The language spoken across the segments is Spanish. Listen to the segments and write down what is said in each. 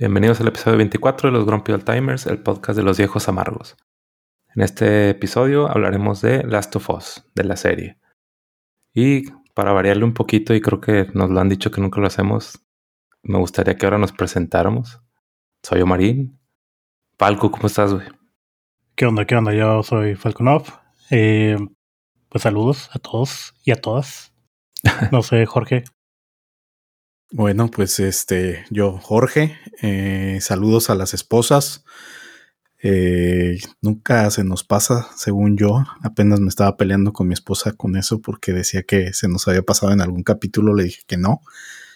Bienvenidos al episodio 24 de los Grumpy Old Timers, el podcast de los viejos amargos. En este episodio hablaremos de Last of Us, de la serie. Y para variarle un poquito, y creo que nos lo han dicho que nunca lo hacemos, me gustaría que ahora nos presentáramos. Soy Omarín. Falco, ¿cómo estás, güey? ¿Qué onda? ¿Qué onda? Yo soy Falconov. Eh, pues saludos a todos y a todas. No sé, Jorge. Bueno, pues este, yo, Jorge, eh, saludos a las esposas. Eh, nunca se nos pasa, según yo. Apenas me estaba peleando con mi esposa con eso porque decía que se nos había pasado en algún capítulo. Le dije que no.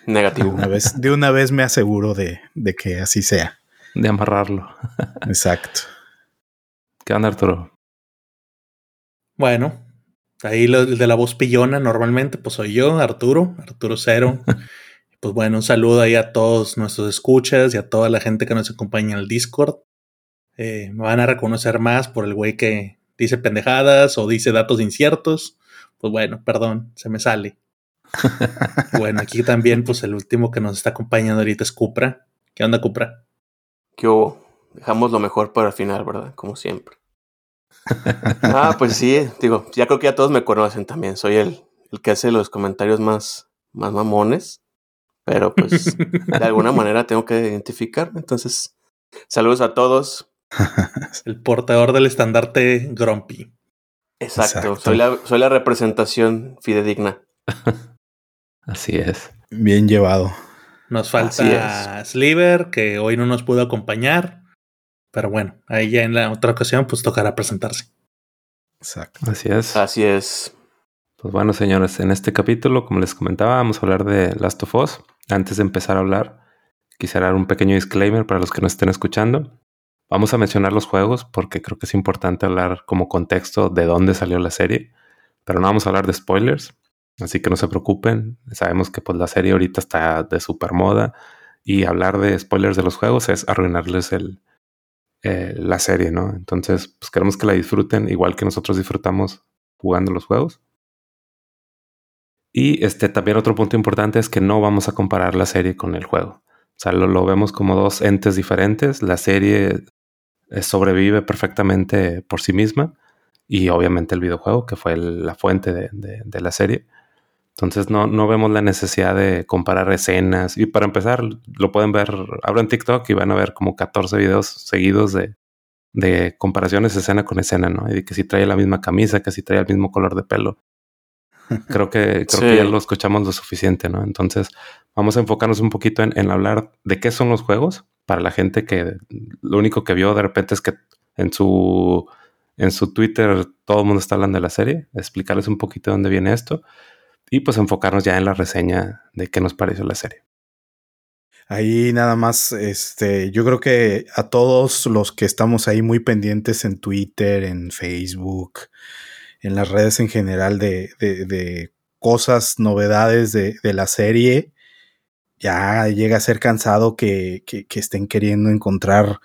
Negativo. De una vez, de una vez me aseguro de, de que así sea. De amarrarlo. Exacto. ¿Qué onda, Arturo? Bueno, ahí lo de la voz pillona normalmente, pues soy yo, Arturo, Arturo Cero. pues bueno, un saludo ahí a todos nuestros escuchas y a toda la gente que nos acompaña en el Discord. Eh, me van a reconocer más por el güey que dice pendejadas o dice datos inciertos. Pues bueno, perdón, se me sale. bueno, aquí también, pues el último que nos está acompañando ahorita es Cupra. ¿Qué onda, Cupra? ¿Qué hubo? Dejamos lo mejor para el final, ¿verdad? Como siempre. ah, pues sí, digo, ya creo que ya todos me conocen también. Soy el, el que hace los comentarios más, más mamones. Pero pues de alguna manera tengo que identificarme. Entonces, saludos a todos. El portador del estandarte Grumpy. Exacto, Exacto. Soy, la, soy la representación fidedigna. Así es. Bien llevado. Nos falta Sliver, que hoy no nos pudo acompañar. Pero bueno, ahí ya en la otra ocasión, pues tocará presentarse. Exacto. Así es. Así es. Pues bueno, señores, en este capítulo, como les comentaba, vamos a hablar de Last of Us. Antes de empezar a hablar, quisiera dar un pequeño disclaimer para los que nos estén escuchando. Vamos a mencionar los juegos porque creo que es importante hablar como contexto de dónde salió la serie, pero no vamos a hablar de spoilers, así que no se preocupen. Sabemos que pues la serie ahorita está de super moda y hablar de spoilers de los juegos es arruinarles el, eh, la serie, ¿no? Entonces, pues queremos que la disfruten igual que nosotros disfrutamos jugando los juegos. Y este también otro punto importante es que no vamos a comparar la serie con el juego. O sea, lo, vemos como dos entes diferentes. La serie eh, sobrevive perfectamente por sí misma y obviamente el videojuego, que fue la fuente de, la serie. Entonces no, no vemos la necesidad de comparar escenas. Y para empezar, lo pueden ver, abran TikTok y van a ver como 14 videos seguidos de, de comparaciones escena con escena, ¿no? Y que si trae la misma camisa, que si trae el mismo color de pelo. Creo que, creo sí. que ya lo escuchamos lo suficiente, ¿no? Entonces, vamos a enfocarnos un poquito en, en, hablar de qué son los juegos para la gente que lo único que vio de repente es que en su, en su Twitter todo el mundo está hablando de la serie, explicarles un poquito de dónde viene esto y pues enfocarnos ya en la reseña de qué nos pareció la serie. Ahí nada más, este, yo creo que a todos los que estamos ahí muy pendientes en Twitter, en Facebook, en las redes en general de, cosas, novedades de, la serie, ya llega a ser cansado que, estén queriendo encontrar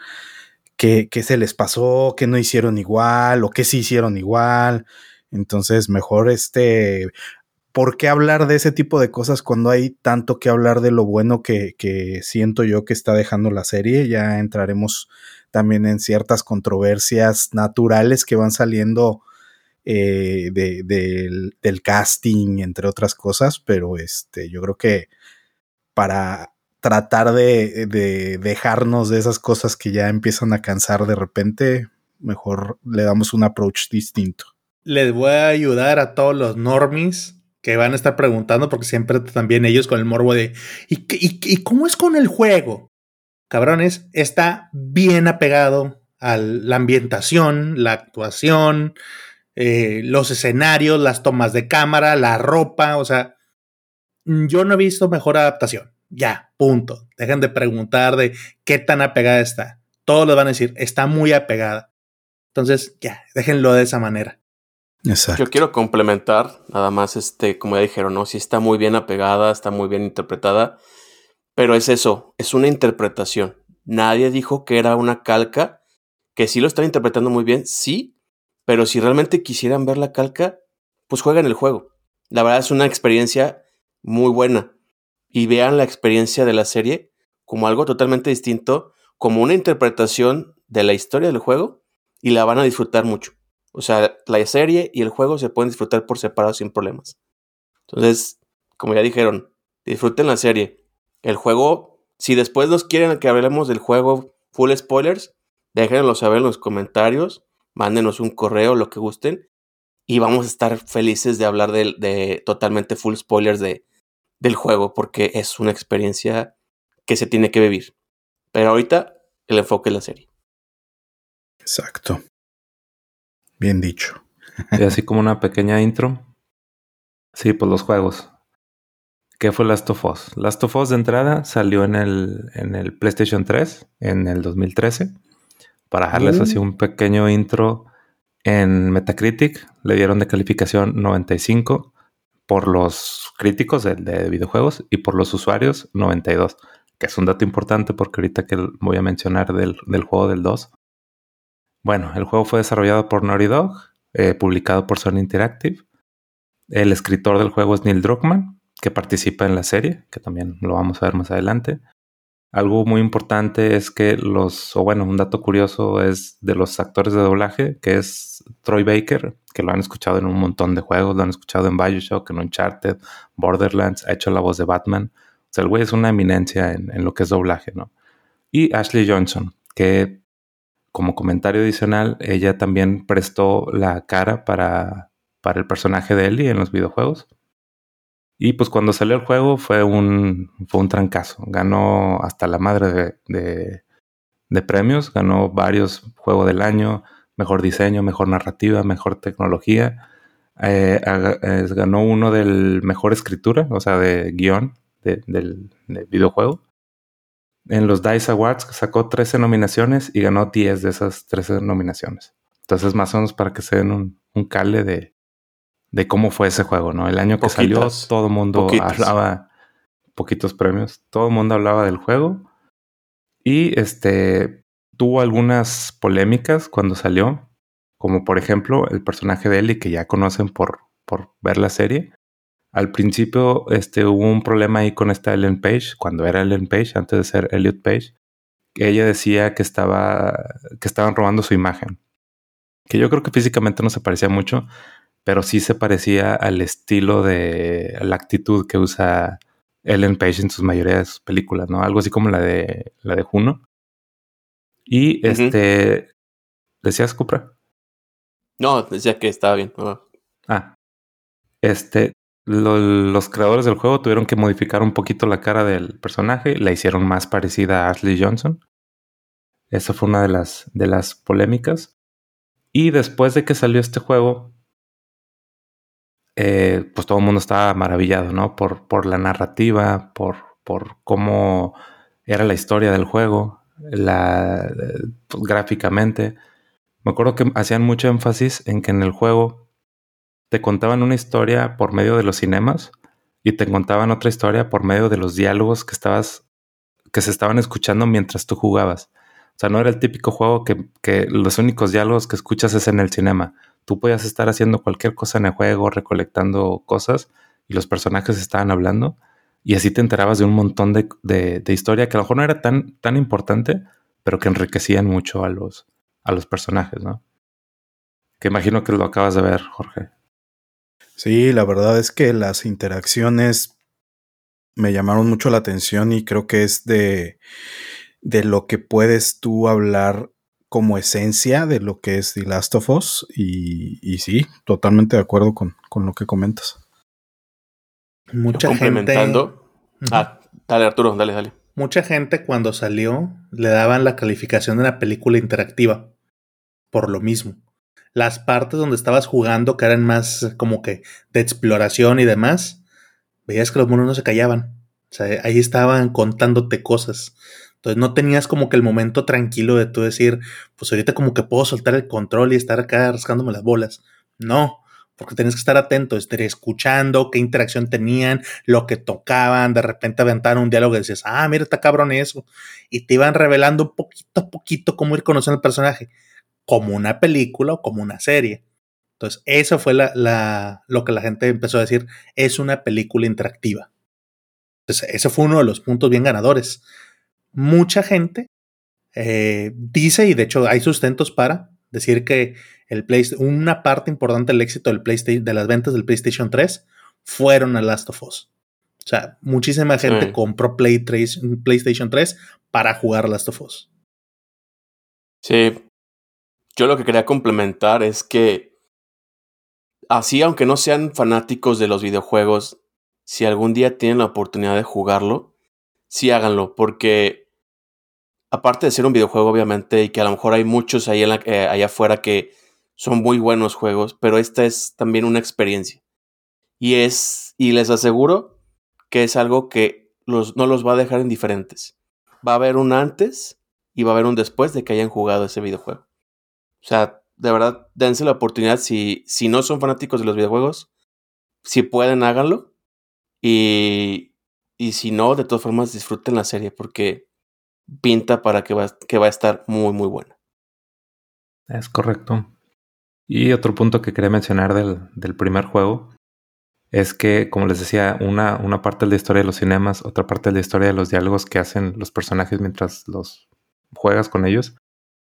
qué, se les pasó, qué no hicieron igual o qué sí hicieron igual. Entonces, mejor este... ¿Por qué hablar de ese tipo de cosas cuando hay tanto que hablar de lo bueno que siento yo que está dejando la serie? Ya entraremos también en ciertas controversias naturales que van saliendo eh, de, de, del casting, entre otras cosas, pero este, yo creo que para tratar de, de, dejarnos de esas cosas que ya empiezan a cansar de repente, mejor le damos un approach distinto. Les voy a ayudar a todos los normies que van a estar preguntando, porque siempre también ellos con el morbo de ¿y, y, y cómo es con el juego? Cabrones, está bien apegado a la ambientación, la actuación, eh, los escenarios, las tomas de cámara, la ropa, o sea, yo no he visto mejor adaptación. Ya, punto. Dejen de preguntar de qué tan apegada está. Todos les van a decir, está muy apegada. Entonces, ya, déjenlo de esa manera. Exacto. Yo quiero complementar, nada más, este, como ya dijeron, ¿no? Sí está muy bien apegada, está muy bien interpretada, pero es eso, es una interpretación. Nadie dijo que era una calca, que sí lo están interpretando muy bien, sí, pero si realmente quisieran ver la calca, pues jueguen el juego. La verdad es una experiencia muy buena. Y vean la experiencia de la serie como algo totalmente distinto, como una interpretación de la historia del juego y la van a disfrutar mucho. O sea, la serie y el juego se pueden disfrutar por separado sin problemas. Entonces, como ya dijeron, disfruten la serie. El juego, si después nos quieren que hablemos del juego full spoilers, déjenlo saber en los comentarios, mándenos un correo, lo que gusten, y vamos a estar felices de hablar de, de totalmente full spoilers de, del juego, porque es una experiencia que se tiene que vivir. Pero ahorita el enfoque es la serie. Exacto. Bien dicho. Y así como una pequeña intro. Sí, pues los juegos. ¿Qué fue Last of Us? Last of Us de entrada salió en el, en el PlayStation 3 en el 2013. Para dejarles así un pequeño intro, en Metacritic le dieron de calificación 95 por los críticos de, de videojuegos y por los usuarios 92 que es un dato importante porque ahorita que voy a mencionar del, juego del 2. Bueno, el juego fue desarrollado por Naughty Dog, eh, publicado por Sony Interactive. El escritor del juego es Neil Druckmann, que participa en la serie, que también lo vamos a ver más adelante. Algo muy importante es que los, o bueno, un dato curioso es de los actores de doblaje, que es Troy Baker, que lo han escuchado en un montón de juegos, lo han escuchado en Bioshock, en Uncharted, Borderlands, ha hecho la voz de Batman el güey es una eminencia en, lo que es doblaje, ¿no? Y Ashley Johnson, que como comentario adicional, ella también prestó la cara para, para el personaje de Ellie en los videojuegos. Y pues cuando salió el juego fue un, fue un trancazo. Ganó hasta la madre de, de, premios. Ganó varios juegos del año. Mejor diseño, mejor narrativa, mejor tecnología. Eh, ganó uno del mejor escritura, o sea, de guion del, videojuego. En los DICE Awards sacó 13 nominaciones y ganó 10 de esas 13 nominaciones. Entonces, más o menos para que se den un, un cale de, de cómo fue ese juego, ¿no? El año que salió, todo el mundo hablaba, poquitos premios, todo el mundo hablaba del juego. Y este tuvo algunas polémicas cuando salió, como por ejemplo el personaje de Ellie que ya conocen por, por ver la serie. Al principio este, hubo un problema ahí con esta Ellen Page, cuando era Ellen Page, antes de ser Elliot Page, ella decía que, estaba, que estaban robando su imagen. Que yo creo que físicamente no se parecía mucho, pero sí se parecía al estilo de la actitud que usa Ellen Page en sus mayoría de sus películas, ¿no? Algo así como la de la de Juno. Y este. ¿Decías, Cupra? No, decía que estaba bien. Ah. Este los creadores del juego tuvieron que modificar un poquito la cara del personaje, la hicieron más parecida a Ashley Johnson. Esa fue una de las, de las polémicas. Y después de que salió este juego, eh, pues todo el mundo estaba maravillado, ¿no? Por, la narrativa, por, por cómo era la historia del juego, la, pues, gráficamente. Me acuerdo que hacían mucho énfasis en que en el juego te contaban una historia por medio de los cinemas y te contaban otra historia por medio de los diálogos que estabas que se estaban escuchando mientras tú jugabas. O sea, no era el típico juego que, que los únicos diálogos que escuchas es en el cinema. Tú podías estar haciendo cualquier cosa en el juego, recolectando cosas y los personajes estaban hablando y así te enterabas de un montón de, de, historia que a lo mejor no era tan, tan importante, pero que enriquecían mucho a los, a los personajes, ¿no? Que imagino que lo acabas de ver, Jorge. Sí, la verdad es que las interacciones me llamaron mucho la atención y creo que es de, de lo que puedes tú hablar como esencia de lo que es The Last of Us. Y, y sí, totalmente de acuerdo con, con lo que comentas. Mucha Complementando. Gente... Ah, dale Arturo, dale, dale. Mucha gente cuando salió le daban la calificación de una película interactiva. Por lo mismo las partes donde estabas jugando, que eran más como que de exploración y demás, veías que los monos no se callaban. O sea, ahí estaban contándote cosas. Entonces no tenías como que el momento tranquilo de tú decir, pues ahorita como que puedo soltar el control y estar acá rascándome las bolas. No, porque tenías que estar atento, estar escuchando qué interacción tenían, lo que tocaban, de repente aventaron un diálogo y decías, ah, mira, está cabrón eso. Y te iban revelando poquito a poquito cómo ir conociendo al personaje como una película o como una serie. Entonces, eso fue la, lo que la gente empezó a decir, es una película interactiva. Entonces, ese fue uno de los puntos bien ganadores. Mucha gente eh, dice, y de hecho hay sustentos para decir que el Play, una parte importante del éxito del PlayStation, de las ventas del PlayStation 3 fueron a Last of Us. O sea, muchísima gente compró Play 3, PlayStation 3 para jugar Last of Us. Sí. Yo lo que quería complementar es que así, aunque no sean fanáticos de los videojuegos, si algún día tienen la oportunidad de jugarlo, sí háganlo, porque aparte de ser un videojuego, obviamente, y que a lo mejor hay muchos ahí en la, eh, allá afuera que son muy buenos juegos, pero esta es también una experiencia. Y es, y les aseguro que es algo que los, no los va a dejar indiferentes. Va a haber un antes y va a haber un después de que hayan jugado ese videojuego. O sea, de verdad, dense la oportunidad. Si, si no son fanáticos de los videojuegos, si pueden, háganlo. Y, y si no, de todas formas, disfruten la serie porque pinta para que va, que va a estar muy, muy buena. Es correcto. Y otro punto que quería mencionar del, del primer juego es que, como les decía, una, una parte de la historia de los cinemas, otra parte de la historia de los diálogos que hacen los personajes mientras los juegas con ellos.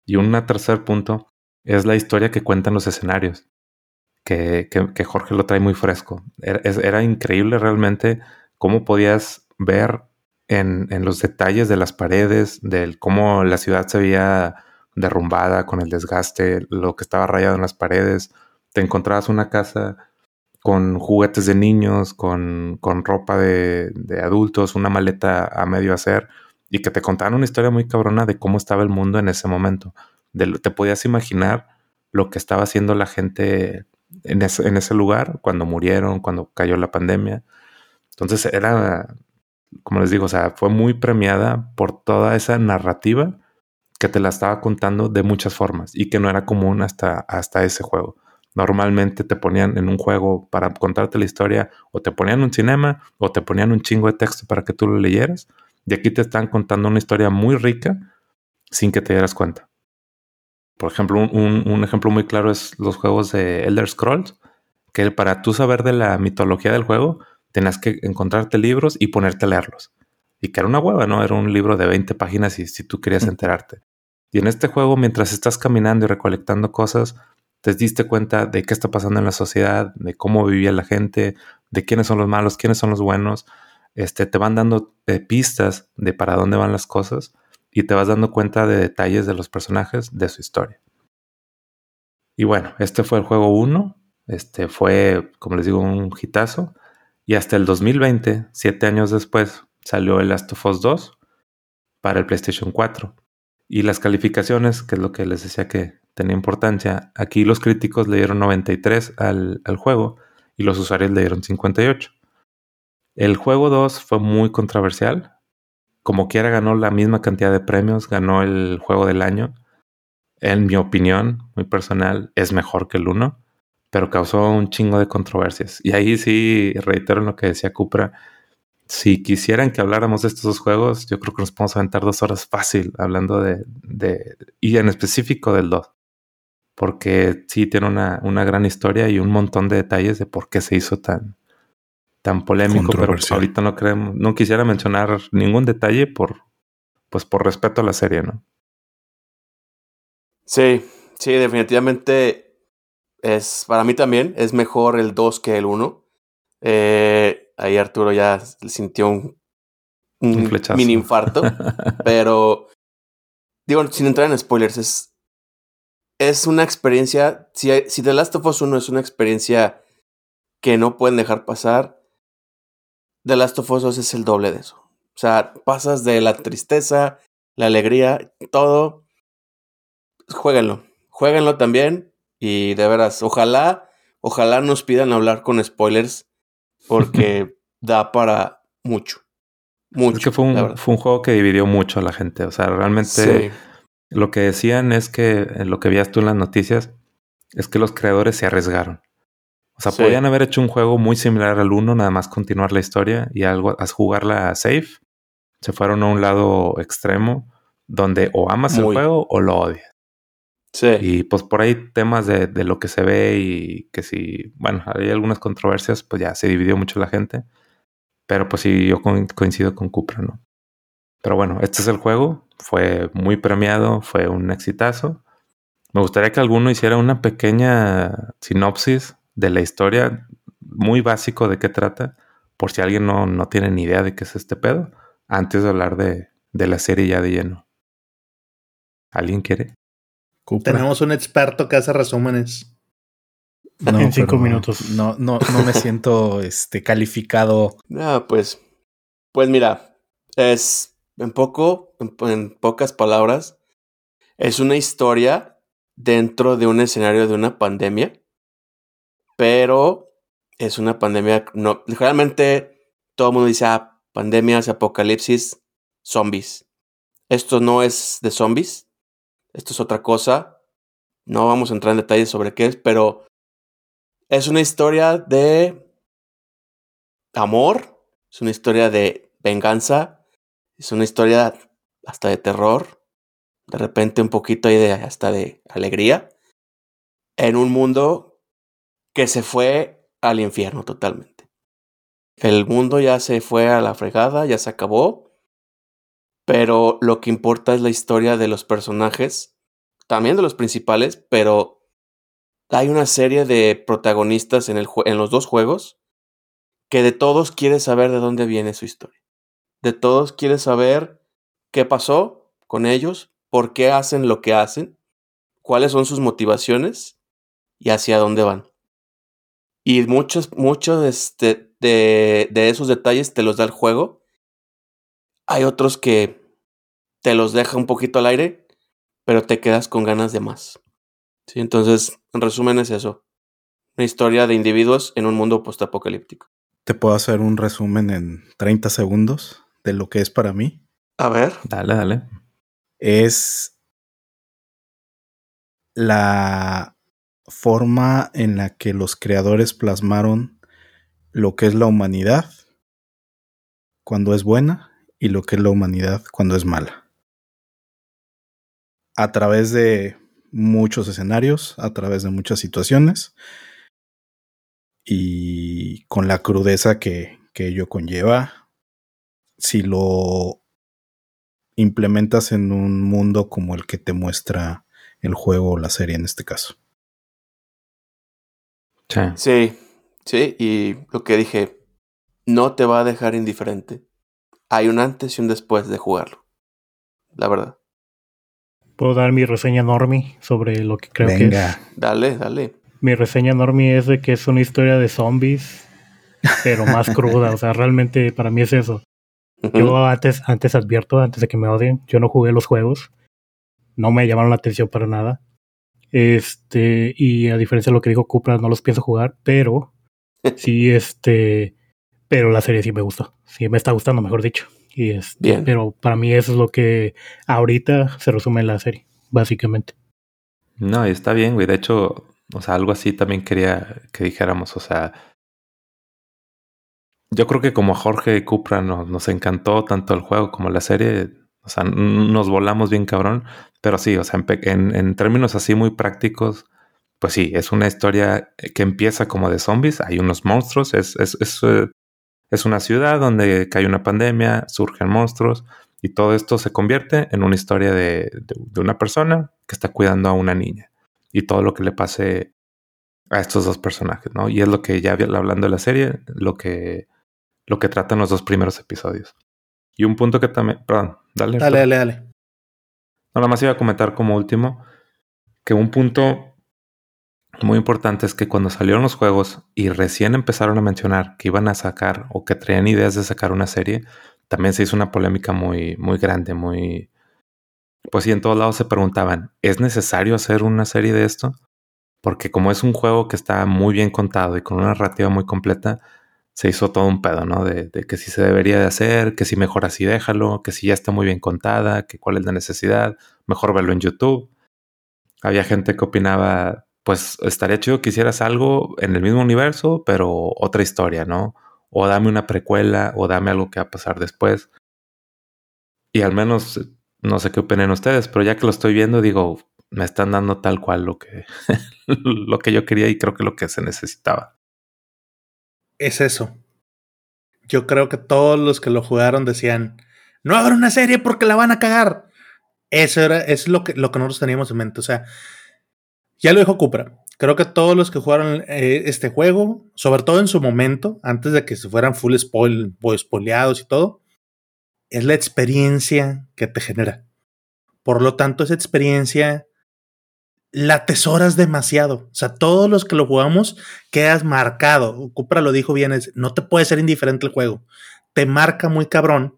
Y un tercer punto es la historia que cuentan los escenarios, que, que, Jorge lo trae muy fresco. Era, era, increíble realmente cómo podías ver en, en, los detalles de las paredes, del cómo la ciudad se veía derrumbada con el desgaste, lo que estaba rayado en las paredes. Te encontrabas una casa con juguetes de niños, con, con ropa de, de, adultos, una maleta a medio hacer, y que te contaban una historia muy cabrona de cómo estaba el mundo en ese momento te podías imaginar lo que estaba haciendo la gente en en ese lugar cuando murieron, cuando cayó la pandemia. Entonces era, como les digo, o sea, fue muy premiada por toda esa narrativa que te la estaba contando de muchas formas y que no era común hasta, hasta ese juego. Normalmente te ponían en un juego para contarte la historia o te ponían un cinema o te ponían un chingo de texto para que tú lo leyeras y aquí te están contando una historia muy rica sin que te dieras cuenta. Por ejemplo, un, ejemplo muy claro es los juegos de Elder Scrolls, que para tú saber de la mitología del juego, tenías que encontrarte libros y ponerte a leerlos. Y que era una hueva, ¿no? Era un libro de 20 páginas y si tú querías enterarte. Y en este juego, mientras estás caminando y recolectando cosas, te diste cuenta de qué está pasando en la sociedad, de cómo vivía la gente, de quiénes son los malos, quiénes son los buenos. Este, te van dando eh, pistas de para dónde van las cosas y te vas dando cuenta de detalles de los personajes, de su historia. Y bueno, este fue el juego 1, este fue, como les digo, un hitazo. Y hasta el 2020, siete años después, salió el Last of Us 2 para el PlayStation 4. Y las calificaciones, que es lo que les decía que tenía importancia, aquí los críticos le dieron 93 al, al juego y los usuarios le dieron 58. El juego 2 fue muy controversial, como quiera ganó la misma cantidad de premios, ganó el juego del año. En mi opinión, muy personal, es mejor que el 1, pero causó un chingo de controversias. Y ahí sí, reitero lo que decía Cupra, si quisieran que habláramos de estos dos juegos, yo creo que nos podemos aventar dos horas fácil hablando de, de y en específico del 2. Porque sí tiene una, una gran historia y un montón de detalles de por qué se hizo tan, tan polémico, pero ahorita no creemos, no quisiera mencionar ningún detalle por, pues por respeto a la serie, ¿no? Sí, sí, definitivamente es, para mí también es mejor el 2 que el 1. Eh, ahí Arturo ya sintió un, un, mini infarto, pero digo, sin entrar en spoilers, es, es una experiencia, si, si The Last of Us 1 es una experiencia que no pueden dejar pasar, The Last of Us es el doble de eso. O sea, pasas de la tristeza, la alegría, todo. Jueguenlo. Jueguenlo también. Y de veras, ojalá, ojalá nos pidan hablar con spoilers. Porque da para mucho. Mucho. Es que fue un, fue un, juego que dividió mucho a la gente. O sea, realmente lo que decían es que, lo que veías tú en las noticias, es que los creadores se arriesgaron. O sea, podían haber hecho un juego muy similar al 1, nada más continuar la historia y algo, a jugarla safe. Se fueron a un lado extremo donde o amas el juego o lo odias. Y pues por ahí temas de, de, lo que se ve y que si, bueno, hay algunas controversias, pues ya se dividió mucho la gente. Pero pues sí, yo coincido con Cupra, ¿no? Pero bueno, este es el juego. Fue muy premiado, fue un exitazo. Me gustaría que alguno hiciera una pequeña sinopsis de la historia, muy básico de qué trata, por si alguien no, no tiene ni idea de qué es este pedo, antes de hablar de, de la serie ya de lleno. ¿Alguien quiere? Tenemos un experto que hace resúmenes. No, en cinco minutos. No, no, no me siento este, calificado. Ah, pues, pues mira, es en poco, en, pocas palabras, es una historia dentro de un escenario de una pandemia, pero es una pandemia, no, realmente todo el mundo dice, ah, pandemias, apocalipsis, zombies. Esto no es de zombies, esto es otra cosa. No vamos a entrar en detalles sobre qué es, pero es una historia de amor, es una historia de venganza, es una historia hasta de terror, de repente un poquito de hasta de alegría, en un mundo que se fue al infierno totalmente. El mundo ya se fue a la fregada, ya se acabó, pero lo que importa es la historia de los personajes, también de los principales, pero hay una serie de protagonistas en, el en los dos juegos que de todos quieres saber de dónde viene su historia. De todos quieres saber qué pasó con ellos, por qué hacen lo que hacen, cuáles son sus motivaciones y hacia dónde van. Y muchos, muchos este, de, de esos detalles te los da el juego. Hay otros que te los deja un poquito al aire, pero te quedas con ganas de más. Sí, entonces, en resumen es eso. Una historia de individuos en un mundo postapocalíptico. ¿Te puedo hacer un resumen en 30 segundos de lo que es para mí? A ver. Dale, dale. Es la forma en la que los creadores plasmaron lo que es la humanidad cuando es buena y lo que es la humanidad cuando es mala. A través de muchos escenarios, a través de muchas situaciones y con la crudeza que, que ello conlleva. Si lo implementas en un mundo como el que te muestra el juego o la serie en este caso. Sí, sí, y lo que dije, no te va a dejar indiferente. Hay un antes y un después de jugarlo. La verdad. Puedo dar mi reseña normie sobre lo que creo que es. Dale, dale. Mi reseña normie es de que es una historia de zombies, pero más cruda. o sea, realmente para mí es eso. Yo antes, antes advierto, antes de que me odien, yo no jugué los juegos. No me llamaron la atención para nada. Este, y a diferencia de lo que dijo Cupra, no los pienso jugar, pero sí, este, pero la serie sí me gustó. Sí me está gustando, mejor dicho. Y es, Bien. Pero para mí eso es lo que ahorita se resume en la serie, básicamente. No, y está bien, güey. De hecho, o sea, algo así también quería que dijéramos. O sea, yo creo que como a Jorge Cupra nos, nos encantó tanto el juego como la serie. O sea, nos volamos bien cabrón. Pero sí, o sea, en, en, términos así muy prácticos, pues sí, es una historia que empieza como de zombies. Hay unos monstruos. Es, es, es eh, es una ciudad donde cae una pandemia, surgen monstruos y todo esto se convierte en una historia de, una persona que está cuidando a una niña y todo lo que le pase a estos dos personajes, ¿no? Y es lo que ya hablando de la serie, lo que, lo que tratan los dos primeros episodios. Y un punto que también, perdón, dale. Dale, dale, dale. No, nada más iba a comentar como último que un punto muy importante es que cuando salieron los juegos y recién empezaron a mencionar que iban a sacar o que traían ideas de sacar una serie, también se hizo una polémica muy, muy grande, muy... Pues sí, en todos lados se preguntaban, ¿es necesario hacer una serie de esto? Porque como es un juego que está muy bien contado y con una narrativa muy completa, se hizo todo un pedo, ¿no? De, de que si se debería de hacer, que si mejor así déjalo, que si ya está muy bien contada, que cuál es la necesidad, mejor verlo en YouTube. Había gente que opinaba pues estaría chido que hicieras algo en el mismo universo, pero otra historia, ¿no? O dame una precuela, o dame algo que va a pasar después. Y al menos, no sé qué opinen ustedes, pero ya que lo estoy viendo, digo, me están dando tal cual lo que, lo que yo quería y creo que lo que se necesitaba. Es eso. Yo creo que todos los que lo jugaron decían, no hagan una serie porque la van a cagar. Eso era, es lo que, lo que nosotros teníamos en mente. O sea, ya lo dijo Cupra. Creo que todos los que jugaron eh, este juego, sobre todo en su momento, antes de que se fueran full spoil, spoileados y todo, es la experiencia que te genera. Por lo tanto, esa experiencia la atesoras demasiado. O sea, todos los que lo jugamos quedas marcado. Cupra lo dijo bien, es, no te puede ser indiferente el juego. Te marca muy cabrón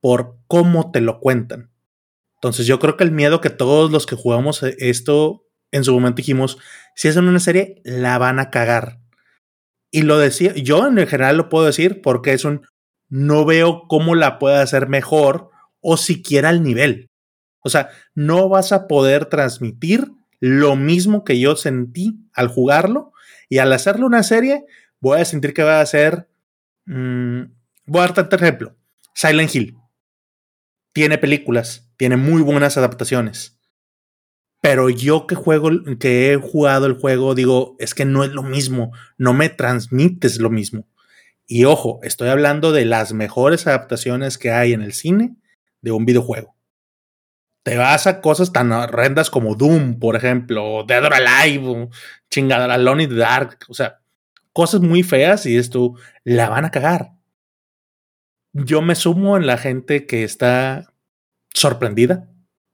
por cómo te lo cuentan. Entonces yo creo que el miedo que todos los que jugamos esto en su momento dijimos, si es en una serie, la van a cagar. Y lo decía, yo en general lo puedo decir porque es un, no veo cómo la puede hacer mejor o siquiera al nivel. O sea, no vas a poder transmitir lo mismo que yo sentí al jugarlo y al hacerlo una serie, voy a sentir que va a ser... Mm, voy a dar tanto ejemplo. Silent Hill. Tiene películas, tiene muy buenas adaptaciones. Pero yo que juego, que he jugado el juego, digo, es que no es lo mismo, no me transmites lo mismo. Y ojo, estoy hablando de las mejores adaptaciones que hay en el cine de un videojuego. Te vas a cosas tan horrendas como Doom, por ejemplo, o Dead or Alive, o chingada, Alone in the Dark, o sea, cosas muy feas y esto la van a cagar. Yo me sumo en la gente que está sorprendida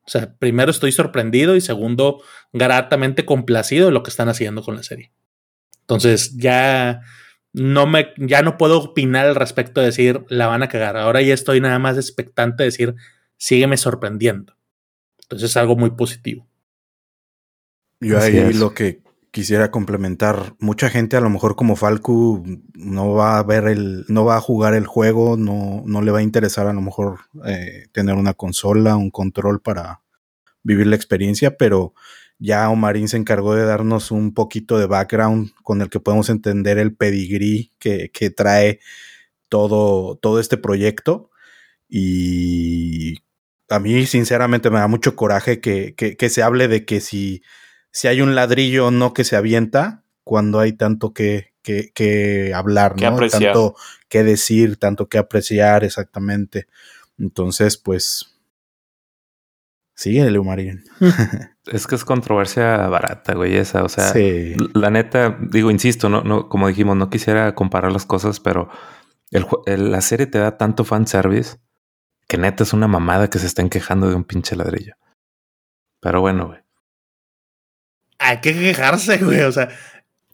o sea, primero estoy sorprendido y segundo, gratamente complacido de lo que están haciendo con la serie. Entonces, ya no me, ya no puedo opinar al respecto de decir la van a cagar. Ahora ya estoy nada más expectante de decir sígueme sorprendiendo. Entonces es algo muy positivo. Yo ahí lo que quisiera complementar, mucha gente a lo mejor como Falcu no va a ver el, no va a jugar el juego, no, no le va a interesar a lo mejor eh, tener una consola, un control para vivir la experiencia, pero ya Omarín se encargó de darnos un poquito de background con el que podemos entender el pedigrí que, que trae todo, todo este proyecto. Y a mí, sinceramente, me da mucho coraje que, que se hable de que si si hay un ladrillo o no que se avienta cuando hay tanto que, que, hablar, ¿no? Tanto que decir, tanto que apreciar, exactamente. Entonces, pues. Síguele, Marín. es que es controversia barata, güey, esa. O sea, la neta, digo, insisto, no, no, como dijimos, no quisiera comparar las cosas, pero la serie te da tanto fanservice que neta es una mamada que se estén quejando de un pinche ladrillo. Pero bueno, güey hay que quejarse, güey. O sea.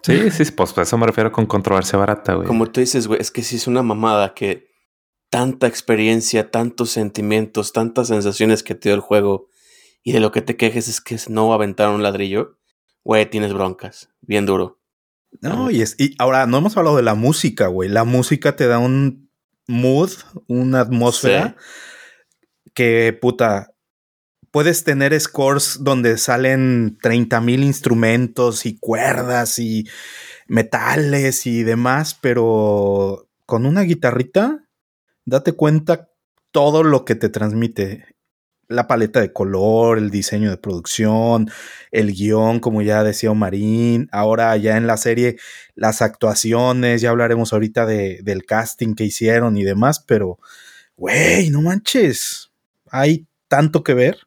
Sí, sí, pues a eso me refiero con controversia barata, güey. Como tú dices, güey, es que sí es una mamada que tanta experiencia, tantos sentimientos, tantas sensaciones que te dio el juego y de lo que te quejes es que no aventaron un ladrillo, güey, tienes broncas, bien duro. No, y, es, y ahora no hemos hablado de la música, güey. La música te da un mood, una atmósfera que, puta, puedes tener scores donde salen 30 mil instrumentos y cuerdas y metales y demás, pero con una guitarrita, date cuenta todo lo que te transmite. La paleta de color, el diseño de producción, el guion, como ya decía Omarín, ahora ya en la serie, las actuaciones, ya hablaremos ahorita de, del casting que hicieron y demás, pero, güey, no manches, hay tanto que ver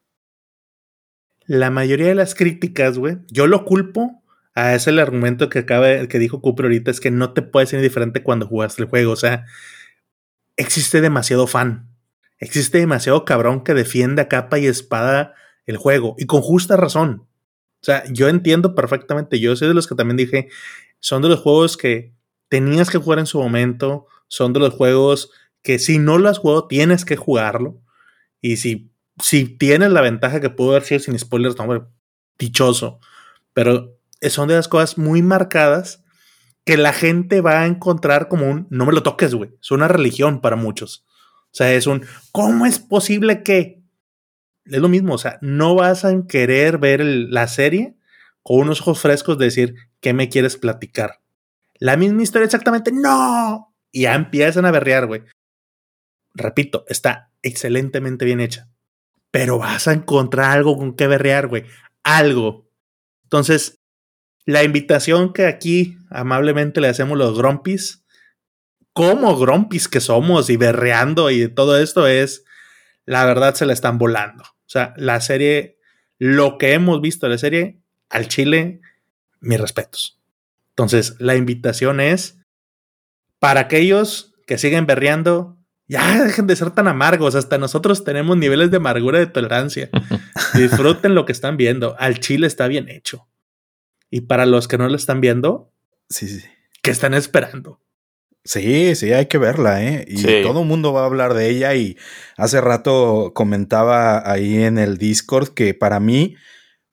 la mayoría de las críticas, güey, yo lo culpo a ese el argumento que acaba que dijo Cooper ahorita es que no te puedes ser indiferente cuando jugaste el juego, o sea, existe demasiado fan. Existe demasiado cabrón que defiende a capa y espada el juego y con justa razón. O sea, yo entiendo perfectamente, yo soy de los que también dije, son de los juegos que tenías que jugar en su momento, son de los juegos que si no lo has jugado tienes que jugarlo y si si tienes la ventaja que pudo haber sin spoilers, no, dichoso. Pero son de las cosas muy marcadas que la gente va a encontrar como un no me lo toques, güey. Es una religión para muchos. O sea, es un ¿cómo es posible que? Es lo mismo, o sea, no vas a querer ver la serie con unos ojos frescos de decir, ¿qué me quieres platicar? La misma historia exactamente, no. Y empiezan a berrear, güey. Repito, está excelentemente bien hecha pero vas a encontrar algo con que berrear, güey. Algo. Entonces, la invitación que aquí amablemente le hacemos los Grumpis, como Grumpis que somos y berreando y todo esto es, la verdad se la están volando. O sea, la serie, lo que hemos visto de la serie, al Chile, mis respetos. Entonces, la invitación es para aquellos que siguen berreando, ya dejen de ser tan amargos. Hasta nosotros tenemos niveles de amargura de tolerancia. Disfruten lo que están viendo. Al chile está bien hecho. Y para los que no lo están viendo, sí, sí. ¿qué están esperando? Sí, sí, hay que verla, ¿eh? Y todo el mundo va a hablar de ella. Y hace rato comentaba ahí en el Discord que para mí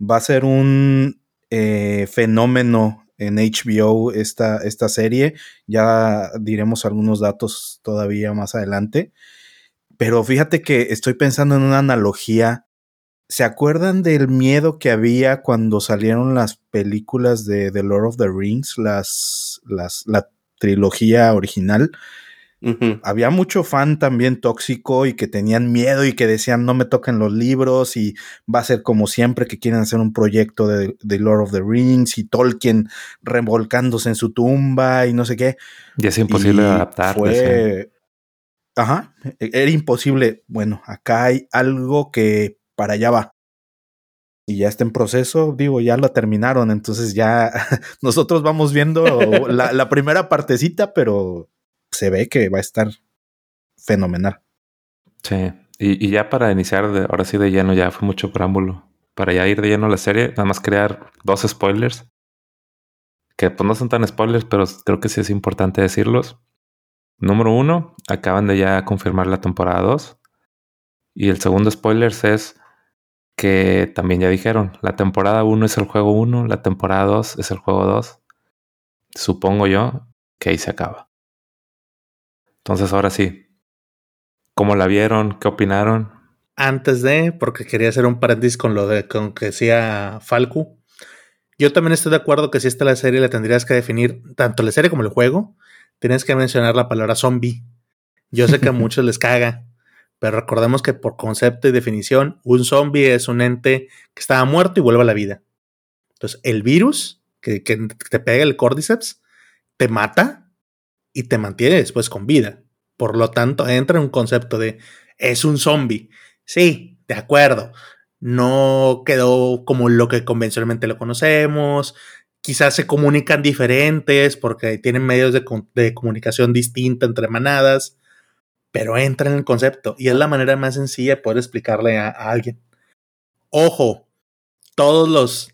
va a ser un eh, fenómeno en HBO esta, esta serie. Ya diremos algunos datos todavía más adelante. Pero fíjate que estoy pensando en una analogía. ¿Se acuerdan del miedo que había cuando salieron las películas de The Lord of the Rings, las, las, la trilogía original? Había mucho fan también tóxico y que tenían miedo y que decían no me toquen los libros y va a ser como siempre que quieren hacer un proyecto de, Lord of the Rings y Tolkien revolcándose en su tumba y no sé qué. Y es imposible adaptar. Fue... Ajá, e-, era imposible. Bueno, acá hay algo que para allá va. Y ya está en proceso, digo, ya lo terminaron, entonces ya nosotros vamos viendo la, la primera partecita, pero se ve que va a estar fenomenal. Sí, y, ya para iniciar, ahora sí de lleno, ya fue mucho preámbulo. Para ya ir de lleno la serie, nada más crear dos spoilers. Que pues no son tan spoilers, pero creo que sí es importante decirlos. Número uno, acaban de ya confirmar la temporada 2. Y el segundo spoiler es que también ya dijeron, la temporada 1 es el juego 1, la temporada 2 es el juego 2. Supongo yo que ahí se acaba. Entonces, ahora sí, ¿cómo la vieron? ¿Qué opinaron? Antes de, porque quería hacer un paréntesis con lo de con que decía Falco. Yo también estoy de acuerdo que si esta la serie la tendrías que definir, tanto la serie como el juego, tienes que mencionar la palabra zombie. Yo sé que a muchos les caga, pero recordemos que por concepto y definición, un zombie es un ente que estaba muerto y vuelve a la vida. Entonces, el virus que, que te pega el cordyceps te mata y te mantiene después con vida. Por lo tanto, entra en un concepto de es un zombie. Sí, de acuerdo. No quedó como lo que convencionalmente lo conocemos. Quizás se comunican diferentes porque tienen medios de, comunicación distinta entre manadas, pero entra en el concepto y es la manera más sencilla de poder explicarle a alguien. Ojo, todos los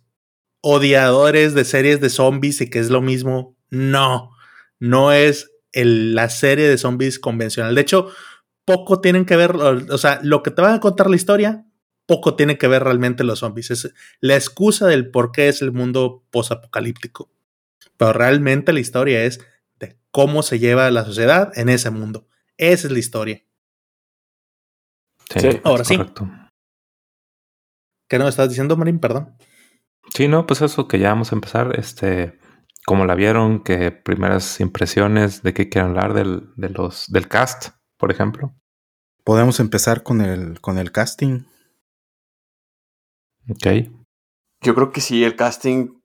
odiadores de series de zombies y que es lo mismo, no no es la serie de zombies convencional. De hecho, poco tienen que ver, o sea, lo que te van a contar la historia, poco tiene que ver realmente los zombies. Es la excusa del por qué es el mundo posapocalíptico. Pero realmente la historia es de cómo se lleva la sociedad en ese mundo. Esa es la historia. Sí, ahora sí. ¿Qué nos estás diciendo, Marín? Perdón. Sí, no, pues eso que ya vamos a empezar. Este, cómo la vieron, qué primeras impresiones, de qué quieren hablar del, de los, del cast, por ejemplo. Podemos empezar con el, con el casting. Ok. Yo creo que sí, el casting,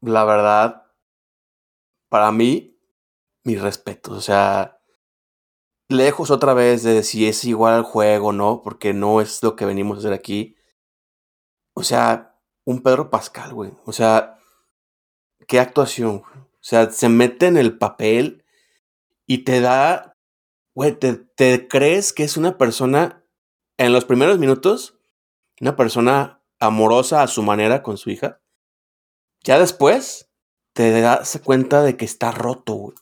la verdad, para mí, mis respetos. O sea, lejos otra vez de si es igual al juego, ¿no? Porque no es lo que venimos a hacer aquí. O sea, un Pedro Pascal, güey. O sea, qué actuación. O sea, se mete en el papel y te da, güey, te, crees que es una persona, en los primeros minutos, una persona amorosa a su manera con su hija. Ya después te das cuenta de que está roto, güey.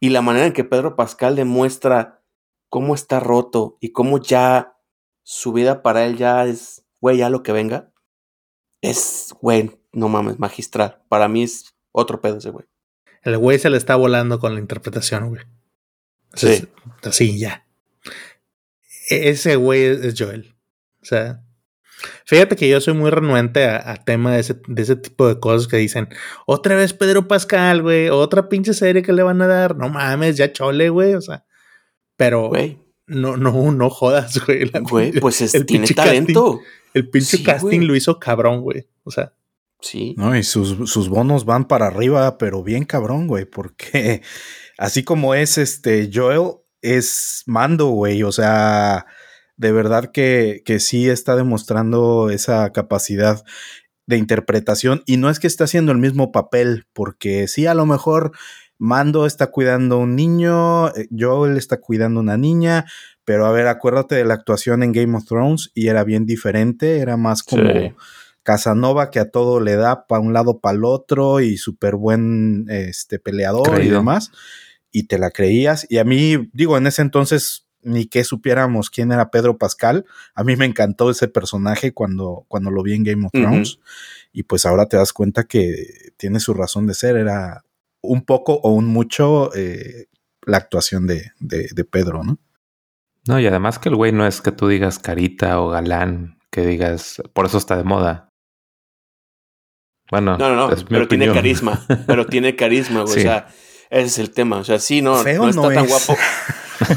Y la manera en que Pedro Pascal demuestra cómo está roto y cómo ya su vida para él ya es, güey, ya lo que venga, es, güey, no mames, magistral. Para mí es otro pedo ese güey. El güey se le está volando con la interpretación, güey. Sí. Así, ya. E-, ese güey es Joel. O sea, fíjate que yo soy muy renuente a, tema de ese, de ese, tipo de cosas que dicen, otra vez Pedro Pascal, güey, otra pinche serie que le van a dar. No mames, ya chole, güey. O sea, pero güey. no, no, no jodas, güey. Güey, pues es, el tiene talento. el pinche casting lo hizo cabrón, güey. O sea. Sí. No, y sus, sus bonos van para arriba, pero bien cabrón, güey, porque así como es este Joel, es Mando, güey, o sea, de verdad que, que sí está demostrando esa capacidad de interpretación. Y no es que esté haciendo el mismo papel, porque sí, a lo mejor Mando está cuidando a un niño, eh, Joel está cuidando a una niña, pero a ver, acuérdate de la actuación en Game of Thrones y era bien diferente, era más como Casanova que a todo le da para un lado para el otro y súper buen este, peleador y demás, y te la creías. Y a mí, digo, en ese entonces ni que supiéramos quién era Pedro Pascal. A mí me encantó ese personaje cuando, cuando lo vi en Game of Thrones. Y pues ahora te das cuenta que tiene su razón de ser. Era un poco o un mucho eh, la actuación de, de, Pedro, ¿no? No, y además que el güey no es que tú digas carita o galán, que digas, por eso está de moda. Bueno, no, no, no, pero tiene carisma, pero tiene carisma, güey. O sea, ese es el tema. O sea, sí, no, no está tan guapo.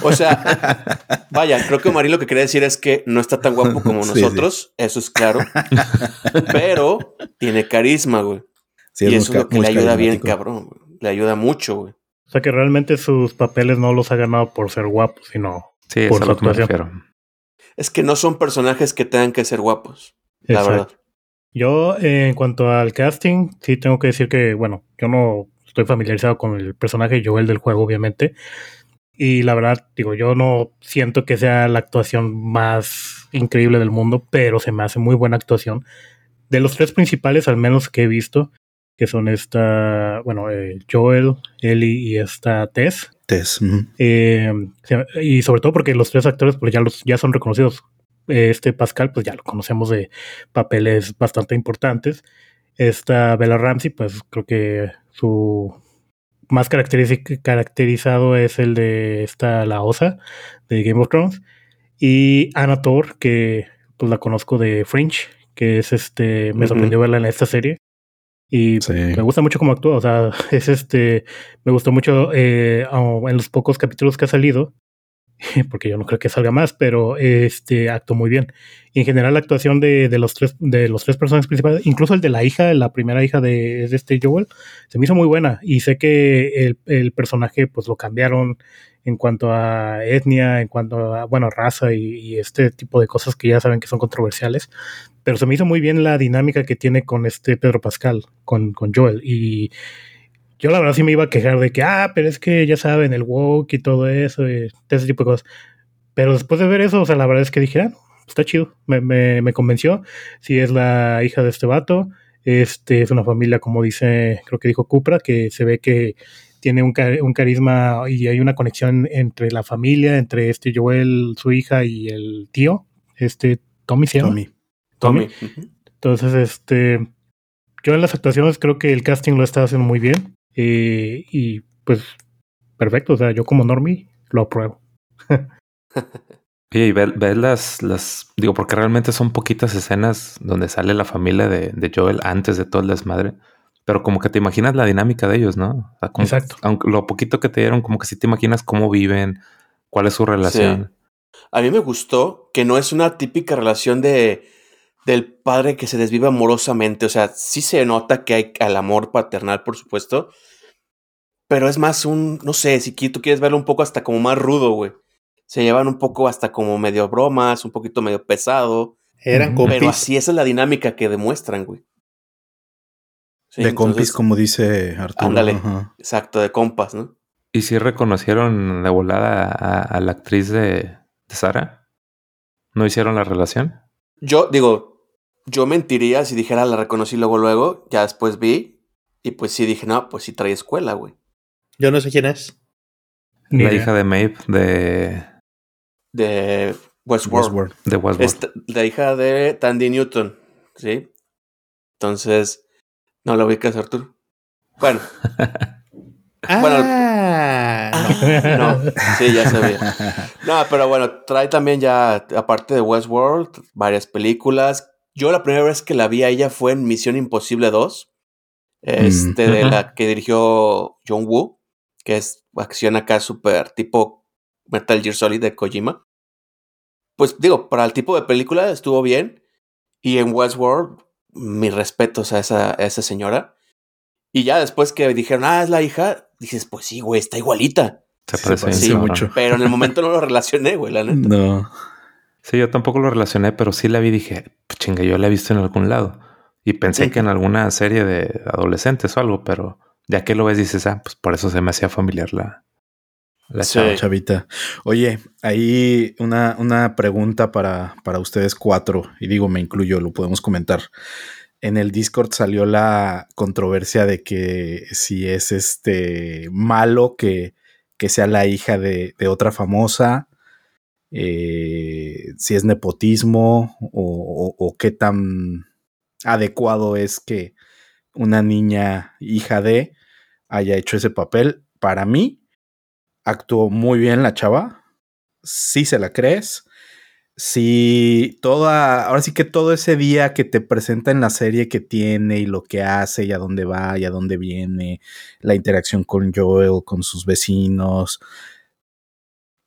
O sea, vaya, creo que Marí lo que quería decir es que no está tan guapo como nosotros, eso es claro. pero tiene carisma, güey. y eso es lo que le ayuda bien, cabrón. Le ayuda mucho, güey. O sea que realmente sus papeles no los ha ganado por ser guapos, sino por su actuación. Es que no son personajes que tengan que ser guapos, la verdad. Yo, en cuanto al casting, sí tengo que decir que, bueno, yo no estoy familiarizado con el personaje Joel del juego, obviamente. Y la verdad, digo, yo no siento que sea la actuación más increíble del mundo, pero se me hace muy buena actuación. De los tres principales, al menos que he visto, que son esta, bueno, eh, Joel, Ellie y esta Tess. Tess. Eh, y sobre todo porque los tres actores pues ya, los, ya son reconocidos. Este Pascal, pues ya lo conocemos de papeles bastante importantes. Esta Bella Ramsey, pues creo que su más caracterizado es el de esta La Osa de Game of Thrones. Y Anna Thor que pues la conozco de Fringe que es este me sorprendió verla en esta serie. Y me gusta mucho cómo actúa o sea es este me gustó mucho eh, en los pocos capítulos que ha salido porque yo no creo que salga más, pero este actuó muy bien. Y en general la actuación de, de, los tres de los tres personajes principales, incluso el de la hija, la primera hija de, de este Joel, se me hizo muy buena. Y sé que el, el, personaje pues lo cambiaron en cuanto a etnia, en cuanto a bueno raza y, y, este tipo de cosas que ya saben que son controversiales. Pero se me hizo muy bien la dinámica que tiene con este Pedro Pascal, con, con Joel. Y yo la verdad sí me iba a quejar de que, ah, pero es que ya saben, el woke y todo eso, y ese tipo de cosas. Pero después de ver eso, o sea, la verdad es que dije, ah, está chido, me, me, me convenció. Si es la hija de este vato, este es una familia, como dice, creo que dijo Cupra, que se ve que tiene un, un, carisma y hay una conexión entre la familia, entre este Joel, su hija y el tío, este Tommy se llama. Tommy. Tommy. Entonces, este, yo en las actuaciones creo que el casting lo está haciendo muy bien. Eh, y pues, perfecto. O sea, yo como normie lo apruebo. y ves las, las, digo, porque realmente son poquitas escenas donde sale la familia de, de, Joel antes de todo el desmadre. Pero como que te imaginas la dinámica de ellos, ¿no? Exacto. Aunque lo poquito que te dieron, como que sí te imaginas cómo viven, cuál es su relación. A mí me gustó que no es una típica relación de del padre que se desvive amorosamente. O sea, sí se nota que hay al amor paternal, por supuesto. Pero es más un, no sé, si tú quieres verlo un poco hasta como más rudo, güey. Se llevan un poco hasta como medio bromas, un poquito medio pesado. Eran compis. Pero así esa es la dinámica que demuestran, güey. de compis, como dice Arturo. Ándale, exacto, de compas, ¿no? ¿Y si reconocieron de volada a, la actriz de, de Sara? ¿No hicieron la relación? Yo digo, yo mentiría si dijera la reconocí luego, luego. Ya después vi. Y pues sí dije, no, pues sí trae escuela, güey. Yo no sé quién es. La hija de Maeve de. De Westworld. De Westworld. la hija de Tandy Newton. ¿Sí? Entonces. No la ubicas, Arthur. Bueno. bueno, ah, ah, no. sí, ya sabía. No, pero bueno, trae también ya, aparte de Westworld, varias películas. Yo la primera vez que la vi a ella fue en Misión Imposible 2, este, de la que dirigió John Woo, que es acción acá súper tipo Metal Gear Solid de Kojima. Pues digo, para el tipo de película estuvo bien. Y en Westworld, mis respetos a esa, a esa señora. Y ya después que dijeron, ah, es la hija, dices, pues sí, güey, está igualita. Se parece, mucho. Pero en el momento no lo relacioné, güey, la neta. No. Sí, yo tampoco lo relacioné, pero sí la vi y dije, pues chinga, yo la he visto en algún lado. Y pensé que en alguna serie de adolescentes o algo, pero ya que lo ves dices, ah, pues por eso se me hacía familiar la, la chavita. Oye, ahí una, una pregunta para, para ustedes cuatro, y digo, me incluyo, lo podemos comentar. En el Discord salió la controversia de que si es este malo que, que sea la hija de, de otra famosa eh, si es nepotismo o, qué tan adecuado es que una niña hija de haya hecho ese papel. Para mí, actuó muy bien la chava. Si se la crees. Si toda, ahora sí que todo ese día que te presenta en la serie que tiene y lo que hace y a dónde va y a dónde viene, la interacción con Joel, con sus vecinos,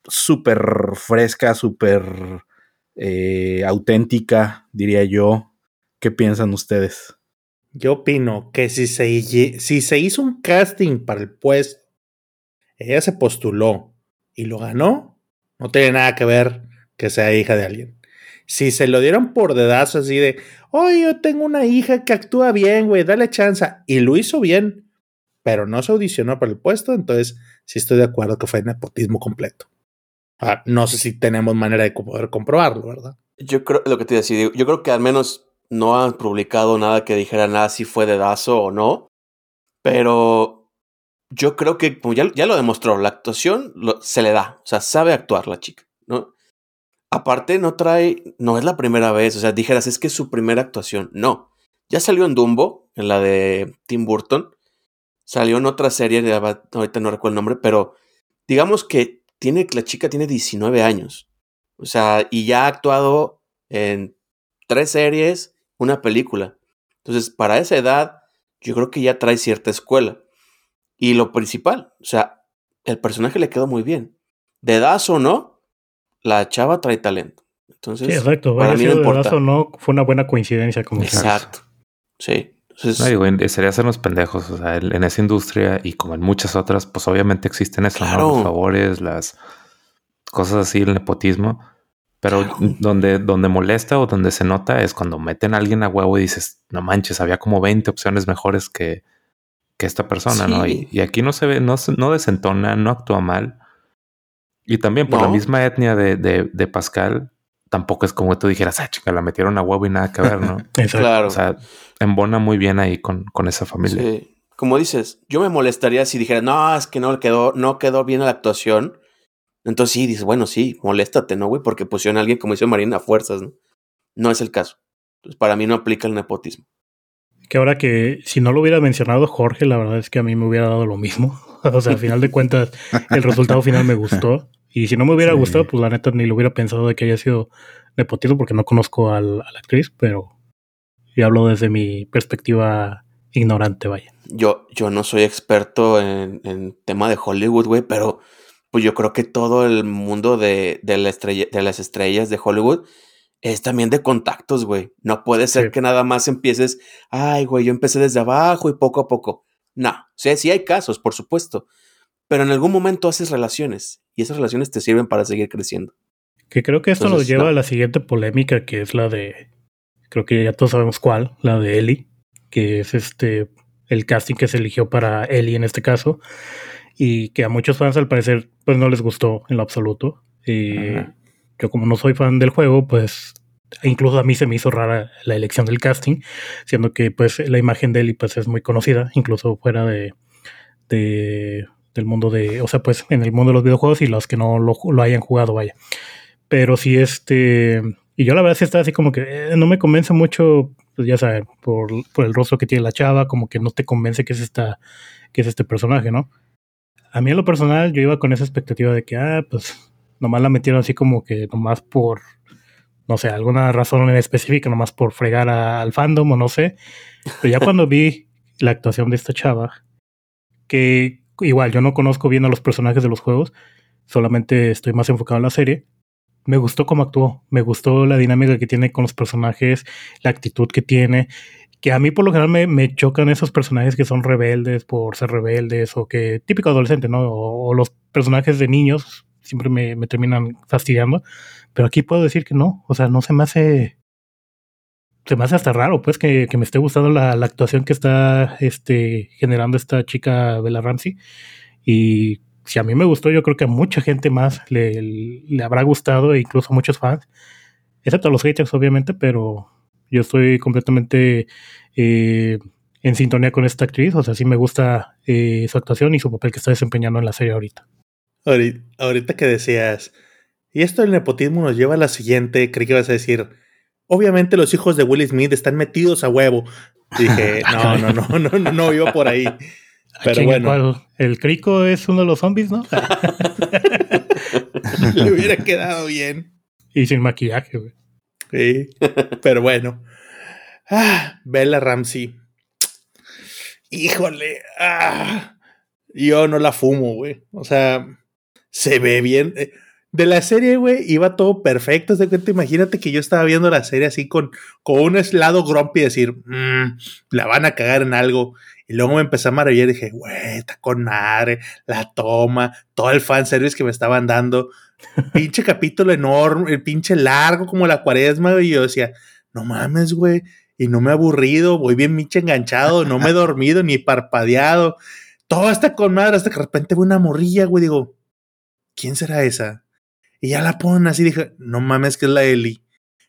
súper fresca, súper eh, auténtica, diría yo. ¿Qué piensan ustedes? Yo opino que si se, si se hizo un casting para el puesto, ella se postuló y lo ganó, no tiene nada que ver que sea hija de alguien. Si se lo dieron por dedazo así de, oye, yo tengo una hija que actúa bien, güey, dale chance, y lo hizo bien, pero no se audicionó para el puesto, entonces sí estoy de acuerdo que fue nepotismo completo. Ah, no sé si tenemos manera de poder comprobarlo, ¿verdad? Yo creo, lo que yo creo que al menos no han publicado nada que dijera nada si fue de Dazo o no, pero yo creo que ya, ya lo demostró, la actuación se le da, o sea, sabe actuar la chica, ¿no? Aparte, no trae, no es la primera vez, o sea, dijeras, es que es su primera actuación, no. Ya salió en Dumbo, en la de Tim Burton, salió en otra serie, ahorita no recuerdo el nombre, pero digamos que tiene, la chica tiene 19 años. O sea, y ya ha actuado en tres series, una película. Entonces, para esa edad, yo creo que ya trae cierta escuela. Y lo principal, o sea, el personaje le quedó muy bien. De edad o no, la chava trae talento. Entonces, sí, exacto. Para mí no importa. o no, fue una buena coincidencia. Como Exacto. Sí. No, digo, sería hacernos pendejos. O sea, en esa industria y como en muchas otras, pues obviamente existen esos los favores, las cosas así, el nepotismo. Pero donde, donde molesta o donde se nota es cuando meten a alguien a huevo y dices, no manches, había como 20 opciones mejores que, que esta persona, ¿no? Y, aquí no se ve, no, no desentona, no actúa mal. Y también por la misma etnia de, de, de Pascal, tampoco es como tú dijeras, ah, chica, la metieron a huevo y nada que ver, ¿no? claro. O sea, embona muy bien ahí con, con esa familia. Sí. Como dices, yo me molestaría si dijera, no, es que no quedó, no quedó bien la actuación. Entonces sí, dices, bueno, sí, moléstate, ¿no, güey? Porque pusieron a alguien, como dice Marina, a fuerzas, ¿no? No es el caso. Entonces, para mí no aplica el nepotismo. Que ahora que, si no lo hubiera mencionado Jorge, la verdad es que a mí me hubiera dado lo mismo. o sea, al final de cuentas, el resultado final me gustó. Y si no me hubiera gustado, pues la neta ni lo hubiera pensado de que haya sido nepotismo porque no conozco a la actriz, pero yo hablo desde mi perspectiva ignorante, vaya. Yo, yo no soy experto en, en tema de Hollywood, güey, pero pues yo creo que todo el mundo de, de, la estrella, de las estrellas de Hollywood es también de contactos, güey. No puede ser que nada más empieces, ay, güey, yo empecé desde abajo y poco a poco. No, o sea, sí hay casos, por supuesto, pero en algún momento haces relaciones y esas relaciones te sirven para seguir creciendo. Que creo que esto nos lleva a la siguiente polémica, que es la de, creo que ya todos sabemos cuál, la de Ellie, que es este el casting que se eligió para Ellie en este caso, y que a muchos fans al parecer pues no les gustó en lo absoluto. Y yo como no soy fan del juego, pues incluso a mí se me hizo rara la elección del casting, siendo que pues la imagen de Ellie pues es muy conocida, incluso fuera de, de del mundo de, o sea, pues en el mundo de los videojuegos y los que no lo, hayan jugado, vaya. Pero sí, este, y yo la verdad sí está así como que eh, no me convence mucho, pues ya saben, por, por, el rostro que tiene la chava, como que no te convence que es esta, que es este personaje, ¿no? A mí en lo personal yo iba con esa expectativa de que, ah, pues nomás la metieron así como que nomás por, no sé, alguna razón en específica, nomás por fregar al fandom o no sé. Pero ya cuando vi la actuación de esta chava, que igual yo no conozco bien a los personajes de los juegos, solamente estoy más enfocado en la serie. Me gustó cómo actuó, me gustó la dinámica que tiene con los personajes, la actitud que tiene, que a mí por lo general me, me chocan esos personajes que son rebeldes por ser rebeldes o que típico adolescente, ¿no? O, los personajes de niños siempre me, me terminan fastidiando. Pero aquí puedo decir que no, o sea, no se me hace se me hace hasta raro, pues, que, que me esté gustando la, la, actuación que está este, generando esta chica Bella Ramsey. Y si a mí me gustó, yo creo que a mucha gente más le, le habrá gustado, e incluso a muchos fans, excepto a los haters, obviamente, pero yo estoy completamente eh, en sintonía con esta actriz. O sea, sí me gusta eh, su actuación y su papel que está desempeñando en la serie ahorita. Ahorita, que decías, y esto del nepotismo nos lleva a la siguiente, creí que ibas a decir obviamente los hijos de Will Smith están metidos a huevo. dije, no, no, no, no, no, no iba por ahí. Pero bueno. El crico es uno de los zombies, ¿no? Le hubiera quedado bien. Y sin maquillaje, güey. Sí, pero bueno. Ah, Bella Ramsey. Híjole. Ah, yo no la fumo, güey. O sea, se ve bien. Eh, de la serie, güey, iba todo perfecto. De cuenta, imagínate que yo estaba viendo la serie así con, con un lado grumpy y decir, mmm, la van a cagar en algo. Y luego me empecé a maravillar y dije, güey, está con madre, la toma, todo el fanservice que me estaban dando. pinche capítulo enorme, el pinche largo como la cuaresma, Y yo decía, no mames, güey. Y no me he aburrido, voy bien pinche enganchado, no me he dormido ni parpadeado. Todo está con madre hasta que de repente veo una morrilla, güey. Digo, ¿quién será esa? Y ya la ponen así, dije, no mames que es la Eli.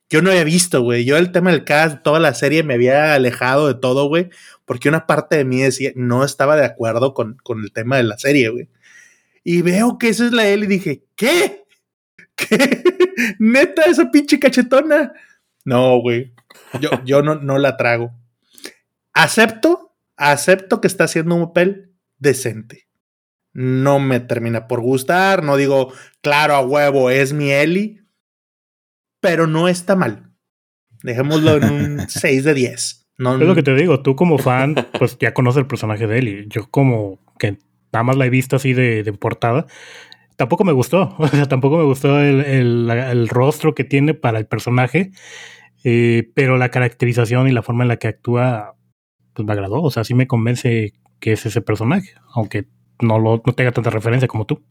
Yo no había visto, güey. Yo el tema del cast, toda la serie me había alejado de todo, güey. Porque una parte de mí decía, no estaba de acuerdo con, con el tema de la serie, güey. Y veo que esa es la Eli y dije, ¿qué? ¿Qué? ¿Neta esa pinche cachetona? No, güey. Yo, yo no, no la trago. Acepto, acepto que está haciendo un papel decente no me termina por gustar. No digo, claro, a huevo, es mi Eli, pero no está mal. Dejémoslo en un 6 de 10. No, es lo que te digo, tú como fan, pues ya conoces el personaje de Eli. Yo como que nada más la he visto así de, de portada, tampoco me gustó. O sea, tampoco me gustó el, el, el rostro que tiene para el personaje, eh, pero la caracterización y la forma en la que actúa, pues me agradó. O sea, sí me convence que es ese personaje, aunque no, lo, no tenga tanta referencia como tú.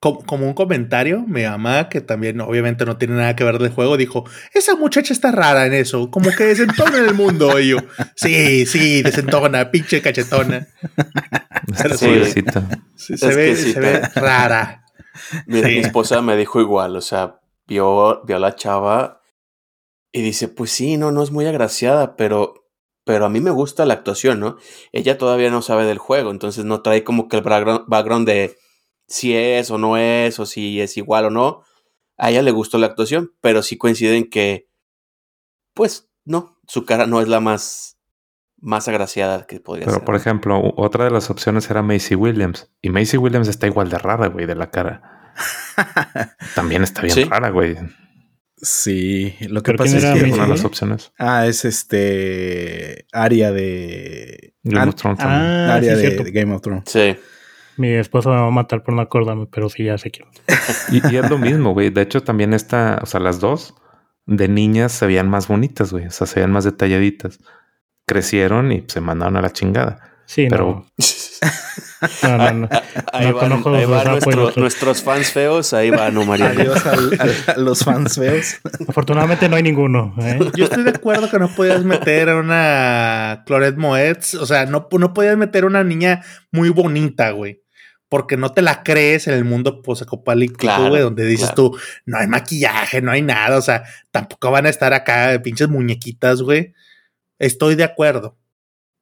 Como, un comentario, mi mamá, que también obviamente no tiene nada que ver del juego, dijo, esa muchacha está rara en eso, como que desentona en el mundo. Y yo, sí, sí, desentona, pinche cachetona. sí, se, ve, se ve rara. Mi, esposa me dijo igual, o sea, vio, vio a la chava y dice, pues sí, no, no es muy agraciada, pero pero a mí me gusta la actuación, ¿no? Ella todavía no sabe del juego, entonces no trae como que el background de si es o no es, o si es igual o no. A ella le gustó la actuación, pero sí coinciden que, pues, no, su cara no es la más, más agraciada que podría ser. Pero, por ejemplo, otra de las opciones era Macy Williams, y Macy Williams está igual de rara, güey, de la cara. También está bien rara, güey. Sí, lo que pasa es que una de las opciones. Ah, es este área de Game of Thrones. Ah, área de, Game of Thrones. Sí. Mi esposa me va a matar por no acordarme, pero sí ya sé quién. y, y es lo mismo, güey. De hecho, también esta, o sea, las dos de niñas se veían más bonitas, güey. O sea, se veían más detalladitas. Crecieron y se mandaron a la chingada. Sí, pero. No, no, no. Ahí van, nuestros fans feos, ahí van, no María. Adiós a, los fans feos. Afortunadamente no hay ninguno. ¿eh? Yo estoy de acuerdo que no podías meter a una Clorette Moetz, o sea, no, no podías meter a una niña muy bonita, güey. Porque no te la crees en el mundo posacopalíptico, güey, donde dices tú, no hay maquillaje, no hay nada, o sea, tampoco van a estar acá de pinches muñequitas, güey. Estoy de acuerdo.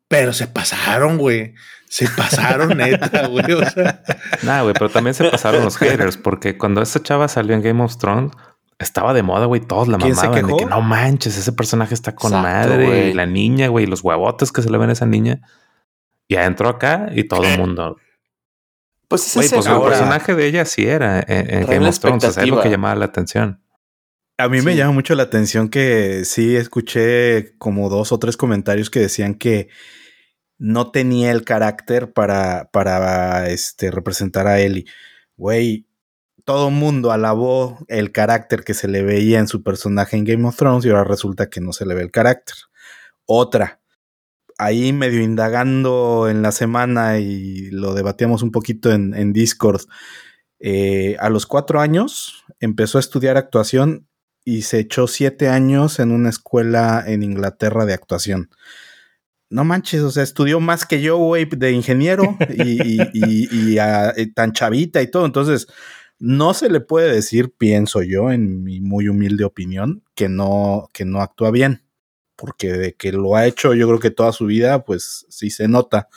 Pero se pasaron, güey. Se pasaron, neta, güey. O sea. Nah, güey, pero también se pasaron los haters, porque cuando esa chava salió en Game of Thrones, estaba de moda, güey. Todos la mamaban de que no manches, ese personaje está con madre. Y la niña, güey, los huevotes que se le ven a esa niña. Y entró acá y todo el mundo. Pues, güey, pues el personaje de ella sí era en, Game of Thrones. O sea, es lo que llamaba la atención. A mí me llama mucho la atención que sí escuché como dos o tres comentarios que decían que no tenía el carácter para, para este, representar a Ellie. Güey, todo mundo alabó el carácter que se le veía en su personaje en Game of Thrones y ahora resulta que no se le ve el carácter. Otra, ahí medio indagando en la semana y lo debatíamos un poquito en, en Discord. Eh, a los cuatro años empezó a estudiar actuación y se echó siete años en una escuela en Inglaterra de actuación. No manches, o sea, estudió más que yo, güey, de ingeniero y, y, tan chavita y todo. Entonces, no se le puede decir, pienso yo, en mi muy humilde opinión, que no, que no actúa bien. Porque de que lo ha hecho, yo creo que toda su vida, pues sí se nota.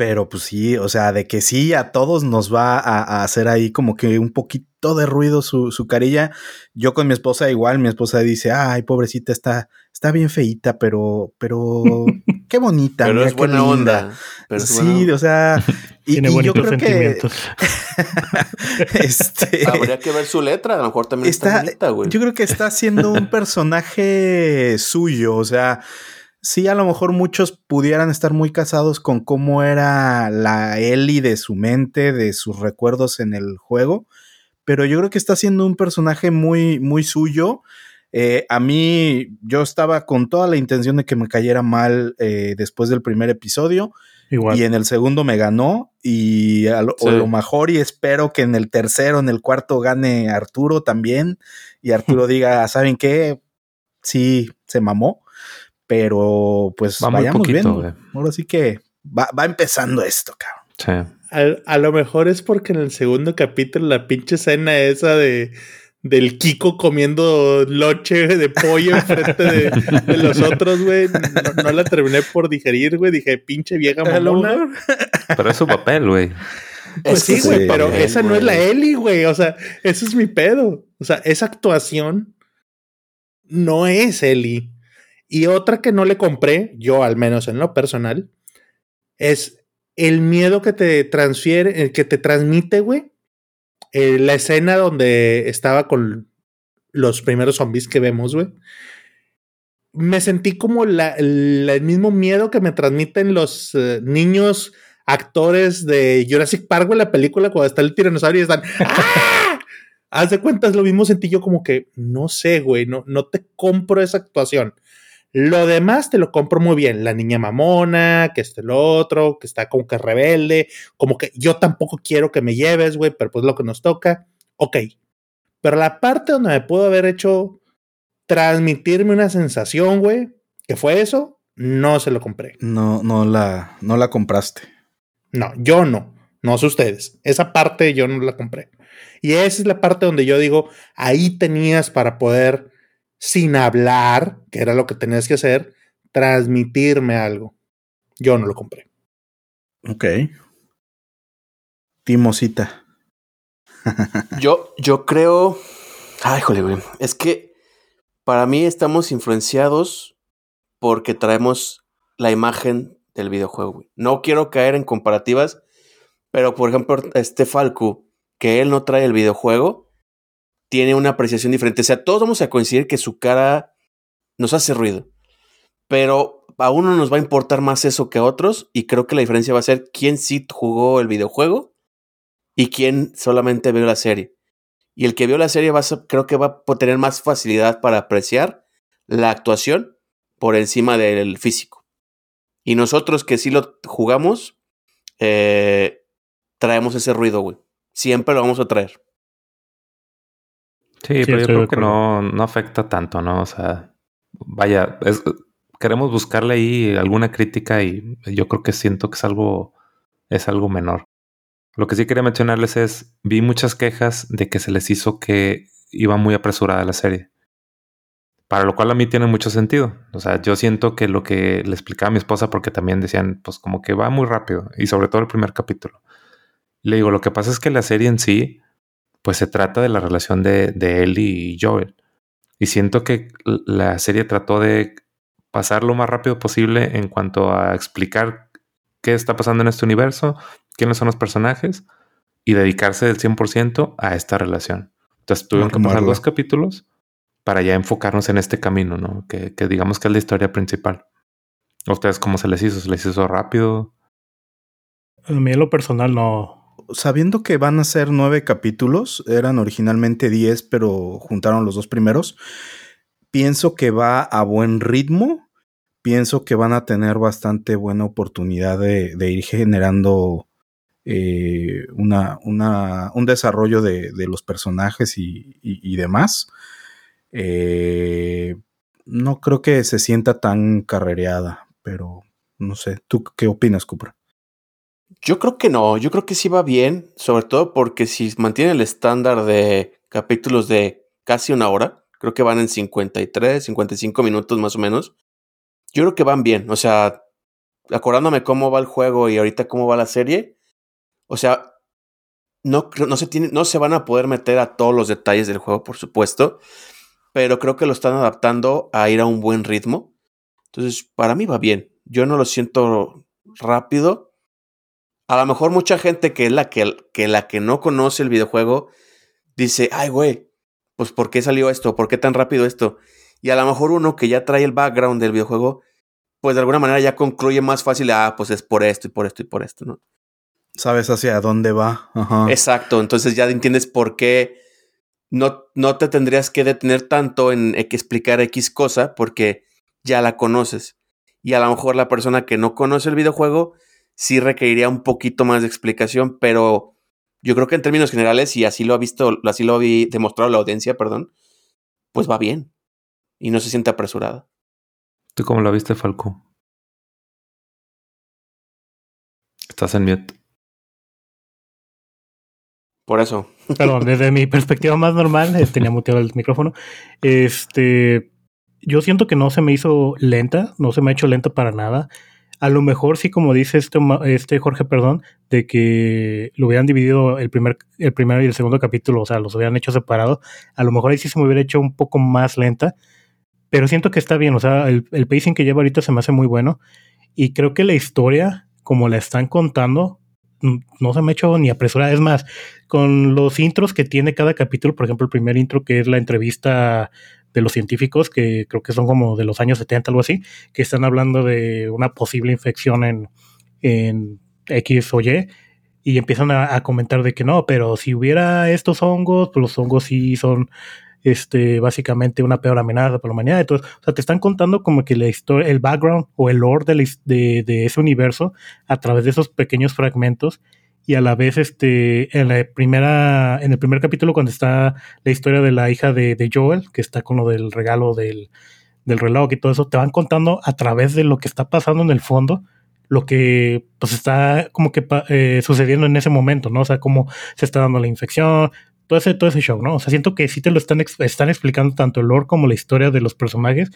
Pero pues sí, o sea, de que sí a todos nos va a, hacer ahí como que un poquito de ruido su, su, carilla. Yo con mi esposa igual, mi esposa dice, ay, pobrecita, está, está bien feita, pero, pero qué bonita. pero es buena onda. sí, o sea, y, Tiene yo creo que este, habría que ver su letra, a lo mejor también está, está bonita, güey. Yo creo que está haciendo un personaje suyo, o sea, sí, a lo mejor muchos pudieran estar muy casados con cómo era la Ellie de su mente, de sus recuerdos en el juego, pero yo creo que está siendo un personaje muy, muy suyo. Eh, a mí, yo estaba con toda la intención de que me cayera mal eh, después del primer episodio. Y en el segundo me ganó. Y a lo, lo, mejor, y espero que en el tercero, en el cuarto, gane Arturo también. Y Arturo diga, ¿saben qué? Sí, se mamó pero pues vayamos viendo. Ahora sí que va, empezando esto, cabrón. Sí. A, lo mejor es porque en el segundo capítulo la pinche escena esa de del Kiko comiendo loche de pollo enfrente de, de los otros, güey. No, la terminé por digerir, güey. Dije, pinche vieja mamona. Pero es su papel, güey. Pues sí, güey, pero esa no es la Eli, güey. O sea, ese es mi pedo. O sea, esa actuación no es Eli. Y otra que no le compré, yo al menos en lo personal, es el miedo que te transfiere, el que te transmite, güey. Eh, la escena donde estaba con los primeros zombies que vemos, güey. Me sentí como el mismo miedo que me transmiten los eh, niños actores de Jurassic Park, güey, la película, cuando está el tiranosaurio y están. ¡Ah! Haz de cuentas, lo mismo sentí yo como que, no sé, güey, no, no te compro esa actuación. Lo demás te lo compro muy bien. La niña mamona, que este lo otro, que está como que rebelde, como que yo tampoco quiero que me lleves, güey, pero pues lo que nos toca. Ok. Pero la parte donde me pudo haber hecho transmitirme una sensación, güey, que fue eso, no se lo compré. No, no la, no la compraste. No, yo no. No sé ustedes. Esa parte yo no la compré. Y esa es la parte donde yo digo, ahí tenías para poder sin hablar, que era lo que tenías que hacer, transmitirme algo. Yo no lo compré. Ok. Timosita. yo, yo creo. Ay, jole, güey. Es que para mí estamos influenciados porque traemos la imagen del videojuego, güey. No quiero caer en comparativas, pero por ejemplo, este Falco, que él no trae el videojuego, tiene una apreciación diferente. O sea, todos vamos a coincidir que su cara nos hace ruido. Pero a uno nos va a importar más eso que a otros. Y creo que la diferencia va a ser quién sí jugó el videojuego y quién solamente vio la serie. Y el que vio la serie va a, creo que va a tener más facilidad para apreciar la actuación por encima del físico. Y nosotros que sí lo jugamos, eh, traemos ese ruido, güey. Siempre lo vamos a traer. Sí, pero yo creo que no, no afecta tanto, ¿no? O sea, vaya, queremos buscarle ahí alguna crítica y yo creo que siento que es algo, es algo menor. Lo que sí quería mencionarles es, vi muchas quejas de que se les hizo que iba muy apresurada la serie. Para lo cual a mí tiene mucho sentido. O sea, yo siento que lo que le explicaba a mi esposa, porque también decían, pues como que va muy rápido, y sobre todo el primer capítulo. Le digo, lo que pasa es que la serie en sí, pues se trata de la relación de, de Ellie y Joel. Y siento que la serie trató de pasar lo más rápido posible en cuanto a explicar qué está pasando en este universo, quiénes son los personajes y dedicarse del 100% a esta relación. Entonces tuvieron que pasar dos capítulos para ya enfocarnos en este camino, ¿no? Que, que digamos que es la historia principal. ¿A ustedes cómo se les hizo? ¿Se les hizo rápido? A mí en lo personal no, sabiendo que van a ser nueve capítulos, eran originalmente diez, pero juntaron los dos primeros, pienso que va a buen ritmo, pienso que van a tener bastante buena oportunidad de, ir generando eh, una, un desarrollo de, los personajes y, demás. Eh, no creo que se sienta tan carrereada, pero no sé. ¿Tú qué opinas, Cooper? Yo creo que no, yo creo que sí va bien, sobre todo porque si mantiene el estándar de capítulos de casi una hora, creo que van en 53, 55 minutos más o menos. Yo creo que van bien, o sea, acordándome cómo va el juego y ahorita cómo va la serie, o sea, no, no, se tiene, no se van a poder meter a todos los detalles del juego, por supuesto, pero creo que lo están adaptando a ir a un buen ritmo. Entonces, para mí va bien. Yo no lo siento rápido. A lo mejor mucha gente que es la que, que, la que no conoce el videojuego dice, ay, güey, pues ¿por qué salió esto? ¿Por qué tan rápido esto? Y a lo mejor uno que ya trae el background del videojuego, pues de alguna manera ya concluye más fácil, ah, pues es por esto y por esto y por esto, ¿no? Sabes hacia dónde va. Exacto, entonces ya entiendes por qué no, no te tendrías que detener tanto en explicar X cosa porque ya la conoces. Y a lo mejor la persona que no conoce el videojuego sí requeriría un poquito más de explicación, pero yo creo que en términos generales, y así lo ha visto, así lo ha demostrado la audiencia, perdón, pues va bien. Y no se siente apresurada. ¿Tú cómo la viste, Falco? Estás en mute. Por eso. Perdón, desde mi perspectiva más normal, eh, tenía muteado el micrófono. Este, yo siento que no se me hizo lenta, no se me ha hecho lenta para nada. A lo mejor sí, como dice este, este Jorge, perdón, de que lo hubieran dividido el primer, el primero y el segundo capítulo, o sea, los hubieran hecho separados. A lo mejor ahí sí se me hubiera hecho un poco más lenta, pero siento que está bien, o sea, el, el pacing que lleva ahorita se me hace muy bueno. Y creo que la historia, como la están contando, no se me ha hecho ni apresurada. Es más, con los intros que tiene cada capítulo, por ejemplo, el primer intro que es la entrevista de los científicos, que creo que son como de los años 70, algo así, que están hablando de una posible infección en, en X o Y, y empiezan a, comentar de que no, pero si hubiera estos hongos, pues los hongos sí son este, básicamente una peor amenaza para la humanidad. Entonces, o sea, te están contando como que la historia, el background o el lore de, de, ese universo a través de esos pequeños fragmentos. Y a la vez, este, en la primera, en el primer capítulo, cuando está la historia de la hija de, Joel, que está con lo del regalo del, del reloj y todo eso, te van contando a través de lo que está pasando en el fondo, lo que pues está como que eh, sucediendo en ese momento, ¿no? O sea, cómo se está dando la infección, todo ese, todo ese show, ¿no? O sea, siento que sí te lo están, están explicando tanto el lore como la historia de los personajes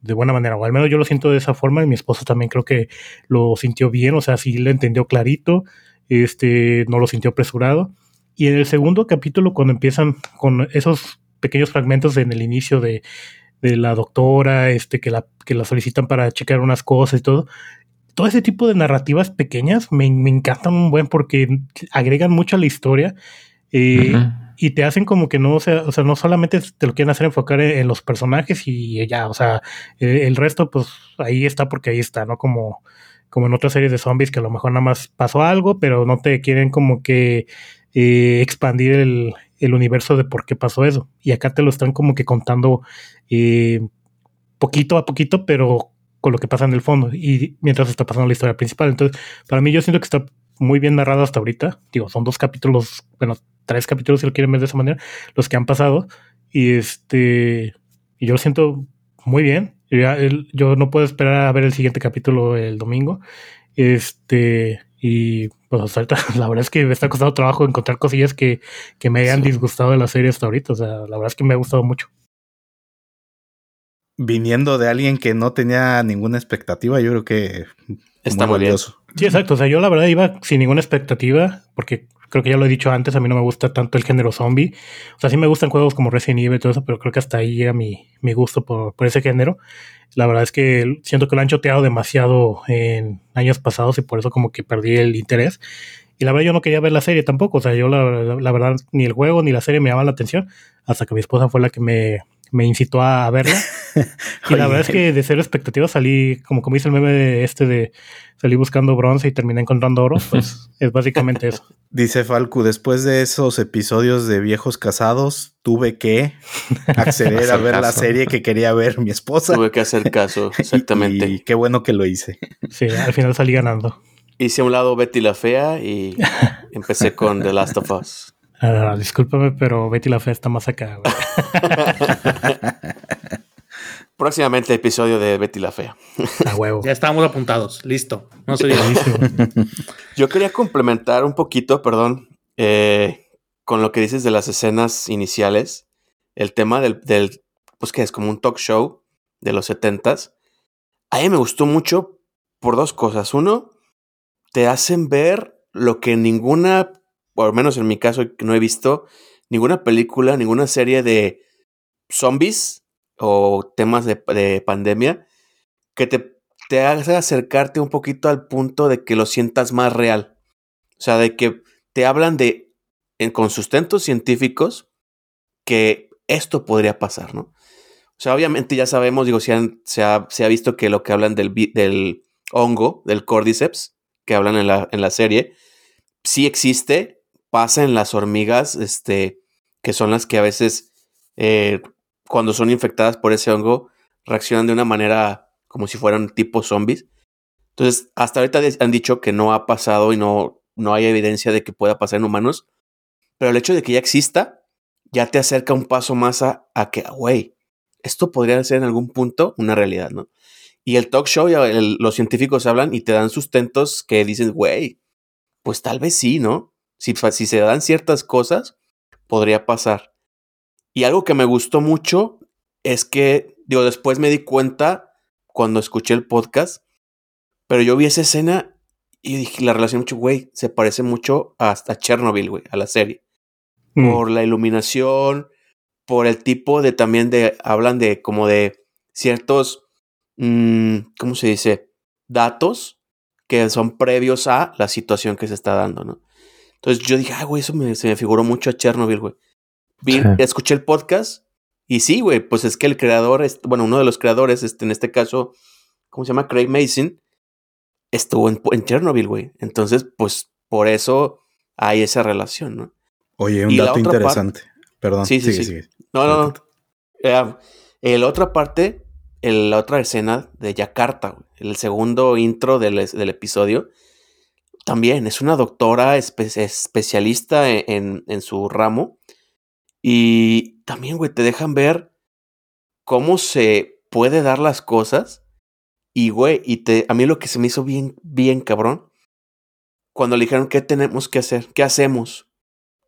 de buena manera, o al menos yo lo siento de esa forma y mi esposa también creo que lo sintió bien, o sea, sí le entendió clarito, este, no lo sintió apresurado. Y en el segundo capítulo, cuando empiezan con esos pequeños fragmentos en el inicio de, de la doctora, este, que la, que la solicitan para checar unas cosas y todo, todo ese tipo de narrativas pequeñas me, me encantan un buen porque agregan mucho a la historia. Eh, y te hacen como que no, o sea, o sea, no solamente te lo quieren hacer enfocar en, los personajes y ya, o sea, eh, el resto, pues ahí está porque ahí está, ¿no? Como, como en otras series de zombies que a lo mejor nada más pasó algo, pero no te quieren como que eh, expandir el, el, universo de por qué pasó eso. Y acá te lo están como que contando eh, poquito a poquito, pero con lo que pasa en el fondo y mientras está pasando la historia principal. Entonces, para mí yo siento que está muy bien narrado hasta ahorita. Digo, son dos capítulos, bueno, tres capítulos si lo quieren ver de esa manera, los que han pasado. Y este, y yo lo siento muy bien. Yo, no puedo esperar a ver el siguiente capítulo el domingo. Este, y pues ahorita la verdad es que me está costando trabajo encontrar cosillas que, que me hayan disgustado de la serie hasta ahorita. O sea, la verdad es que me ha gustado mucho. Viniendo de alguien que no tenía ninguna expectativa, yo creo que está muy, muy Sí, exacto. O sea, yo la verdad iba sin ninguna expectativa, porque creo que ya lo he dicho antes, a mí no me gusta tanto el género zombie. O sea, sí me gustan juegos como Resident Evil y todo eso, pero creo que hasta ahí llega mi, mi gusto por, por, ese género. La verdad es que siento que lo han choteado demasiado en años pasados y por eso como que perdí el interés. Y la verdad yo no quería ver la serie tampoco. O sea, yo la, la verdad ni el juego ni la serie me llamaban la atención hasta que mi esposa fue la que me, me incitó a verla. y la verdad es que de cero expectativas salí, como, como dice el meme de este de salí buscando bronce y terminé encontrando oro, pues es básicamente eso. Dice Falcu, después de esos episodios de viejos casados, tuve que acceder a ver la serie que quería ver mi esposa. Tuve que hacer caso, exactamente. y, qué bueno que lo hice. Sí, al final salí ganando. Hice a un lado Betty la Fea y empecé con The Last of Us. Ah, discúlpame, pero Betty la Fea está más acá. güey. Próximamente episodio de Betty la Fea. A huevo. Ya estábamos apuntados. Listo. No se. Yo quería complementar un poquito, perdón, eh, con lo que dices de las escenas iniciales. El tema del, del, pues que es como un talk show de los setentas. A mí me gustó mucho por dos cosas. Uno, te hacen ver lo que ninguna, o al menos en mi caso no he visto, ninguna película, ninguna serie de zombies o temas de, de pandemia que te, te hace acercarte un poquito al punto de que lo sientas más real. O sea, de que te hablan de, con sustentos científicos, que esto podría pasar, ¿no? O sea, obviamente ya sabemos, digo, se, se, ha, se ha visto que lo que hablan del, del hongo, del cordyceps, que hablan en la, en la serie, sí existe, pasa en las hormigas, este, que son las que a veces, eh, cuando son infectadas por ese hongo, reaccionan de una manera como si fueran tipo zombies. Entonces, hasta ahorita han dicho que no ha pasado y no, no hay evidencia de que pueda pasar en humanos, pero el hecho de que ya exista, ya te acerca un paso más a, que, güey, esto podría ser en algún punto una realidad, ¿no? Y el talk show, el- los científicos hablan y te dan sustentos que dices, güey, pues tal vez sí, ¿no? Si, si se dan ciertas cosas, podría pasar. Y algo que me gustó mucho es que, digo, después me di cuenta cuando escuché el podcast, pero yo vi esa escena y dije, la relación mucho, güey, se parece mucho hasta Chernobyl, güey, a la serie Mm. por la iluminación, por el tipo de también de, hablan de como de ciertos, mm, ¿cómo se dice? Datos que son previos a la situación que se está dando, ¿no? Entonces yo dije, ah, güey, eso me, se me figuró mucho a Chernobyl, güey. Vi- Sí. Escuché el podcast y sí, güey, pues es que el creador, es, bueno, uno de los creadores, este, en este caso, ¿cómo se llama? Craig Mason, estuvo en, en Chernobyl, güey. Entonces, pues por eso hay esa relación, ¿no? Oye, un Y dato interesante. Perdón, Sí, sí, sigue, sí. sigue. No, no, no. Eh, la otra parte, en la otra escena de Yakarta, güey, el segundo intro del, del episodio, también es una doctora espe- especialista en, en- en su ramo. Y también, güey, te dejan ver cómo se puede dar las cosas. Y, güey, y te, a mí lo que se me hizo bien, bien cabrón, cuando le dijeron, ¿qué tenemos que hacer? ¿Qué hacemos?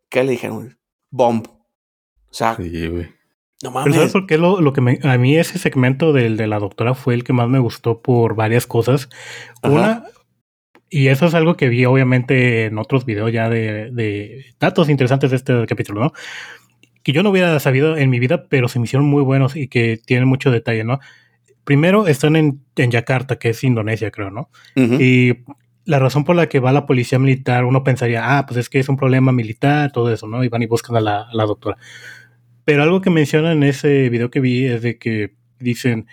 ¿Qué le dijeron? Bomb. O sea, Sí, güey. no mames. ¿sabes por qué lo, lo que me- a mí ese segmento del de la doctora fue el que más me gustó por varias cosas? Ajá. Una, y eso es algo que vi obviamente en otros videos ya de, de datos interesantes de este capítulo, ¿no? Que yo no hubiera sabido en mi vida, pero se me hicieron muy buenos y que tienen mucho detalle, ¿no? Primero están en, en Yakarta, que es Indonesia, creo, ¿no? Y la razón por la que va la policía militar, uno pensaría, ah, pues es que es un problema militar, todo eso, ¿no? Y van y buscan a la, a la doctora. Pero algo que mencionan en ese video que vi es de que dicen,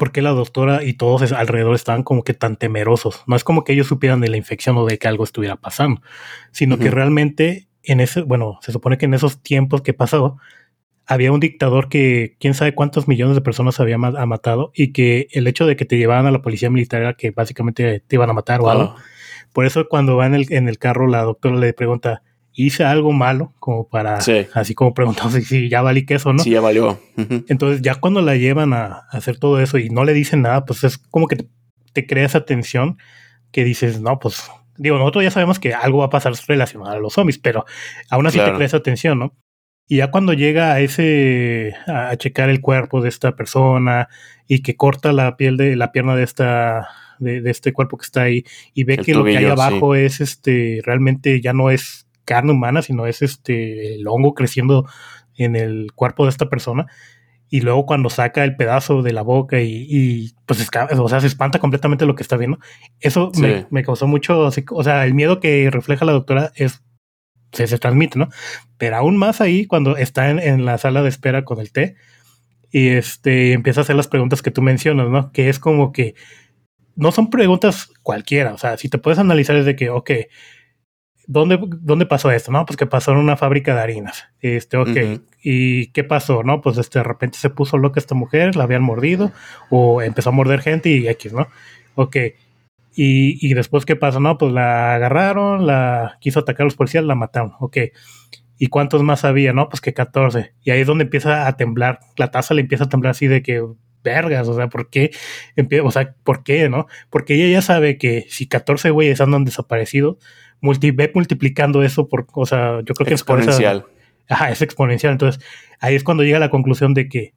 ¿por qué la doctora y todos alrededor estaban como que tan temerosos? No es como que ellos supieran de la infección o de que algo estuviera pasando, sino que realmente en ese, bueno, se supone que en esos tiempos que pasó, había un dictador que quién sabe cuántos millones de personas había ma- ha matado y que el hecho de que te llevaban a la policía militar era que básicamente te iban a matar o algo. Por eso cuando va en el, en el carro la doctora le pregunta, ¿hice algo malo? Como para, Sí. así como preguntando si, ya valí queso, ¿no? Sí, ya valió. Entonces ya cuando la llevan a, a hacer todo eso y no le dicen nada, pues es como que te, te crea esa tensión que dices, no, pues digo, nosotros ya sabemos que algo va a pasar relacionado a los zombies, pero aún así Claro. te crea esa tensión, ¿no? Y ya cuando llega a ese, a, a checar el cuerpo de esta persona y que corta la piel de la pierna de esta, de, de este cuerpo que está ahí y ve El que lo que hay abajo es este, realmente ya no es carne humana, sino es este, el hongo creciendo en el cuerpo de esta persona. Y luego cuando saca el pedazo de la boca y, y, pues o sea, se espanta completamente lo que está viendo. Eso Sí. me, me causó mucho, o sea, el miedo que refleja la doctora es se, se transmite, ¿no? Pero aún más ahí cuando está en, en la sala de espera con el té y este empieza a hacer las preguntas que tú mencionas, ¿no? Que es como que no son preguntas cualquiera, o sea, si te puedes analizar es de que, ok, ¿dónde, dónde pasó esto? No, pues que pasó en una fábrica de harinas. Este, ok, Ujú. ¿y qué pasó? No, pues este, de repente se puso loca esta mujer, la habían mordido o empezó a morder gente y X, ¿no? Ok, Y, y después, ¿qué pasa? No, pues la agarraron, la quiso atacar a los policías, la mataron. Ok. ¿Y cuántos más había? No, pues que 14. Y ahí es donde empieza a temblar. La taza le empieza a temblar así de que, vergas, o sea, ¿por qué? O sea, ¿por qué, no? Porque ella ya sabe que si 14 güeyes andan desaparecidos, multi ve multiplicando eso por, o sea, yo creo que es exponencial. ajá, es exponencial. Entonces, ahí es cuando llega la conclusión de que,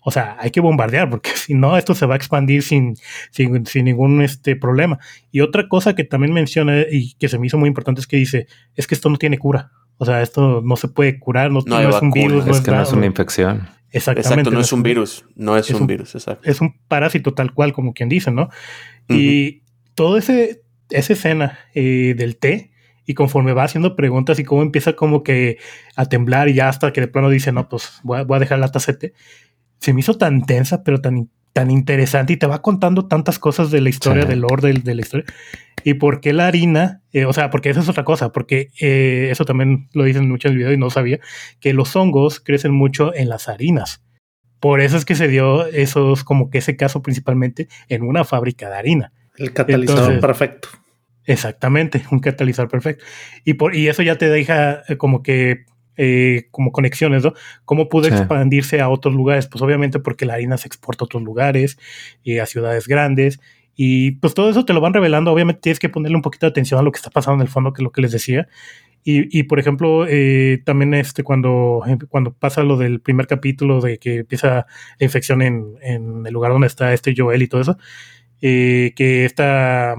o sea, hay que bombardear, porque si no, esto se va a expandir sin, sin, sin, ningún este, problema. Y otra cosa que también menciona y que se me hizo muy importante es que dice, es que esto no tiene cura. O sea, esto no se puede curar, no, no, es un virus. Es, no es, que no es una infección. Exactamente. Exacto, no es un virus, no es, es un, un, virus, exacto. Es un parásito tal cual, como quien dice, ¿no? Uh -huh. Y todo ese, esa escena eh, del té, y conforme va haciendo preguntas y cómo empieza como que a temblar y ya hasta que de plano dice, no, pues voy a, voy a dejar la tacete, se me hizo tan tensa, pero tan, tan interesante y te va contando tantas cosas de la historia, sí. del orden de la historia. Y por qué la harina, eh, o sea, porque eso es otra cosa, porque eh, eso también lo dicen mucho en el video y no sabía, que los hongos crecen mucho en las harinas. Por eso es que se dio esos, como que ese caso principalmente en una fábrica de harina. El catalizador Entonces, perfecto. Exactamente, un catalizador perfecto. Y, por, y eso ya te deja eh, como que eh, como conexiones, ¿no? ¿Cómo pudo sí. expandirse a otros lugares? Pues obviamente porque la harina se exporta a otros lugares y a ciudades grandes. Y pues todo eso te lo van revelando. Obviamente tienes que ponerle un poquito de atención a lo que está pasando en el fondo, que es lo que les decía. Y, y por ejemplo, eh, también este, cuando, cuando pasa lo del primer capítulo de que empieza la infección en, en el lugar donde está este Joel y todo eso, eh, que esta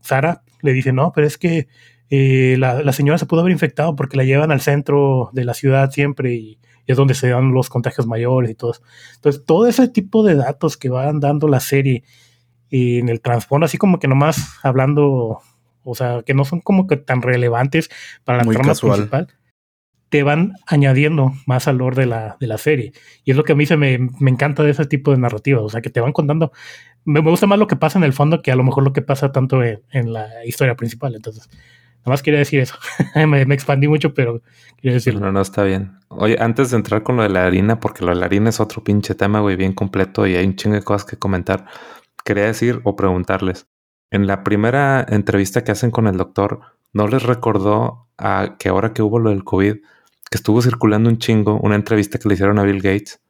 Sara le dice, no, pero es que eh, la, la, señora se pudo haber infectado porque la llevan al centro de la ciudad siempre y, y, es donde se dan los contagios mayores y todo eso. Entonces, todo ese tipo de datos que van dando la serie en el trasfondo, así como que nomás hablando, o sea, que no son como que tan relevantes para la Muy trama casual. principal, te van añadiendo más al de la, de la serie. Y es lo que a mí se me, me encanta de ese tipo de narrativas, o sea, que te van contando. Me, me, gusta más lo que pasa en el fondo que a lo mejor lo que pasa tanto en, en la historia principal. Entonces, Nada más quería decir eso. me, me, expandí mucho, pero quería decirlo. No, no, está bien. Oye, antes de entrar con lo de la harina, porque lo de la harina es otro pinche tema, güey, bien completo y hay un chingo de cosas que comentar. Quería decir o preguntarles. En la primera entrevista que hacen con el doctor, ¿no les recordó a que ahora que hubo lo del COVID, que estuvo circulando un chingo, una entrevista que le hicieron a Bill Gates,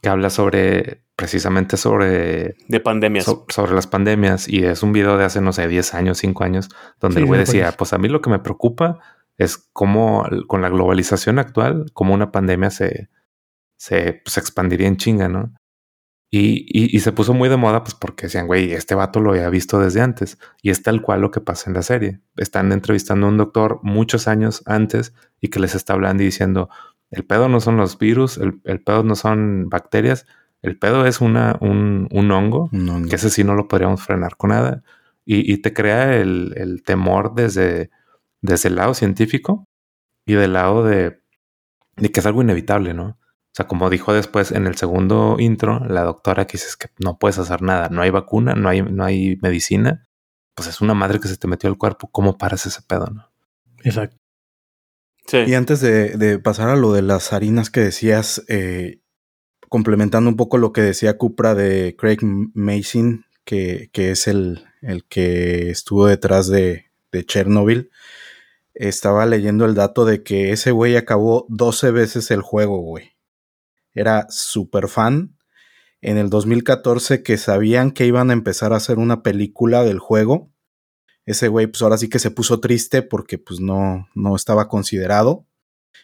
que habla sobre precisamente sobre de pandemias. so, sobre las pandemias y es un video de hace no sé 10 años 5 años donde sí, el güey decía pues. A mí lo que me preocupa es cómo con la globalización actual cómo una pandemia se se pues, expandiría en chinga no y, y, y, se puso muy de moda pues porque decían güey este vato lo había visto desde antes y es tal cual lo que pasa en la serie están entrevistando a un doctor muchos años antes y que les está hablando y diciendo el pedo no son los virus, el, el pedo no son bacterias, el pedo es una, un, un hongo, no, no. que ese sí no lo podríamos frenar con nada. Y, y te crea el, el, temor desde, desde el lado científico y del lado de, de, que es algo inevitable, ¿no? O sea, como dijo después en el segundo intro, la doctora que dice es que no puedes hacer nada, no hay vacuna, no hay, no hay medicina, pues es una madre que se te metió al cuerpo, ¿cómo paras ese pedo, no? Exacto. Sí. Y antes de, de, pasar a lo de las harinas que decías, eh, complementando un poco lo que decía Cupra de Craig Mason, que, que es el, el, que estuvo detrás de, de, Chernobyl, estaba leyendo el dato de que ese güey acabó 12 veces el juego, güey. Era súper fan. En el 2014 que sabían que iban a empezar a hacer una película del juego, ese güey pues ahora sí que se puso triste porque pues no, no estaba considerado.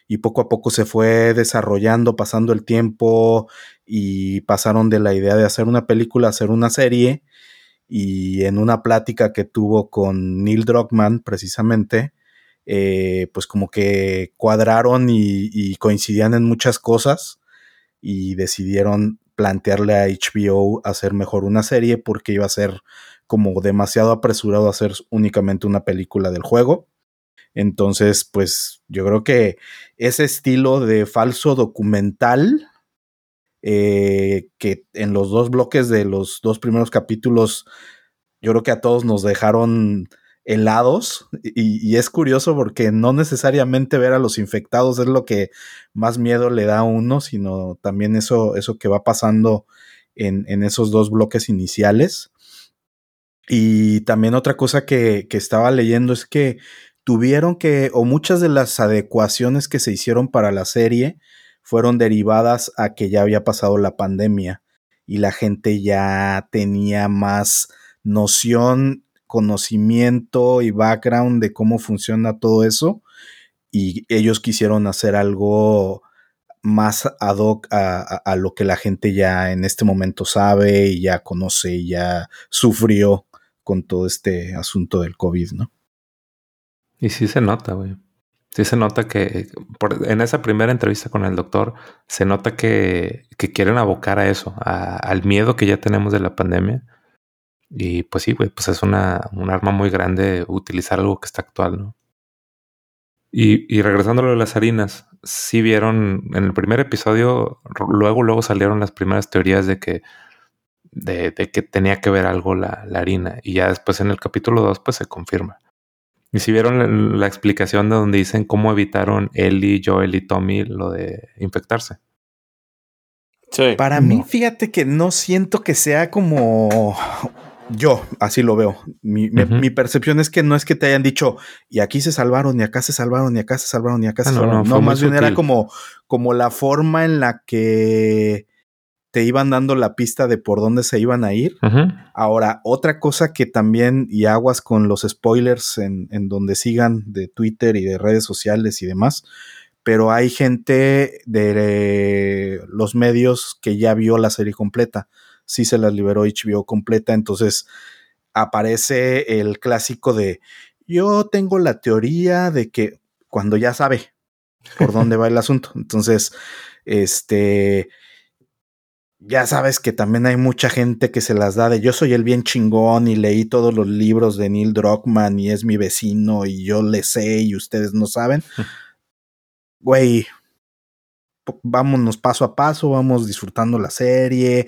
Y poco a poco se fue desarrollando, pasando el tiempo y pasaron de la idea de hacer una película a hacer una serie. Y en una plática que tuvo con Neil Druckmann precisamente, eh, pues como que cuadraron y, y coincidían en muchas cosas y decidieron plantearle a HBO hacer mejor una serie porque iba a ser como demasiado apresurado hacer únicamente una película del juego. Entonces, pues yo creo que ese estilo de falso documental, eh, que en los dos bloques de los dos primeros capítulos, yo creo que a todos nos dejaron helados y, y, es curioso porque no necesariamente ver a los infectados es lo que más miedo le da a uno, sino también eso, eso que va pasando en, en esos dos bloques iniciales. Y también otra cosa que, que estaba leyendo es que tuvieron que, o muchas de las adecuaciones que se hicieron para la serie fueron derivadas a que ya había pasado la pandemia y la gente ya tenía más noción, conocimiento y background de cómo funciona todo eso y ellos quisieron hacer algo más ad hoc a, lo que la gente ya en este momento sabe y ya conoce y ya sufrió con todo este asunto del COVID, ¿no? Y sí se nota, güey. Sí se nota que en esa primera entrevista con el doctor se nota que, quieren abocar a eso, al miedo que ya tenemos de la pandemia. Y pues sí, güey, pues es una, un arma muy grande utilizar algo que está actual, ¿no? Y, y regresando a lo de las harinas, sí vieron en el primer episodio, luego, luego salieron las primeras teorías de que, de, que tenía que ver algo la, la, harina. Y ya después en el capítulo 2, pues se confirma. Y si vieron la, explicación de donde dicen cómo evitaron Ellie, Joel y Tommy lo de infectarse. Sí. Para mí, fíjate que no siento que sea como yo así lo veo. Mi, percepción es que no es que te hayan dicho y aquí se salvaron, y acá se salvaron, y acá se salvaron, y acá se ah, salvaron. No, más bien era como, como la forma en la que te iban dando la pista de por dónde se iban a ir. Ahora, otra cosa que también, y aguas con los spoilers en, en donde sigan de Twitter y de redes sociales y demás, pero hay gente de los medios que ya vio la serie completa sí se las liberó HBO completa, entonces aparece el clásico de yo tengo la teoría de que cuando ya sabe por dónde va el asunto. Entonces, este, ya sabes que también hay mucha gente que se las da de yo soy el bien chingón y leí todos los libros de Neil Druckmann y es mi vecino y yo le sé y ustedes no saben. Güey, vámonos paso a paso, vamos disfrutando la serie,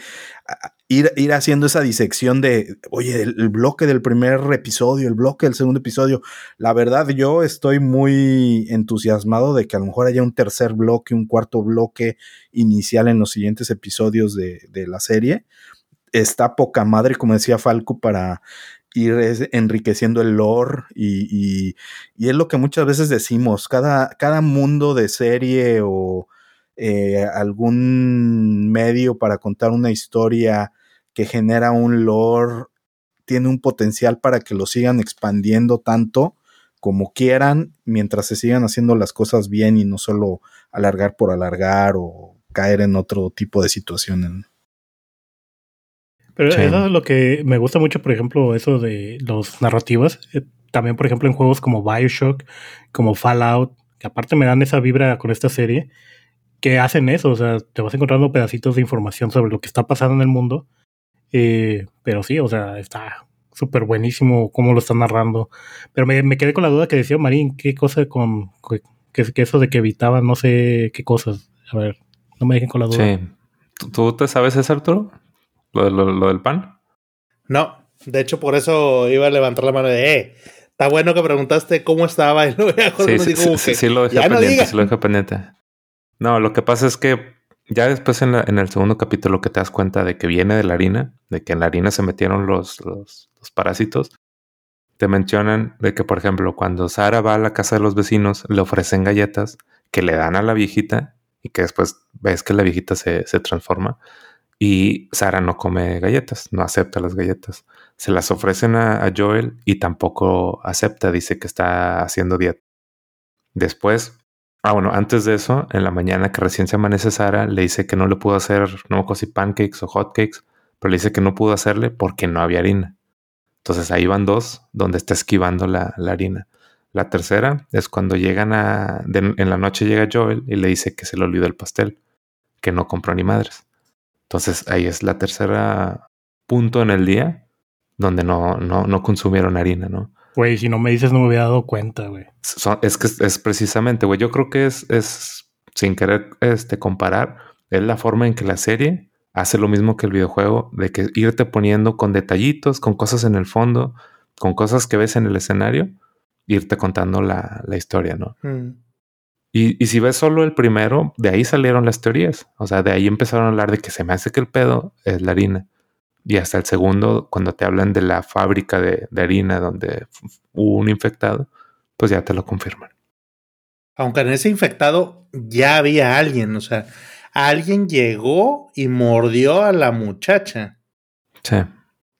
ir, ir haciendo esa disección de, oye, el, bloque del primer episodio, el bloque del segundo episodio. La verdad, yo estoy muy entusiasmado de que a lo mejor haya un tercer bloque, un cuarto bloque inicial en los siguientes episodios de, de la serie. Está poca madre, como decía Falco, para ir enriqueciendo el lore y, y, y, es lo que muchas veces decimos, cada, cada mundo de serie o eh, algún medio para contar una historia que genera un lore, tiene un potencial para que lo sigan expandiendo tanto como quieran, mientras se sigan haciendo las cosas bien y no solo alargar por alargar o caer en otro tipo de situaciones. Pero eso es lo que me gusta mucho, por ejemplo, eso de los narrativas. Eh, también, por ejemplo, en juegos como Bioshock, como Fallout, que aparte me dan esa vibra con esta serie, que hacen eso, o sea, te vas encontrando pedacitos de información sobre lo que está pasando en el mundo. Eh, pero sí, o sea, está súper buenísimo cómo lo están narrando. Pero me, quedé con la duda que decía Marín, qué cosa con que, eso de que evitaban no sé qué cosas. A ver, no me dejen con la duda. Sí. ¿Tú, te sabes eso, Arturo? ¿Lo, lo, del pan? No, de hecho por eso iba a levantar la mano de, eh, está bueno que preguntaste cómo estaba y luego sí, sí, sí, sí, lo dejé pendiente, sí lo dejé pendiente. No, lo que pasa es que ya después en, el segundo capítulo que te das cuenta de que viene de la harina, de que en la harina se metieron los, los, parásitos, te mencionan de que, por ejemplo, cuando Sara va a la casa de los vecinos, le ofrecen galletas que le dan a la viejita y que después ves que la viejita se, transforma y Sara no come galletas, no acepta las galletas. Se las ofrecen a Joel y tampoco acepta, dice que está haciendo dieta. Después Ah, bueno, antes de eso, en la mañana que recién se amanece Sara, le dice que no le pudo hacer, no me si pancakes o hotcakes, pero le dice que no pudo hacerle porque no había harina. Entonces ahí van dos donde está esquivando la, harina. La tercera es cuando llegan a. en la noche llega Joel y le dice que se le olvidó el pastel, que no compró ni madres. Entonces ahí es la tercera punto en el día donde no, no, no consumieron harina, ¿no? Güey, si no me dices no me había dado cuenta, güey. es que es precisamente, güey. Yo creo que es, es, sin querer este, comparar, es la forma en que la serie hace lo mismo que el videojuego, de que irte poniendo con detallitos, con cosas en el fondo, con cosas que ves en el escenario, irte contando la, historia, ¿no? Mm. Y, y, si ves solo el primero, de ahí salieron las teorías. O sea, de ahí empezaron a hablar de que se me hace que el pedo es la harina. Y hasta el segundo, cuando te hablan de la fábrica de, de harina donde hubo un infectado, pues ya te lo confirman. Aunque en ese infectado ya había alguien, o sea, alguien llegó y mordió a la muchacha. Sí.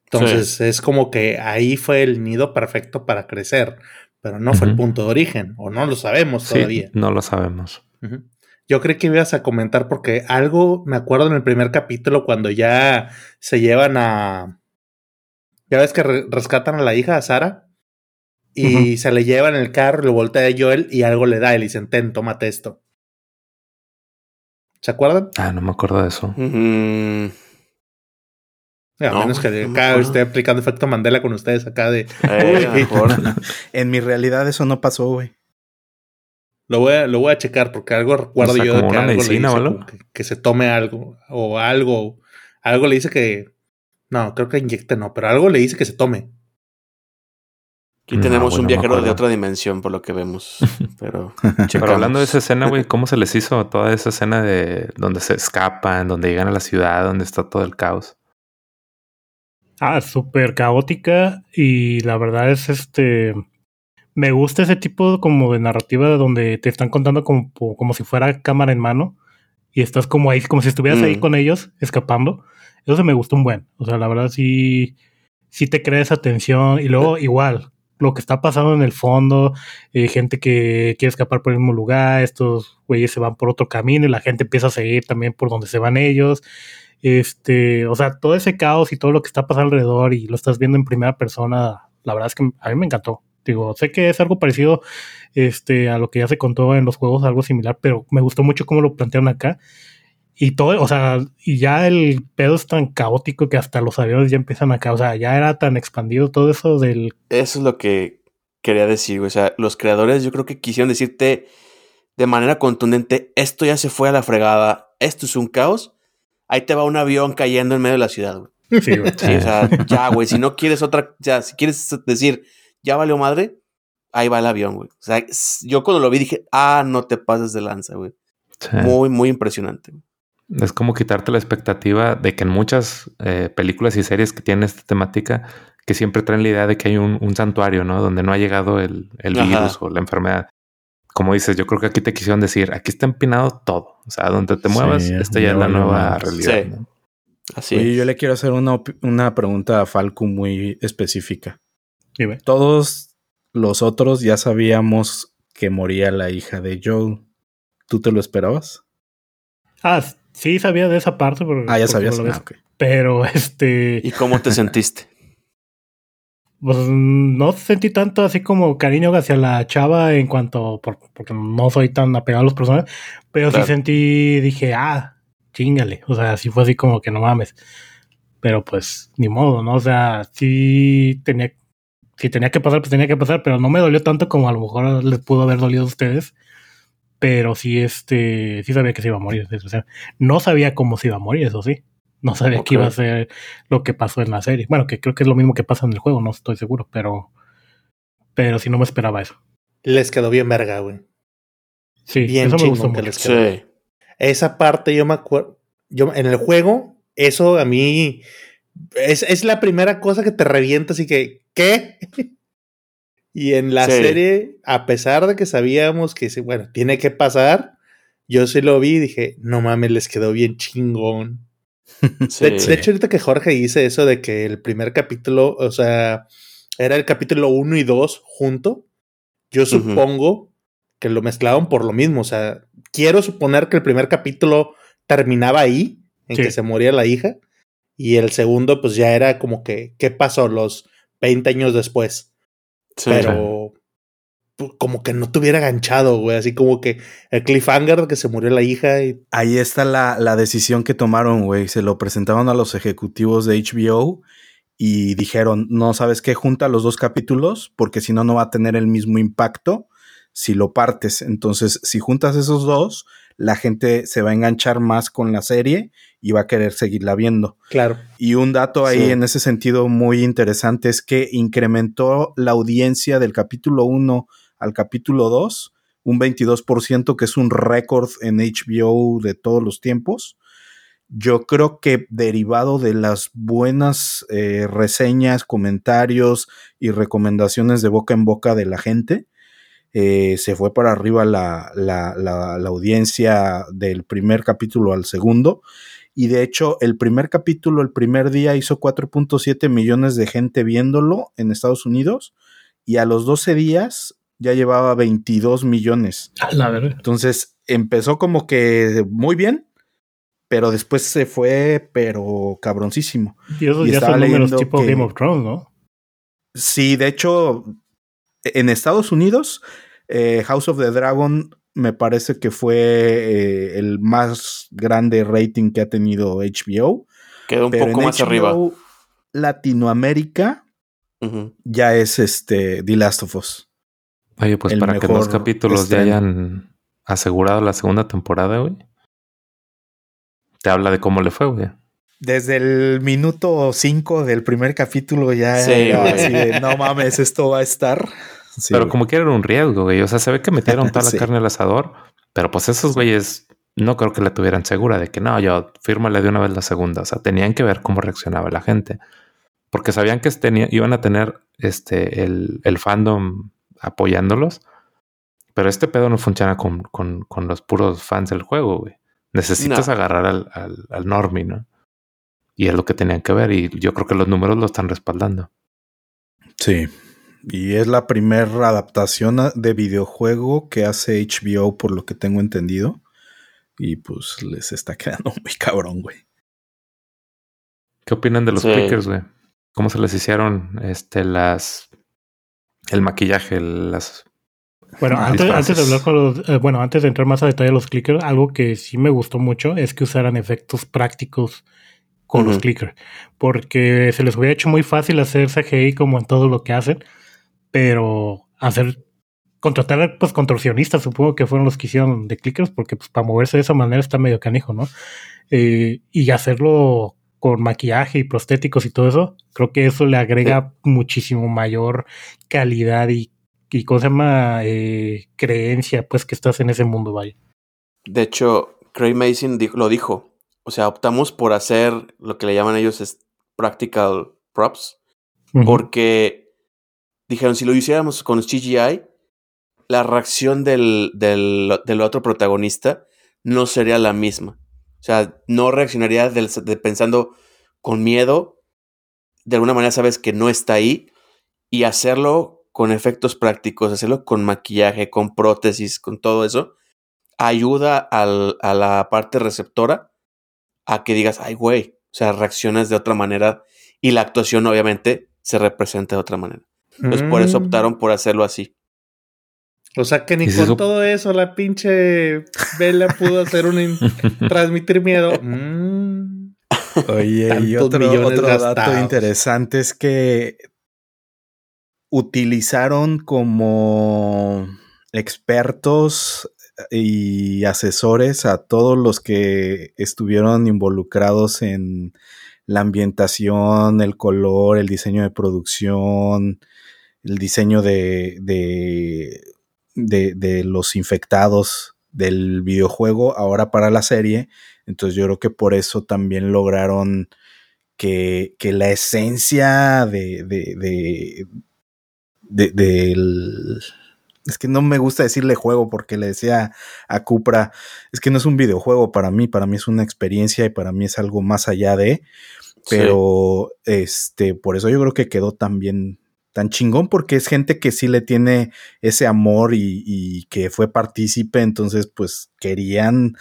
Entonces sí. es como que ahí fue el nido perfecto para crecer, pero no fue uh -huh. el punto de origen, o no lo sabemos sí, todavía. No lo sabemos. Uh -huh. Yo creí que ibas a comentar porque algo me acuerdo en el primer capítulo cuando ya se llevan a. Ya ves que re rescatan a la hija, a Sara, y uh -huh. se le llevan el carro, lo voltea a Joel y algo le da y le dicen: Ten, tómate esto. ¿Se acuerdan? Ah, no me acuerdo de eso. Uh -huh. A no, menos que acá no esté aplicando efecto Mandela con ustedes acá de. Eh, en mi realidad eso no pasó, güey. Lo voy, a, lo voy a checar porque algo recuerdo o sea, yo de que algo medicina, le dice que, que, se tome algo o algo. Algo le dice que. No, creo que inyecte no, pero algo le dice que se tome. Aquí no, tenemos bueno, un viajero de otra dimensión, por lo que vemos. Pero, pero hablando de esa escena, güey, ¿cómo se les hizo toda esa escena de donde se escapan, donde llegan a la ciudad, donde está todo el caos? Ah, súper caótica y la verdad es este... Me gusta ese tipo como de narrativa donde te están contando como, como si fuera cámara en mano y estás como ahí, como si estuvieras mm. ahí con ellos, escapando. Eso se me gustó un buen. O sea, la verdad sí, sí te crea esa tensión y luego igual, lo que está pasando en el fondo, eh, gente que quiere escapar por el mismo lugar, estos güeyes se van por otro camino y la gente empieza a seguir también por donde se van ellos. Este, o sea, todo ese caos y todo lo que está pasando alrededor y lo estás viendo en primera persona, la verdad es que a mí me encantó. Digo, sé que es algo parecido este, a lo que ya se contó en los juegos, algo similar, pero me gustó mucho cómo lo plantearon acá. Y todo, o sea, y ya el pedo es tan caótico que hasta los aviones ya empiezan acá. O sea, ya era tan expandido todo eso del. Eso es lo que quería decir, O sea, los creadores yo creo que quisieron decirte de manera contundente: esto ya se fue a la fregada, esto es un caos ahí te va un avión cayendo en medio de la ciudad, güey. Sí, güey. Sí, o sea, ya, güey, si no quieres otra, ya, si quieres decir, ya valió madre, ahí va el avión, güey. O sea, yo cuando lo vi dije, ah, no te pases de lanza, güey. Sí. Muy, muy impresionante. Es como quitarte la expectativa de que en muchas eh, películas y series que tienen esta temática, que siempre traen la idea de que hay un, un santuario, ¿no? Donde no ha llegado el, el virus o la enfermedad como dices, yo creo que aquí te quisieron decir, aquí está empinado todo. O sea, donde te muevas, sí, esta ya es la nueva realidad. Sí. ¿no? Así Oye, yo le quiero hacer una, una pregunta a Falco muy específica. Dime. Todos los otros ya sabíamos que moría la hija de Joel. ¿Tú te lo esperabas? Ah, sí sabía de esa parte. Porque, ah, ya sabías. Ah, okay. Pero este. ¿Y cómo te sentiste? pues no sentí tanto así como cariño hacia la chava en cuanto, por, porque no soy tan apegado a los personajes, pero claro. sí sentí, dije, ah, chingale, o sea, sí fue así como que no mames, pero pues ni modo, ¿no? O sea, sí tenía, si tenía que pasar, pues tenía que pasar, pero no me dolió tanto como a lo mejor les pudo haber dolido a ustedes, pero sí, este, sí sabía que se iba a morir, o sea, no sabía cómo se iba a morir, eso sí. No sabía okay. que iba a ser lo que pasó en la serie. Bueno, que creo que es lo mismo que pasa en el juego, no estoy seguro, pero. Pero sí no me esperaba eso. Les quedó bien verga, güey. Sí, bien eso me gustó que mucho. les quedó. Sí. Esa parte yo me acuerdo. Yo, en el juego, eso a mí. Es, es la primera cosa que te revienta, así que. ¿Qué? y en la sí. serie, a pesar de que sabíamos que, bueno, tiene que pasar, yo sí lo vi y dije, no mames, les quedó bien chingón. Sí. De, de, hecho, ahorita que Jorge dice eso de que el primer capítulo, o sea, era el capítulo 1 y 2 junto, yo supongo uh -huh. que lo mezclaron por lo mismo. O sea, quiero suponer que el primer capítulo terminaba ahí, en sí. que se moría la hija, y el segundo, pues ya era como que, ¿qué pasó los 20 años después? Sí, Pero como que no tuviera ganchado, güey. Así como que el cliffhanger de que se murió la hija. Y... Ahí está la, la decisión que tomaron, güey. Se lo presentaron a los ejecutivos de HBO y dijeron, no, ¿sabes qué? Junta los dos capítulos porque si no, no va a tener el mismo impacto si lo partes. Entonces, si juntas esos dos, la gente se va a enganchar más con la serie y va a querer seguirla viendo. Claro. Y un dato ahí sí. en ese sentido muy interesante es que incrementó la audiencia del capítulo 1 al capítulo 2, un 22%, que es un récord en HBO de todos los tiempos. yo creo que derivado de las buenas eh, reseñas, comentarios y recomendaciones de boca en boca de la gente, eh, se fue para arriba la, la, la, la, audiencia del primer capítulo al segundo. Y de hecho, el primer capítulo, el primer día, hizo 4.7 millones de gente viéndolo en Estados Unidos. Y a los 12 días ya llevaba 22 millones. La verdad. Entonces empezó como que muy bien, pero después se fue, pero cabroncísimo. Y esos ya son números tipo Game of Thrones, ¿no? Sí, de hecho, en Estados Unidos, eh, House of the Dragon me parece que fue eh, el más grande rating que ha tenido HBO. Quedó un poco más HBO, arriba. Latinoamérica uh -huh. ya es este The Last of Us. Oye, pues para que los capítulos ya hayan asegurado la segunda temporada, güey. Te habla de cómo le fue, güey. Desde el minuto 5 del primer capítulo ya sí, era así de, no mames, esto va a estar. Sí, pero como que era un riesgo, güey. O sea, se ve que metieron toda la sí. carne al asador, pero pues esos güeyes no creo que la tuvieran segura de que no, yo fírmale de una vez la segunda. O sea, tenían que ver cómo reaccionaba la gente. Porque sabían que tenía, iban a tener este el, el fandom apoyándolos. Pero este pedo no funciona con, con, con los puros fans del juego, güey. Necesitas no. agarrar al, al, al normie, ¿no? Y es lo que tenían que ver. Y yo creo que los números lo están respaldando. Sí. Y es la primera adaptación de videojuego que hace HBO, por lo que tengo entendido. Y pues les está quedando muy cabrón, güey. ¿Qué opinan de los sí. clickers, güey? ¿Cómo se les hicieron este las el maquillaje, las bueno, antes, antes, de hablar con los, eh, bueno, antes de entrar más a detalle de los clickers, algo que sí me gustó mucho es que usaran efectos prácticos con uh -huh. los clickers, porque se les hubiera hecho muy fácil hacer CGI como en todo lo que hacen, pero hacer contratar pues contorsionistas, supongo que fueron los que hicieron de clickers, porque pues para moverse de esa manera está medio canijo, ¿no? Eh, y hacerlo con maquillaje y prostéticos y todo eso, creo que eso le agrega sí. muchísimo mayor calidad y y ¿cómo se llama? Eh, creencia, pues que estás en ese mundo, vaya. De hecho, Craig Mason lo dijo. O sea, optamos por hacer lo que le llaman ellos es practical props. Uh -huh. Porque dijeron, si lo hiciéramos con CGI, la reacción del, del, del, otro protagonista no sería la misma. O sea, no reaccionaría del, de pensando con miedo. De alguna manera sabes que no está ahí. Y hacerlo con efectos prácticos, hacerlo con maquillaje, con prótesis, con todo eso, ayuda al, a la parte receptora a que digas, ay, güey, o sea, reaccionas de otra manera y la actuación obviamente se representa de otra manera. Entonces, mm. por eso optaron por hacerlo así. O sea que ni con eso? todo eso la pinche Vela pudo hacer un transmitir miedo. Mm. Oye, y otro, otro dato interesante es que utilizaron como expertos y asesores a todos los que estuvieron involucrados en la ambientación, el color, el diseño de producción, el diseño de, de, de, los infectados del videojuego ahora para la serie. Entonces yo creo que por eso también lograron que, que la esencia de, de, de, del... De es que no me gusta decirle juego porque le decía a Cupra, es que no es un videojuego para mí, para mí es una experiencia y para mí es algo más allá de, pero sí. este, por eso yo creo que quedó tan bien, tan chingón porque es gente que sí le tiene ese amor y, y que fue partícipe, entonces pues querían,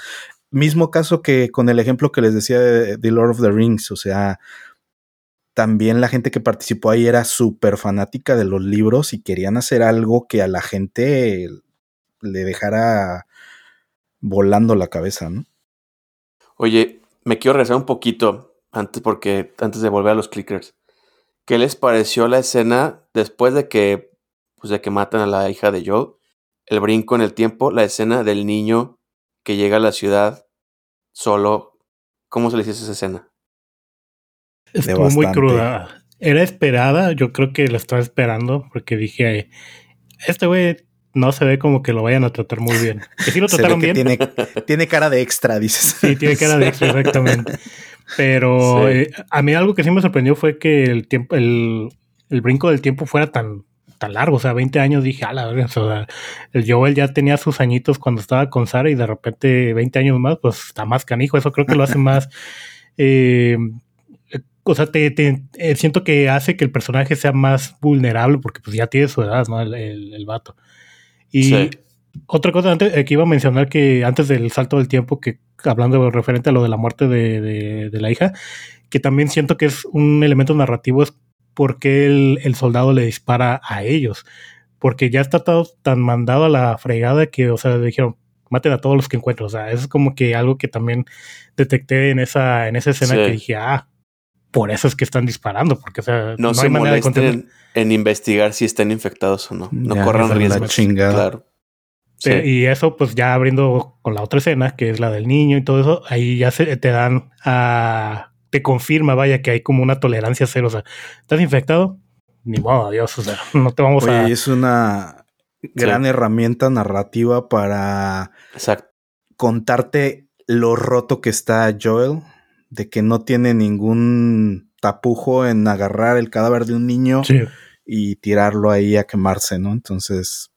mismo caso que con el ejemplo que les decía de The Lord of the Rings, o sea, también la gente que participó ahí era súper fanática de los libros y querían hacer algo que a la gente le dejara volando la cabeza, ¿no? Oye, me quiero regresar un poquito antes porque antes de volver a los clickers. ¿Qué les pareció la escena después de que pues de que matan a la hija de Joel? El brinco en el tiempo, la escena del niño que llega a la ciudad solo. ¿Cómo se le dice esa escena? Estuvo muy cruda. Era esperada, yo creo que la estaba esperando porque dije, este güey no se ve como que lo vayan a tratar muy bien. Que sí lo trataron bien. tiene, tiene cara de extra, dices. Sí, tiene cara de extra, exactamente. Pero Sí. eh, a mí algo que sí me sorprendió fue que el tiempo, el, el brinco del tiempo fuera tan, tan largo. O sea, 20 años dije, a la verga, o sea, el Joel ya tenía sus añitos cuando estaba con Sara y de repente 20 años más, pues está más canijo. Eso creo que lo hace más. eh, o sea, te, te- eh, siento que hace que el personaje sea más vulnerable porque pues ya tiene su edad, ¿no? El, el, el vato. Y Sí. otra cosa antes, eh, que iba a mencionar que antes del salto del tiempo, que hablando de- referente a lo de la muerte de, de- de la hija, que también siento que es un elemento narrativo, es porque el, el soldado le dispara a ellos. Porque ya está todo tan mandado a la fregada que, o sea, dijeron, maten a todos los que encuentren. O sea, eso es como que algo que también detecté en esa, en esa escena Sí. que dije, ah, por eso es que están disparando, porque, o sea, No, se hay manera de molesten contener. en, en investigar si están infectados o no. No Ya, corran riesgos. chingada. Claro. Sí. Y eso, pues ya abriendo con la otra escena, que es la del niño y todo eso, ahí ya se te dan a. Te confirma, vaya, que hay como una tolerancia cero. O sea, ¿estás infectado? Ni modo, adiós. O sea, no te vamos Oye, a. y es una gran herramienta narrativa para Exacto. contarte lo roto que está Joel, de que no tiene ningún tapujo en agarrar el cadáver de un niño Sí. y tirarlo ahí a quemarse, ¿no? Entonces,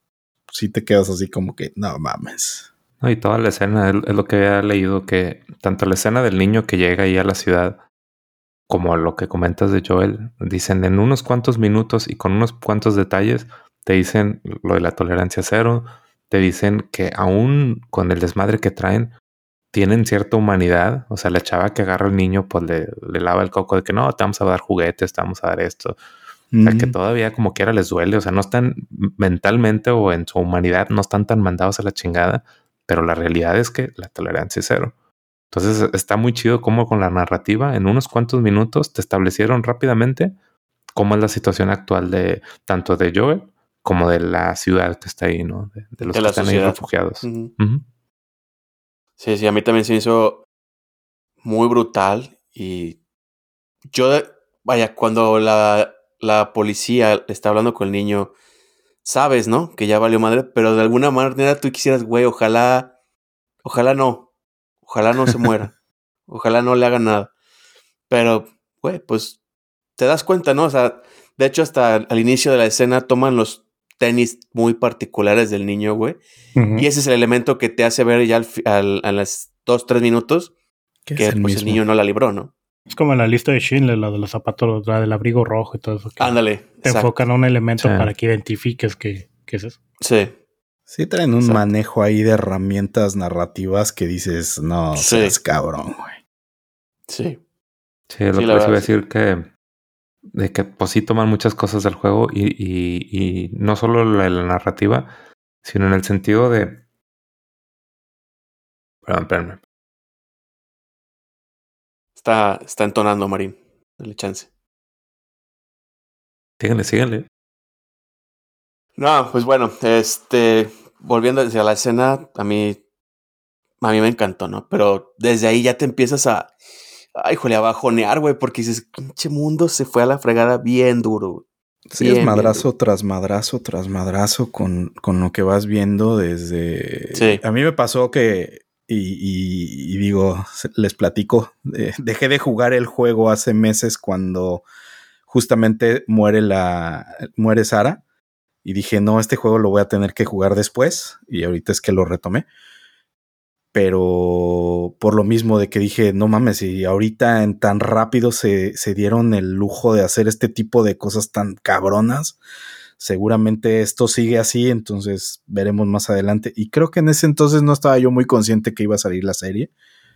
sí te quedas así como que, no mames. No, y toda la escena es, es lo que había leído que tanto la escena del niño que llega ahí a la ciudad como lo que comentas de Joel, dicen en unos cuantos minutos y con unos cuantos detalles, te dicen lo de la tolerancia cero, te dicen que aún con el desmadre que traen, tienen cierta humanidad. O sea, la chava que agarra al niño, pues le, le lava el coco de que no, te vamos a dar juguetes, te vamos a dar esto. O sea, que Mm. todavía como quiera les duele. O sea, no están mentalmente o en su humanidad, no están tan mandados a la chingada. Pero la realidad es que la tolerancia es cero. Entonces está muy chido cómo con la narrativa en unos cuantos minutos te establecieron rápidamente cómo es la situación actual de tanto de Joel como de la ciudad que está ahí, ¿no? De, de los De que la están ahí refugiados. Sí, sí, a mí también se me hizo muy brutal y yo, vaya, cuando la, la policía está hablando con el niño, sabes, ¿no? Que ya valió madre, pero de alguna manera tú quisieras, güey, ojalá, ojalá no, ojalá no se muera, ojalá no le haga nada. Pero, güey, pues te das cuenta, ¿no? O sea, de hecho, hasta al inicio de la escena toman los tenis muy particulares del niño, güey. Y ese es el elemento que te hace ver ya al, al- a las dos, tres minutos Que que es el pues, el niño no la libró, ¿no? Es como en la lista de Schindler, la de los zapatos, la del abrigo rojo y todo eso. que Ándale. Te exacto. enfocan a un elemento Sí. para que identifiques que, que es eso. Sí. Sí traen un Exacto. manejo ahí de herramientas narrativas que dices, no Sí. seas cabrón, güey. Sí. Sí, lo Sí, que les iba a decir que de que pues sí toman muchas cosas del juego y, y, y no solo la, la narrativa, sino en el sentido de. Perdón, espérenme. Está, está entonando, Marín. Dale chance. Síganle, síganle. No, pues bueno, este, volviendo hacia la escena, a mí, a mí me encantó, ¿no? Pero desde ahí ya te empiezas a, ay, jole, a bajonear, güey, porque dices, pinche mundo se fue a la fregada bien duro, güey. Sí, Bien, es bien, madrazo tras madrazo tras madrazo con, con lo que vas viendo desde... Sí. A mí me pasó que, y, y- y digo, les platico, eh, dejé de jugar el juego hace meses cuando justamente muere la muere Sara y dije, no, este juego lo voy a tener que jugar después y ahorita es que lo retomé. Pero por lo mismo de que dije, no mames, y ahorita en tan rápido se, se dieron el lujo de hacer este tipo de cosas tan cabronas, seguramente esto sigue así, entonces veremos más adelante. Y creo que en ese entonces no estaba yo muy consciente que iba a salir la serie,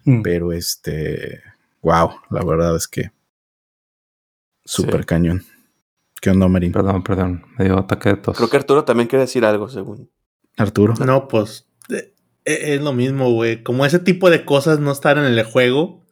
Mm. pero este, wow, la verdad es que súper Sí. cañón. ¿Qué onda, Marín? Perdón, perdón. Me dio ataque de tos. Creo que Arturo también quiere decir algo, según. Arturo. No, pues es lo mismo, güey. Como ese tipo de cosas no están en el juego,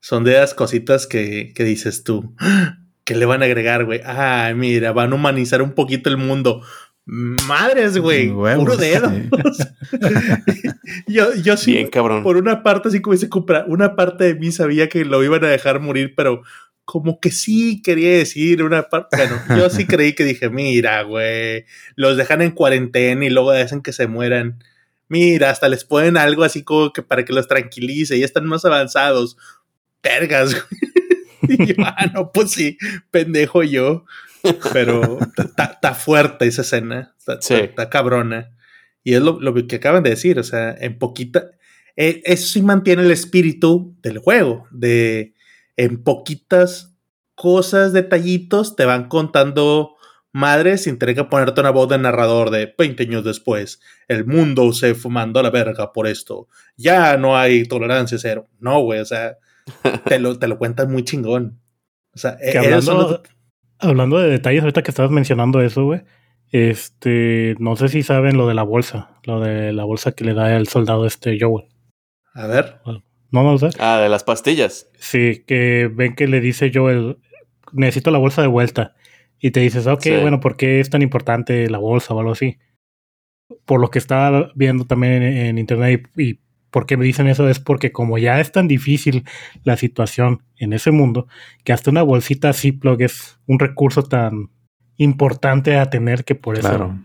son de las cositas que, que dices tú. "Ah, ¿Qué le van a agregar, güey? Ah, mira, van a humanizar un poquito el mundo. Madres, güey. Puro dedo. yo, yo sí, Bien, cabrón. por una parte, así como dice Cupra, una parte de mí sabía que lo iban a dejar morir, pero como que sí quería decir una parte. Bueno, yo sí creí que dije, mira, güey, los dejan en cuarentena y luego hacen que se mueran. Mira, hasta les ponen algo así como que para que los tranquilice y están más avanzados. Vergas. Y yo, ah, no, pues sí, pendejo yo. Pero está fuerte esa escena. Está cabrona. Y es lo, que acaban de decir. O sea, en poquita. Eh, eso sí mantiene el espíritu del juego. De en poquitas cosas, detallitos, te van contando madres sin tener que ponerte una voz de narrador de 20 años después. El mundo se fumando a la verga por esto. Ya no hay tolerancia cero. No, güey, o sea, te lo, te lo cuentas muy chingón. O sea, e-, hablando, hablando de detalles, ahorita que estabas mencionando eso, güey. Este, no sé si saben lo de la bolsa, lo de la bolsa que le da el soldado este Joel. A ver. No, no lo sé. Ah, de las pastillas. Sí, que ven que le dice Joel, necesito la bolsa de vuelta. Y te dices, ok, bueno, ¿por qué es tan importante la bolsa o algo así? Por lo que estaba viendo también en, internet y, y por qué me dicen eso es porque como ya es tan difícil la situación en ese mundo, que hasta una bolsita Ziploc es un recurso tan importante a tener que por eso... Claro.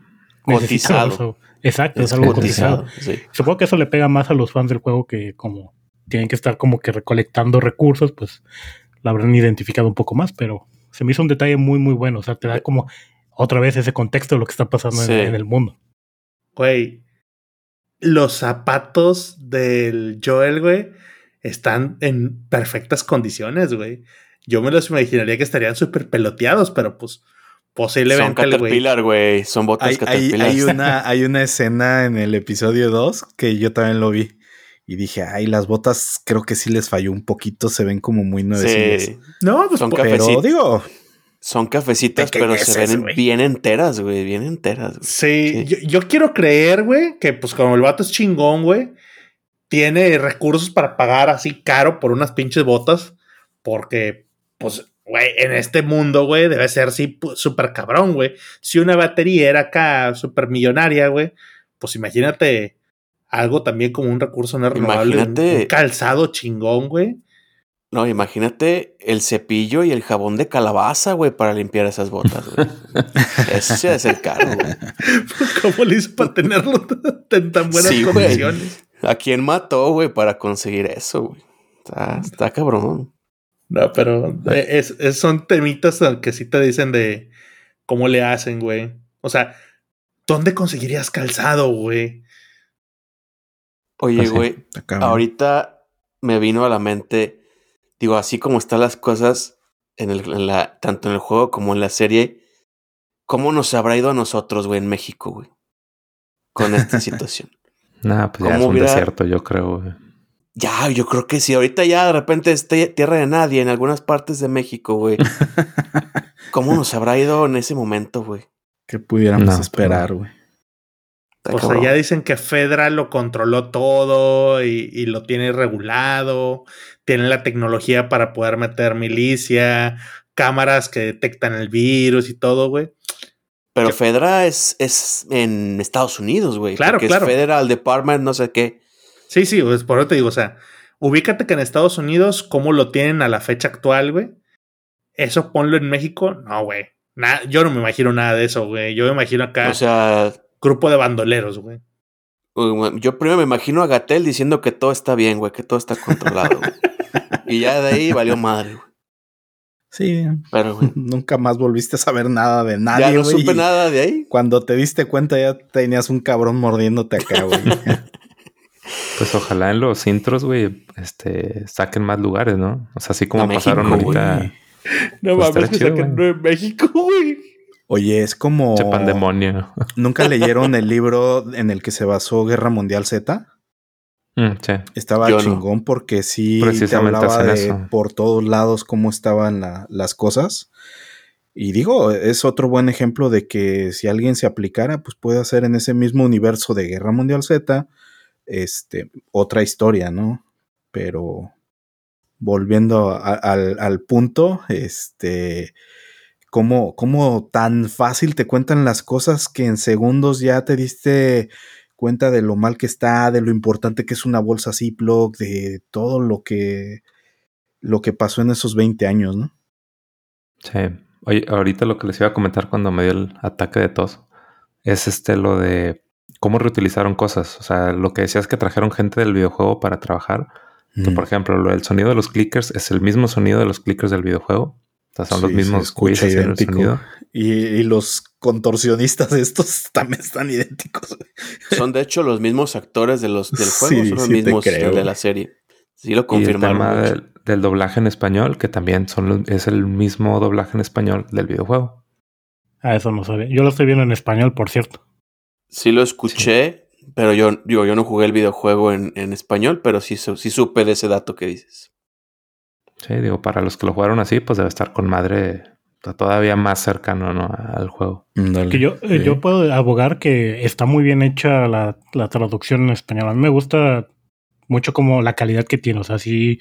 Cotizado. Exacto, es, algo cotizado. Supongo que eso le pega más a los fans del juego que como tienen que estar como que recolectando recursos, pues la habrán identificado un poco más, pero se me hizo un detalle muy, muy bueno. O sea, te da como otra vez ese contexto de lo que está pasando en, el mundo. Güey, los zapatos del Joel, güey, están en perfectas condiciones, güey. Yo me los imaginaría que estarían súper peloteados, pero pues posiblemente. Son Caterpillar, güey. Son botas hay, Caterpillar. Hay, una, hay una escena en el episodio 2 que yo también lo vi. Y dije, ay, las botas creo que sí les falló un poquito, se ven como muy nuevecitas. Sí. No, pues son pero digo, son cafecitas, pero se ven bien enteras, güey, bien enteras. Sí, Yo, quiero creer, güey, que pues como el vato es chingón, güey, tiene recursos para pagar así caro por unas pinches botas, porque pues güey, en este mundo, güey, debe ser sí súper cabrón, güey. Si una batería era acá súper millonaria, güey, pues imagínate algo también como un recurso no renovable. Imagínate. Un calzado chingón, güey. No, imagínate el cepillo y el jabón de calabaza, güey, para limpiar esas botas, güey. Ese es el caro, güey. ¿Cómo le hizo para tenerlo en tan buenas condiciones? ¿A quién mató, güey, para conseguir eso, güey? Está, está, cabrón. No, pero es, son temitas que sí te dicen de cómo le hacen, güey. O sea, ¿dónde conseguirías calzado, güey? Oye, pues güey, ahorita me vino a la mente, digo, así como están las cosas en, el, la, tanto en el juego como en la serie, ¿cómo nos habrá ido a nosotros, güey, en México, güey? Con esta situación. Nah, pues ya es un desierto, yo creo, güey. Ya, yo creo que sí. Ahorita ya de repente es tierra de nadie en algunas partes de México, güey. ¿Cómo nos habrá ido en ese momento, güey? ¿Qué pudiéramos esperar, güey? O sea, ya dicen que Fedra lo controló todo y, lo tiene regulado, tiene la tecnología para poder meter milicia, cámaras que detectan el virus y todo, güey. Pero Fedra es, es en Estados Unidos, güey. Claro, claro. Es Federal Department, no sé qué. Sí, sí, pues por eso te digo, o sea, ubícate que en Estados Unidos, ¿cómo lo tienen a la fecha actual, güey? Eso ponlo en México, no, güey. yo no me imagino nada de eso, güey. Yo me imagino acá. O sea, grupo de bandoleros, güey. Yo primero me imagino a Gatel diciendo que todo está bien, güey, que todo está controlado. y ya de ahí valió madre, güey. Sí, pero nunca más volviste a saber nada de nadie. Ya no supe nada de ahí. Cuando te diste cuenta ya tenías un cabrón mordiéndote acá, güey. pues ojalá en los intros, güey, este, saquen más lugares, ¿no? O sea, así como pasaron ahorita. No pues mames, que saquen en México, güey. Oye, es como. pandemonio. ¿Nunca leyeron el libro en el que se basó Guerra Mundial Z? Mm, sí. Estaba chingón porque sí te hablaba de por todos lados cómo estaban las cosas. Y digo, es otro buen ejemplo de que si alguien se aplicara, pues puede hacer en ese mismo universo de Guerra Mundial Z, este, otra historia, ¿no? Pero volviendo al, al punto, este, cómo, tan fácil te cuentan las cosas que en segundos ya te diste cuenta de lo mal que está, de lo importante que es una bolsa Ziploc, de todo lo que, lo que pasó en esos 20 años, ¿no? Sí. Oye, ahorita lo que les iba a comentar cuando me dio el ataque de tos es este lo de cómo reutilizaron cosas. O sea, lo que decías que trajeron gente del videojuego para trabajar. Que, por ejemplo, el sonido de los clickers es el mismo sonido de los clickers del videojuego. O sea, son los mismos escucha idéntico. Y, los contorsionistas estos también están idénticos. Son de hecho los mismos actores de los, del juego, son los mismos de la serie. Sí lo confirmaron. Y el del, doblaje en español, que también son, es el mismo doblaje en español del videojuego. Ah, eso no sabía. Yo lo estoy viendo en español, por cierto. Sí lo escuché, pero yo, digo, yo no jugué el videojuego en, en español, pero sí, sí supe de ese dato que dices. Sí, digo, para los que lo jugaron así, pues debe estar con madre todavía más cercano ¿no? al juego. Que yo, eh, yo puedo abogar que está muy bien hecha la, la, traducción en español. A mí me gusta mucho como la calidad que tiene. O sea, si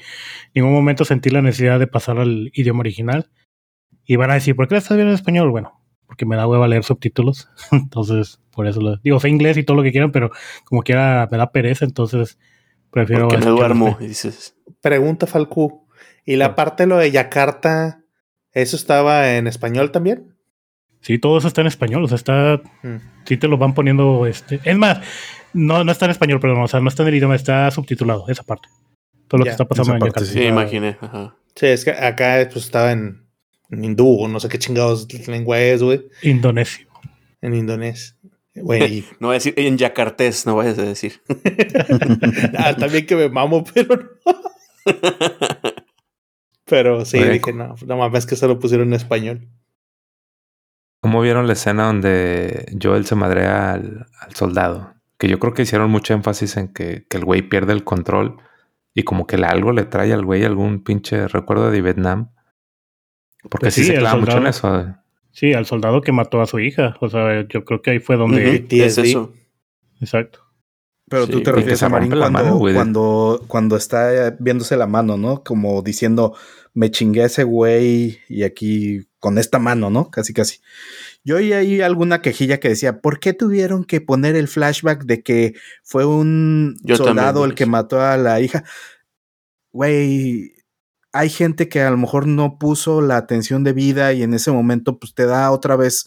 en ningún momento sentí la necesidad de pasar al idioma original. Y van a decir, ¿por qué estás bien en español? Bueno, porque me da hueva leer subtítulos. entonces, por eso lo digo, sé inglés y todo lo que quieran, pero como quiera me da pereza, entonces prefiero. Porque me duermo, dices. Pregunta Falcu. ¿Y la parte de lo de Yakarta, eso estaba en español también? Sí, todo eso está en español, o sea, está. Mm. Sí te lo van poniendo. este Es más, no, no está en español, perdón, o sea, no está en el idioma, está subtitulado, esa parte. Todo lo que está pasando en Yakarta. Sí, imaginé. Sí, es que acá pues, estaba en en hindú, no sé qué chingados lengua es, güey. Indonesio. En indonesio. Güey. no voy a decir en yakartés, no vayas a decir. ah, también que me mamo, pero no. pero sí, dije, no, no mames que se lo pusieron en español. ¿Cómo vieron la escena donde Joel se madrea al, soldado? Que yo creo que hicieron mucho énfasis en que, que el güey pierde el control y como que algo le trae al güey algún pinche recuerdo de Vietnam. Porque pues sí, se clava mucho en eso. Sí, al soldado que mató a su hija. O sea, yo creo que ahí fue donde. es eso. Exacto. Pero tú te refieres a Marín cuando, cuando, cuando está viéndose la mano, ¿no? Como diciendo, me chingué a ese güey y aquí con esta mano, ¿no? Casi, casi. Yo oí ahí alguna quejilla que decía, ¿por qué tuvieron que poner el flashback de que fue un soldado el que mató a la hija? Güey, hay gente que a lo mejor no puso la atención de vida y en ese momento pues te da otra vez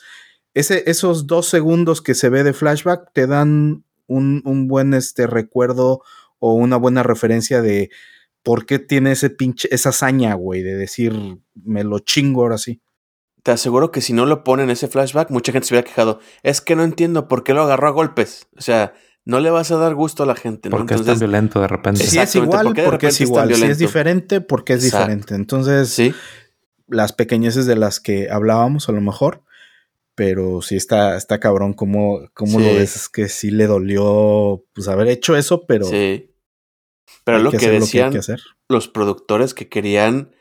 ese, esos dos segundos que se ve de flashback te dan un, un buen este, recuerdo o una buena referencia de por qué tiene ese pinche, esa hazaña, güey, de decir me lo chingo ahora sí. Te aseguro que si no lo ponen ese flashback, mucha gente se hubiera quejado. Es que no entiendo por qué lo agarró a golpes. O sea, no le vas a dar gusto a la gente. ¿no? Porque es tan violento de repente. Si es igual, porque es igual. Si es diferente, porque es diferente. Entonces, ¿Sí? las pequeñeces de las que hablábamos, a lo mejor, pero sí está, está cabrón cómo, cómo lo ves, es que sí le dolió pues haber hecho eso, pero. Sí. Pero lo que, decían los productores que querían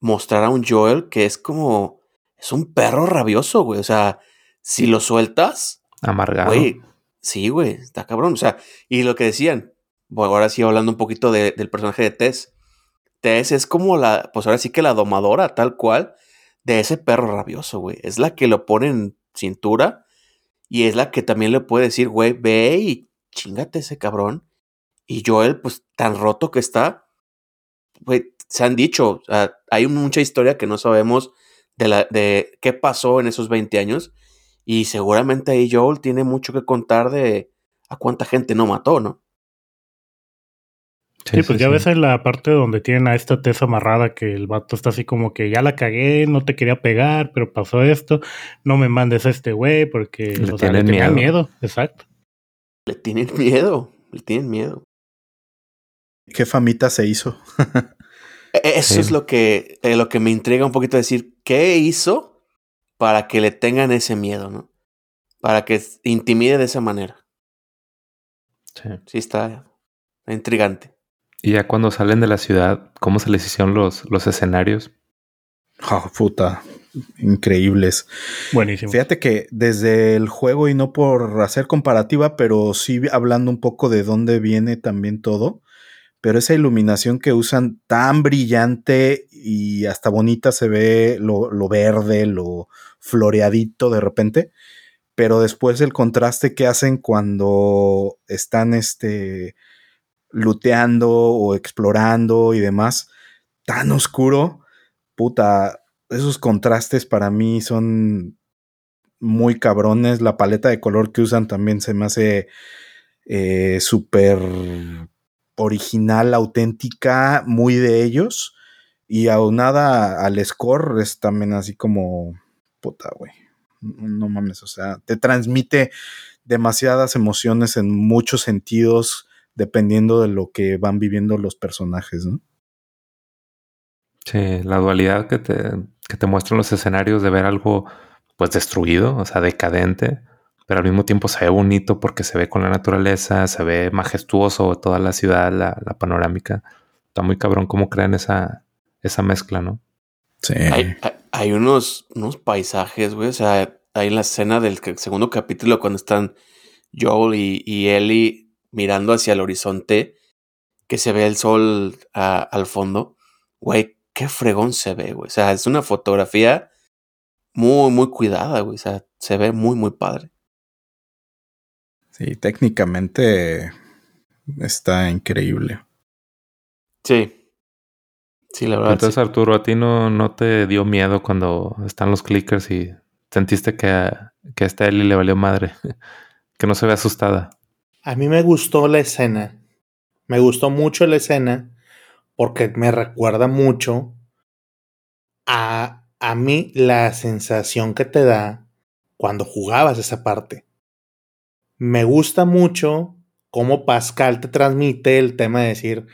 mostrar a un Joel que es como. Es un perro rabioso, güey. O sea, si lo sueltas. Amargado. Sí, güey, está cabrón. O sea, y lo que decían, bueno, ahora sí hablando un poquito del personaje de Tess. Tess es como la, pues ahora sí que la domadora, tal cual, de ese perro rabioso, güey. Es la que lo pone en cintura y es la que también le puede decir, güey, ve y chingate ese cabrón. Y Joel, pues tan roto que está, güey, se han dicho, hay mucha historia que no sabemos de, la, de qué pasó en esos 20 años y seguramente ahí Joel tiene mucho que contar de a cuánta gente no mató, ¿no? Sí, pues ya ves en la parte donde tienen a esta tesa amarrada que el vato está así como que ya la cagué, no te quería pegar, pero pasó esto, no me mandes a este güey porque le, tienen miedo. miedo. Exacto. Le tienen miedo, le tienen miedo. ¿Qué famita se hizo? E-, eso es lo que, eh, lo que me intriga un poquito decir, ¿qué hizo para que le tengan ese miedo, ¿no? Para que intimide de esa manera. Sí. Sí, está, intrigante. Y ya cuando salen de la ciudad, ¿cómo se les hicieron los, los escenarios? Oh, puta, increíbles. Buenísimo. Fíjate que desde el juego, y no por hacer comparativa, pero sí hablando un poco de dónde viene también todo, pero esa iluminación que usan tan brillante y hasta bonita se ve lo, lo verde, lo, floreadito de repente, pero después el contraste que hacen cuando están este, luteando o explorando y demás, tan oscuro, puta, esos contrastes para mí son muy cabrones. La paleta de color que usan también se me hace eh, súper original, auténtica, muy de ellos. Y aunada al score es también así como puta, güey. No mames, o sea, te transmite demasiadas emociones en muchos sentidos dependiendo de lo que van viviendo los personajes, ¿no? Sí, la dualidad que te, que te muestran los escenarios de ver algo pues destruido, o sea, decadente, pero al mismo tiempo se ve bonito porque se ve con la naturaleza, se ve majestuoso toda la ciudad, la, la panorámica. Está muy cabrón cómo crean esa, esa mezcla, ¿no? Sí. Hay, hay, unos, unos paisajes, güey, o sea, hay la escena del segundo capítulo cuando están Joel y, y Ellie mirando hacia el horizonte, que se ve el sol al fondo. Güey, qué fregón se ve, güey. O sea, es una fotografía muy, muy cuidada, güey. O sea, se ve muy, muy padre. Sí, técnicamente está increíble. Sí. Sí, la verdad. Entonces, Arturo, ¿a ti no, no te dio miedo cuando están los clickers y sentiste que, que a esta Ellie le valió madre? que no se ve asustada. A mí me gustó la escena. Me gustó mucho la escena porque me recuerda mucho a, a mí la sensación que te da cuando jugabas esa parte. Me gusta mucho cómo Pascal te transmite el tema de decir,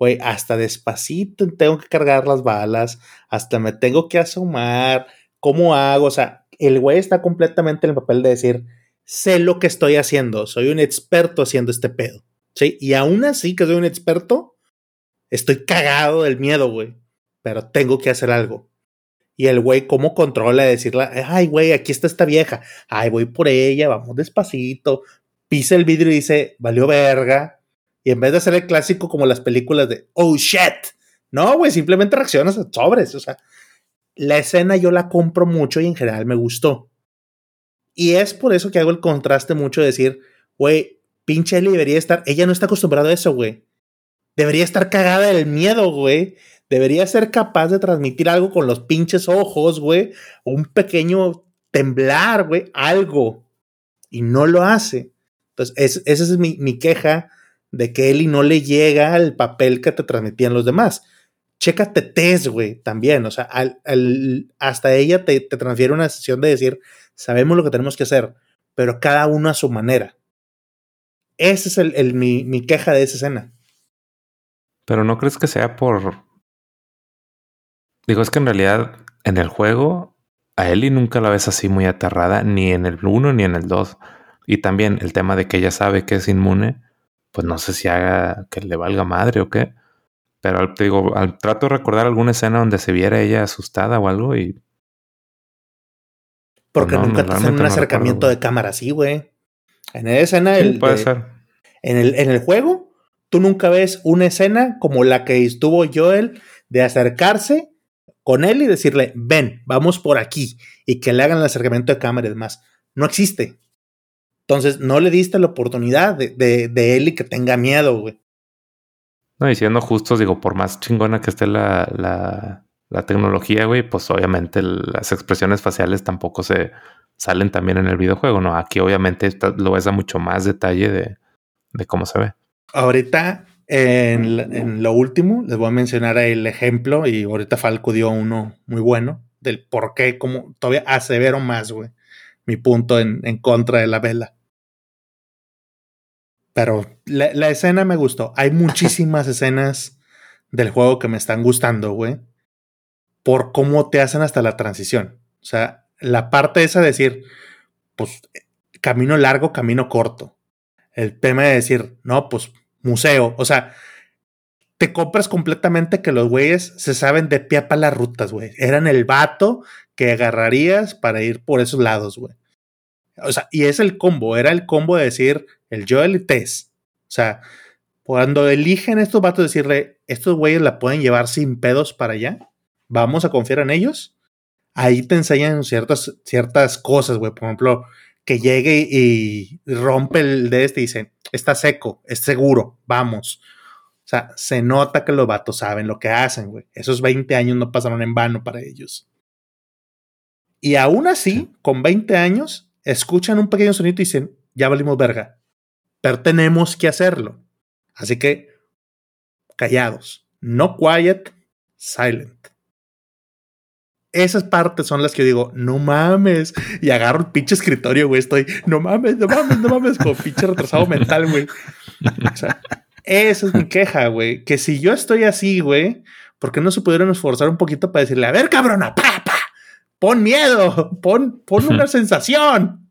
güey, hasta despacito tengo que cargar las balas, hasta me tengo que asomar, ¿cómo hago? O sea, el güey está completamente en el papel de decir, sé lo que estoy haciendo, soy un experto haciendo este pedo. ¿Sí? Y aún así que soy un experto, estoy cagado del miedo, güey. Pero tengo que hacer algo. Y el güey, ¿cómo controla decirle, ay, güey, aquí está esta vieja, ay, voy por ella, vamos despacito, pisa el vidrio y dice, valió verga. Y en vez de hacer el clásico como las películas de, oh shit, no, güey, simplemente reaccionas a sobres. O sea, la escena yo la compro mucho y en general me gustó. Y es por eso que hago el contraste mucho de decir, güey, pinche Ellie debería estar, ella no está acostumbrada a eso, güey. Debería estar cagada del miedo, güey debería ser capaz de transmitir algo con los pinches ojos, güey, un pequeño temblar, güey, algo. Y no lo hace. Entonces, esa es mi, queja de que Eli no le llega al papel que te transmitían los demás. Chécate Tess, güey, también. O sea, hasta ella te, transfiere una sesión de decir, sabemos lo que tenemos que hacer, pero cada uno a su manera. Esa es el, mi, mi queja de esa escena. Pero no crees que sea por Digo, es que en realidad en el juego a Ellie nunca la ves así muy aterrada, ni en el 1 ni en el 2. Y también el tema de que ella sabe que es inmune, pues no sé si haga que le valga madre o qué. Pero te digo, al, trato de recordar alguna escena donde se viera ella asustada o algo y. Porque nunca te hacen un acercamiento de cámara así, güey. En esa escena. el, puede ser. En el, en el juego, tú nunca ves una escena como la que estuvo Joel de acercarse con él y decirle, ven, vamos por aquí, y que le hagan el acercamiento de cámara y demás. No existe. Entonces, no le diste la oportunidad de, de, él y que tenga miedo, güey. No, y siendo justos, digo, por más chingona que esté la, la, tecnología, güey, pues obviamente las expresiones faciales tampoco se salen también en el videojuego, ¿no? Aquí obviamente lo ves a mucho más detalle de, cómo se ve. Ahorita en, lo último, les voy a mencionar el ejemplo, y ahorita Falco dio uno muy bueno, del por qué, como todavía asevero más, güey, mi punto en, contra de la vela. Pero la, la escena me gustó. Hay muchísimas escenas del juego que me están gustando, güey, por cómo te hacen hasta la transición. O sea, la parte esa de decir, pues, camino largo, camino corto. El tema de decir, no, pues museo. O sea, te compras completamente que los güeyes se saben de pie para las rutas, güey. Eran el vato que agarrarías para ir por esos lados, güey. O sea, y es el combo, era el combo de decir el Joel y Tess. O sea, cuando eligen estos vatos, decirle, estos güeyes la pueden llevar sin pedos para allá, vamos a confiar en ellos. Ahí te enseñan ciertas, ciertas cosas, güey. Por ejemplo, que llegue y rompe el de este y dice, está seco, es seguro, vamos. O sea, se nota que los vatos saben lo que hacen, güey. Esos 20 años no pasaron en vano para ellos. Y aún así, con 20 años, escuchan un pequeño sonido y dicen, ya valimos verga. Pero tenemos que hacerlo. Así que, callados. No quiet, silent. Esas partes son las que digo, no mames. Y agarro el pinche escritorio, güey. Estoy, no mames, no mames, no mames, como pinche retrasado mental, güey. O sea, esa es mi queja, güey. Que si yo estoy así, güey, ¿por qué no se pudieron esforzar un poquito para decirle, a ver, cabrona, pa, pa, pon miedo, pon, pon una sensación?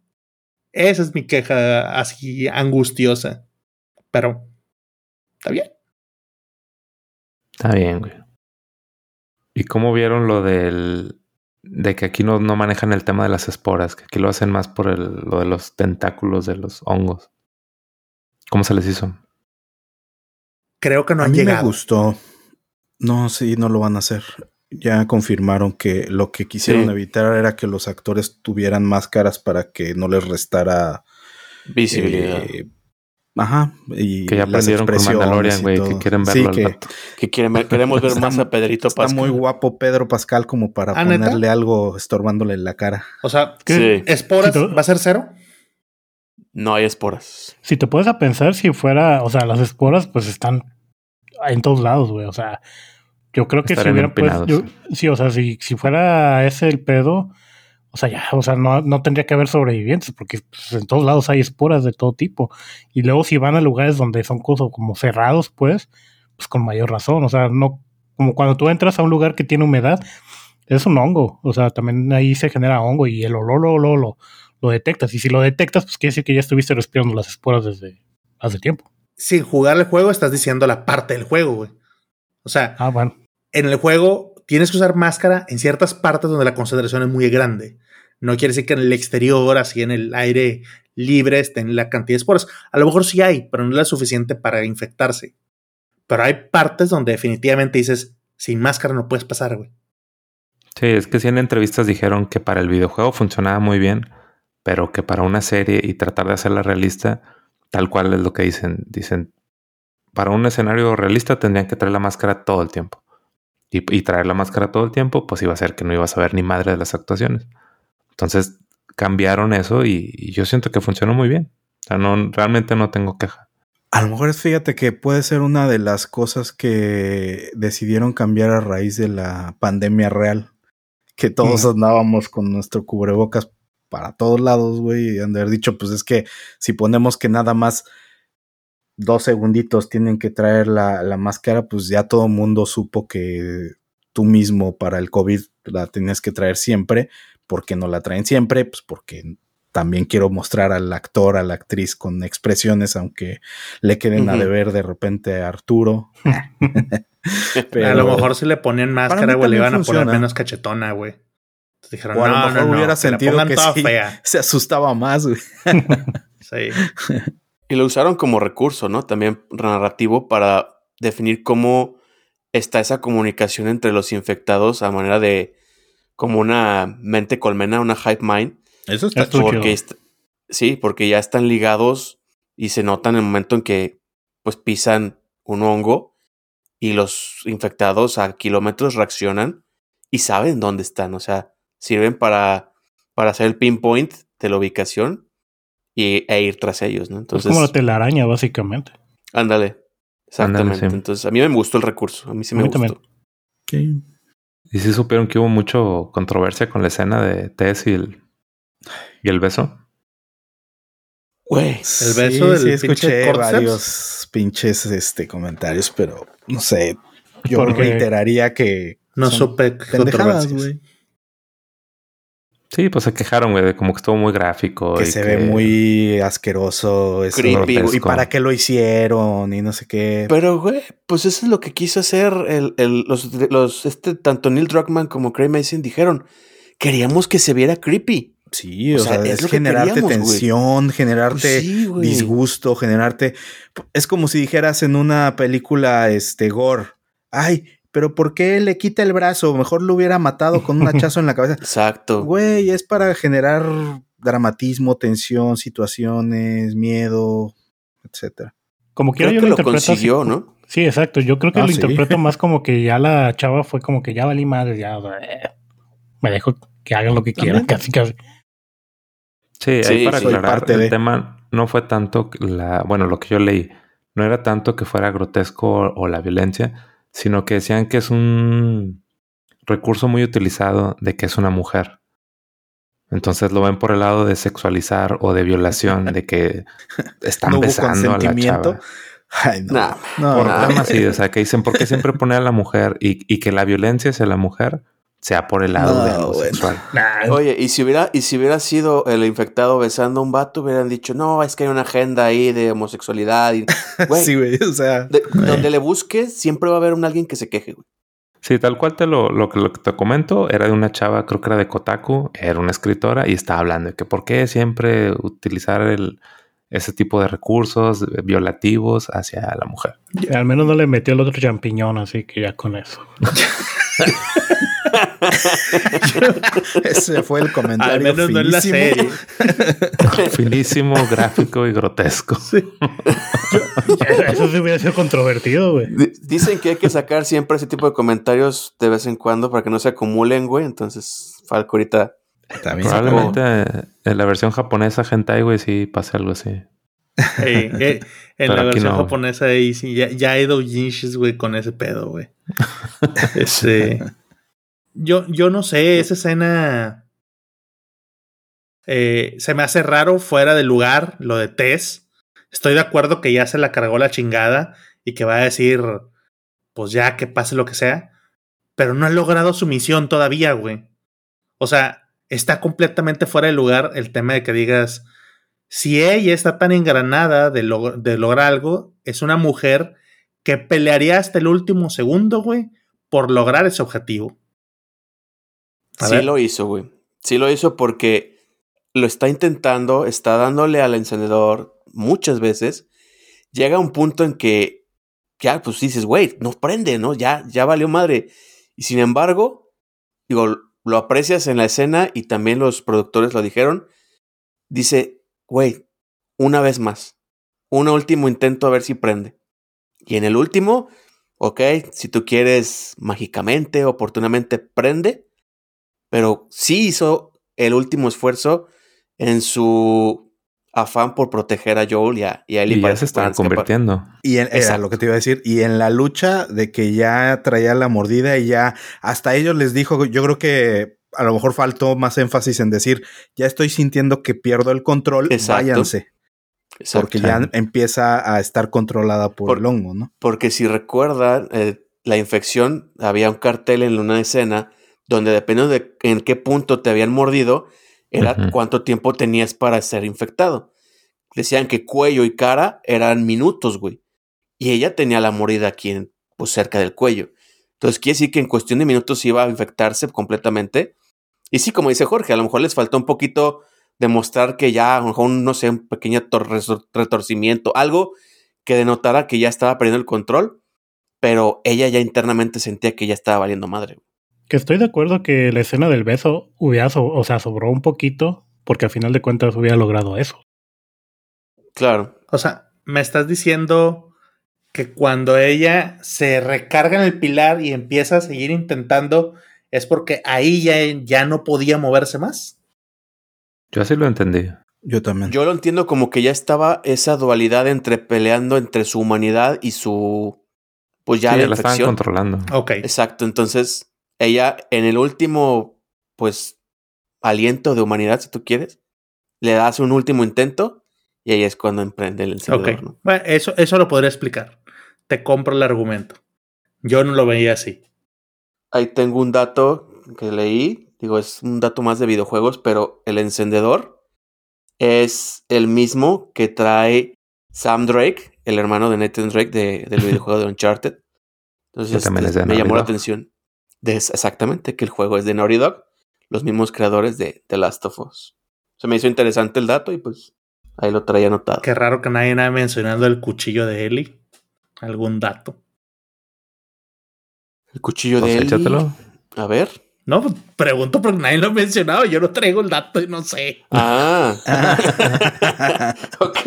Esa es mi queja así angustiosa. Pero, está bien. Está bien, güey. ¿Y cómo vieron lo del de que aquí no, no manejan el tema de las esporas, que aquí lo hacen más por el, lo de los tentáculos de los hongos? ¿Cómo se les hizo? Creo que no A han mí me gustó. No, sí, no lo van a hacer. Ya confirmaron que lo que quisieron Sí. evitar era que los actores tuvieran máscaras para que no les restara Visibilidad. eh, ajá. Y Que ya aprendieron con Mandalorian, güey, que quieren Sí, verlo al que que quieren ver- queremos ver Está más a Pedrito está Pascal. muy guapo Pedro Pascal como para ¿Ah, neta? ponerle algo estorbándole en la cara. O sea, Sí. esporas va a ser cero. No hay esporas. Si te puedes a pensar, si fuera, o sea, las esporas pues están en todos lados, güey. O sea, yo creo que si hubieran pues, yo- sí, o sea, si, si fuera ese el pedo, o sea, ya, o sea, no, no tendría que haber sobrevivientes, porque pues, en todos lados hay esporas de todo tipo. Y luego si van a lugares donde son cosas como cerrados, pues, pues con mayor razón. O sea, no, como cuando tú entras a un lugar que tiene humedad, es un hongo. O sea, también ahí se genera hongo y el olor lo, lo, lo, lo detectas. Y si lo detectas, pues quiere decir que ya estuviste respirando las esporas desde hace tiempo. Sin jugar el juego, estás diciendo la parte del juego, güey. O sea, Ah, bueno. en el juego tienes que usar máscara en ciertas partes donde la concentración es muy grande. No quiere decir que en el exterior, así en el aire libre, estén la cantidad de esporas. A lo mejor sí hay, pero no es la suficiente para infectarse. Pero hay partes donde definitivamente dices, sin máscara no puedes pasar, güey. Sí, es que sí en entrevistas dijeron que para el videojuego funcionaba muy bien, pero que para una serie y tratar de hacerla realista, tal cual es lo que dicen. Dicen, para un escenario realista tendrían que traer la máscara todo el tiempo. Y, y traer la máscara todo el tiempo, pues iba a ser que no ibas a ver ni madre de las actuaciones. Entonces cambiaron eso y, y yo siento que funcionó muy bien. O sea, no, realmente no tengo queja. A lo mejor fíjate que puede ser una de las cosas que decidieron cambiar a raíz de la pandemia real. Que todos Mm. andábamos con nuestro cubrebocas para todos lados, güey. Y han de haber dicho, pues es que si ponemos que nada más dos segunditos tienen que traer la, la máscara, pues ya todo el mundo supo que tú mismo para el COVID la tenías que traer siempre. ¿Por qué no la traen siempre? Pues porque también quiero mostrar al actor, a la actriz con expresiones, aunque le queden a Ujú. deber de repente a Arturo. Pero- A lo mejor si le ponían máscara, güey, le iban a poner menos cachetona, güey. Dijeron, O a lo no, mejor no, no, hubiera que sentido que sí. fea. se asustaba más, güey. Sí. Y lo usaron como recurso, ¿no? También narrativo para definir cómo está esa comunicación entre los infectados a manera de como una mente colmena, una hype mind. Eso está chido. Porque est- sí, porque ya están ligados y se notan en el momento en que pues pisan un hongo y los infectados a kilómetros reaccionan y saben dónde están. O sea, sirven para, para hacer el pinpoint de la ubicación y, e ir tras ellos, ¿no? Es como la telaraña, básicamente. ándale. Exactamente. Ándale, sí. Entonces, a mí me gustó el recurso. A mí sí A me mí gustó. también. Sí. Y sí supieron que hubo mucho controversia con la escena de Tess y el, y el beso. Güey. El beso del sí, escuché varios pinches este, comentarios, pero no sé. Yo reiteraría que No son supe pendejadas, güey. Sí, pues se quejaron, güey, de como que estuvo muy gráfico. Que y se ve muy asqueroso. eso. Creepy, Y para qué lo hicieron y no sé qué. Pero, güey, pues eso es lo que quiso hacer el, el- los, los, este, tanto Neil Druckmann como Craig Mason dijeron. Queríamos que se viera creepy. Sí, O o, sea, sea, es es, lo que generarte queríamos, tensión, generarte Pues sí, disgusto, generarte. Es como si dijeras en una película, este, gore, ay, pero ¿por qué le quita el brazo? Mejor lo hubiera matado con un hachazo en la cabeza. Exacto. Güey, es para generar dramatismo, tensión, situaciones, miedo, etcétera. Como quiera Creo yo que lo así consiguió, ¿no? Sí, exacto. Yo creo que Ah, lo sí. interpreto más como que ya la chava fue como que ya valí madre, ya eh, me dejó que hagan lo que quieran, casi casi. Sí, Sí, ahí para aclarar, Parte el de- tema no fue tanto la, bueno, lo que yo leí, no era tanto que fuera grotesco o, o la violencia, sino que decían que es un recurso muy utilizado de que es una mujer. Entonces lo ven por el lado de sexualizar o de violación, de que están No besando a la chava. Ay, no. Nah. No, Por Ah. temas así, o sea, que dicen, ¿por qué siempre poner a la mujer y, y que la violencia hacia la mujer sea por el lado No, de algo bueno. Oye, y si hubiera, y si hubiera sido el infectado besando a un vato, hubieran dicho, no, es que hay una agenda ahí de homosexualidad. Y, sí, güey. O sea, de- donde le busques, siempre va a haber un alguien que se queje, güey. Sí, tal cual te lo, lo, que- lo que te comento era de una chava, creo que era de Kotaku, era una escritora y estaba hablando de que por qué siempre utilizar el, ese tipo de recursos violativos hacia la mujer. al menos no le metió el otro champiñón, así que ya con eso. ese fue el comentario. Al menos no en la finísimo. serie. Finísimo, gráfico y grotesco. Eso sí hubiera sido controvertido, güey. Di- Dicen que hay que sacar siempre ese tipo de comentarios de vez en cuando para que no se acumulen, güey. Entonces, Falco ahorita. También se Probablemente eh, en la versión japonesa hentai, güey, sí pase algo así. Eh, en Pero la versión no, japonesa ahí sí, ya, ya hay doujinshis, güey, con ese pedo, güey. Este, yo, yo no sé, esa escena eh, se me hace raro, fuera de lugar, lo de Tess. Estoy de acuerdo que ya se la cargó la chingada y que va a decir, pues ya que pase lo que sea, pero no ha logrado su misión todavía, güey. O sea, está completamente fuera de lugar el tema de que digas, si ella está tan engranada de, log- de lograr algo, es una mujer que pelearía hasta el último segundo, güey, por lograr ese objetivo. A Sí ver. lo hizo, güey. Sí lo hizo porque lo está intentando, está dándole al encendedor muchas veces. Llega un punto en que ya, pues dices, güey, no prende, ¿no? Ya, ya valió madre. Y sin embargo, digo, lo aprecias en la escena y también los productores lo dijeron. Dice, güey, una vez más. Un último intento a ver si prende. Y en el último, ok, si tú quieres mágicamente, oportunamente, prende pero sí hizo el último esfuerzo en su afán por proteger a Joel y a, y a Ellie Y para ya se que estaba puedan escapar. convirtiendo. Y en, era Exacto. lo que te iba a decir. Y en la lucha de que ya traía la mordida y ya hasta ellos les dijo, yo creo que a lo mejor faltó más énfasis en decir, ya estoy sintiendo que pierdo el control, Exacto. váyanse. Exacto. Porque ya empieza a estar controlada por, Por- el hongo, ¿no? Porque si recuerdan, eh, la infección, había un cartel en una escena donde dependiendo de en qué punto te habían mordido, era cuánto tiempo tenías para ser infectado. Decían que cuello y cara eran minutos, güey. Y ella tenía la mordida aquí, en, pues cerca del cuello. Entonces quiere decir que en cuestión de minutos iba a infectarse completamente. Y sí, como dice Jorge, a lo mejor les faltó un poquito demostrar que ya, a lo mejor, no sé, un pequeño retorcimiento, algo que denotara que ya estaba perdiendo el control, pero ella ya internamente sentía que ya estaba valiendo madre. Que estoy de acuerdo que la escena del beso hubiera, so- o sea, sobró un poquito, porque al final de cuentas hubiera logrado eso. Claro. O sea, me estás diciendo que cuando ella se recarga en el pilar y empieza a seguir intentando, es porque ahí ya, ya no podía moverse más. Yo así lo entendí. Yo también. Yo lo entiendo como que ya estaba esa dualidad entre peleando entre su humanidad y su. Pues ya Sí, la la estaban controlando. Ok. Exacto. Entonces, ella en el último, pues, aliento de humanidad, si tú quieres, le das un último intento y ahí es cuando emprende el encendedor. Ok. ¿no? Bueno, eso, eso lo podría explicar. Te compro el argumento. Yo no lo veía así. Ahí tengo un dato que leí. Digo, es un dato más de videojuegos, pero el encendedor es el mismo que trae Sam Drake, el hermano de Nathan Drake de- del videojuego de Uncharted. Entonces, también este, es de me llamó la atención de exactamente que el juego es de Naughty Dog, los mismos creadores de The Last of Us. Se me hizo interesante el dato y pues ahí lo traía anotado. Qué raro que nadie haya mencionando el cuchillo de Ellie. Algún dato. El cuchillo Pues de Ellie. échatelo. A ver. No, pues, pregunto porque nadie lo ha mencionado. Yo no traigo el dato y no sé. Ah. ok.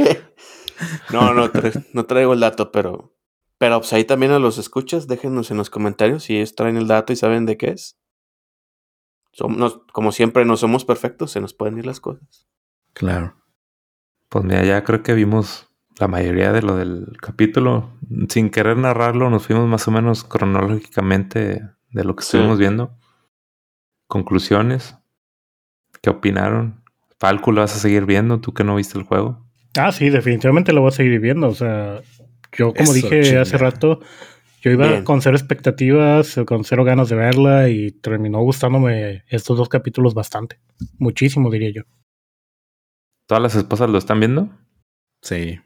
No, no, tra- no traigo el dato, pero. Pero pues ahí también a los escuchas, déjenos en los comentarios si ellos traen el dato y saben de qué es. Somos, como siempre, no somos perfectos, se nos pueden ir las cosas. Claro. Pues mira, ya creo que vimos la mayoría de lo del capítulo. Sin querer narrarlo, nos fuimos más o menos cronológicamente de lo que Sí. estuvimos viendo. Conclusiones. ¿Qué opinaron? Falco, ¿lo vas a seguir viendo? ¿Tú que no viste el juego? Ah, sí, definitivamente lo voy a seguir viendo. O sea, yo como Eso, dije hace rato, yo iba Bien. con cero expectativas, con cero ganas de verla y terminó gustándome estos dos capítulos bastante. Muchísimo, diría yo. ¿Todas las esposas lo están viendo? Sí.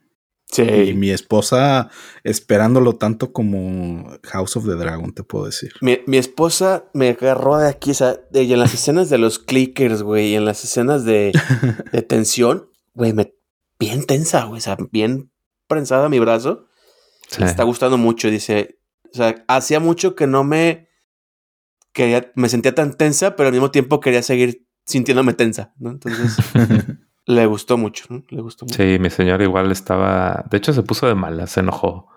Sí. Y mi esposa esperándolo tanto como House of the Dragon, te puedo decir. Mi, mi esposa me agarró de aquí, o sea, de- y en las escenas de los clickers, güey, y en las escenas de, de tensión, güey, me bien tensa, güey, o sea, bien prensada mi brazo. Sí. Le está gustando mucho, dice. O sea, hacía mucho que no me quería, me sentía tan tensa, pero al mismo tiempo quería seguir sintiéndome tensa, ¿no? Entonces, le gustó mucho, ¿no? Le gustó mucho. Sí, mi señora igual estaba. De hecho, se puso de mala, se enojó.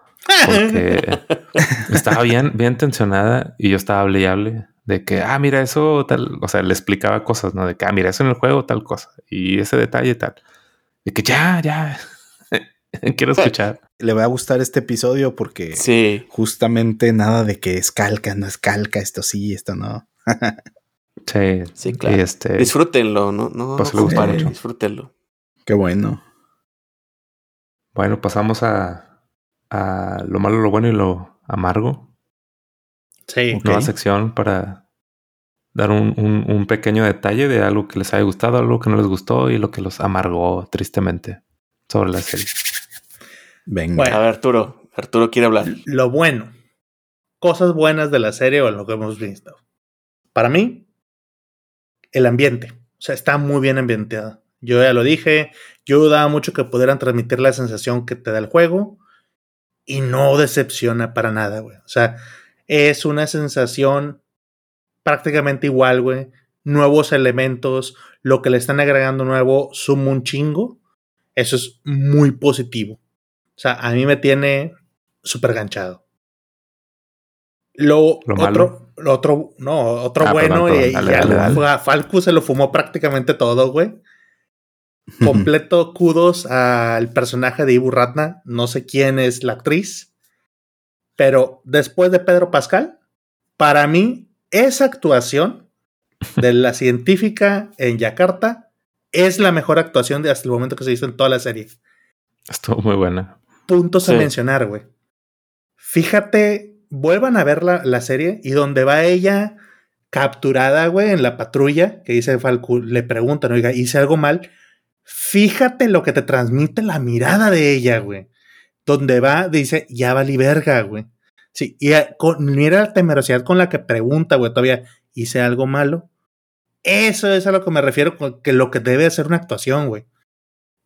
Porque estaba bien, bien tensionada y yo estaba hable y hable de que, ah, mira, eso tal. O sea, le explicaba cosas, ¿no? De que, ah, mira, eso en el juego, tal cosa. Y ese detalle, tal. De que ya, ya. Quiero escuchar. Le va a gustar este episodio porque Sí, justamente nada de que es calca, no es calca, esto sí, esto no. Sí, Sí, claro. Y este. disfrútenlo, ¿no? No, Pues no comparen, mucho. disfrútenlo. Qué bueno. Bueno, pasamos a, a lo malo, lo bueno y lo amargo. Sí. Ok. Nueva sección para dar un, un- un pequeño detalle de algo que les haya gustado, algo que no les gustó y lo que los amargó tristemente sobre la serie. Venga. Bueno. A ver, Arturo. Arturo quiere hablar. Lo bueno. Cosas buenas de la serie o lo que hemos visto. Para mí, el ambiente. O sea, está muy bien ambientada. Yo ya lo dije. Yo dudaba mucho que pudieran transmitir la sensación que te da el juego. Y no decepciona para nada, güey. O sea, es una sensación prácticamente igual, güey. Nuevos elementos. Lo que le están agregando nuevo suma un chingo. Eso es muy positivo. O sea, a mí me tiene súper ganchado. Lo, ¿Lo otro, malo? Otro, no, otro Ah, bueno, perdón, perdón, y, dale, y dale, al- dale. a Falco se lo fumó prácticamente todo, güey. Completo kudos al personaje de Ibu Ratna. No sé quién es la actriz, pero después de Pedro Pascal, para mí, esa actuación de la científica en Yakarta es la mejor actuación de hasta el momento que se hizo en toda la serie Estuvo muy buena. puntos a mencionar, güey. Fíjate, vuelvan a ver la, la serie y donde va ella capturada, güey, en la patrulla, que dice Falco, le preguntan, oiga, hice algo mal. Fíjate lo que te transmite la mirada de ella, güey. Donde va, dice, ya valí verga, güey. Sí, y con- mira la temerosidad con la que pregunta, güey, todavía, ¿hice algo malo? Eso es a lo que me refiero, que lo que debe ser una actuación, güey.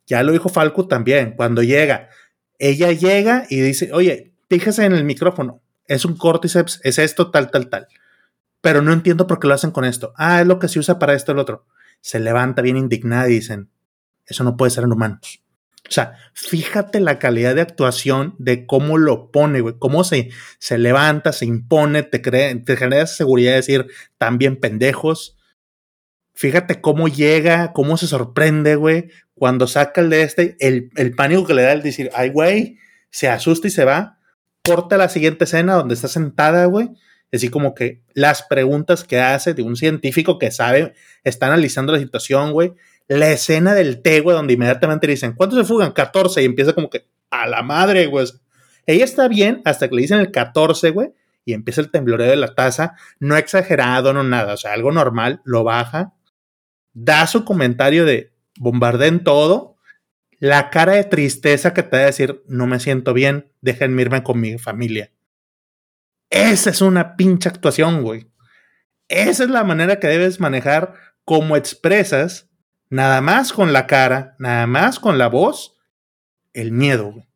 Ya lo dijo Falco también, cuando llega, ella llega y dice, oye, fíjese en el micrófono, es un cordyceps, es esto, tal, tal, tal. Pero no entiendo por qué lo hacen con esto. Ah, es lo que se usa para esto, el otro. Se levanta bien indignada y dicen, eso no puede ser en humanos. O sea, fíjate la calidad de actuación de cómo lo pone, güey, cómo se, se levanta, se impone, te, cree, te genera seguridad de decir, también pendejos. Fíjate cómo llega, cómo se sorprende, güey, cuando saca el de este, el, el pánico que le da el decir, ay, güey, se asusta y se va. Corta la siguiente escena donde está sentada, güey. Así como que las preguntas que hace de un científico que sabe, está analizando la situación, güey. La escena del té, güey, donde inmediatamente le dicen, ¿cuántos se fugan? 14. Y empieza como que, a la madre, güey. Ella está bien hasta que le dicen el 14, güey. Y empieza el tembloreo de la taza. No exagerado, no nada. O sea, algo normal. Lo baja. Da su comentario de bombardeen todo. La cara de tristeza que te va a decir, no me siento bien, déjenme irme con mi familia. Esa es una pinche actuación, güey. Esa es la manera que debes manejar como expresas, nada más con la cara, nada más con la voz, el miedo, güey.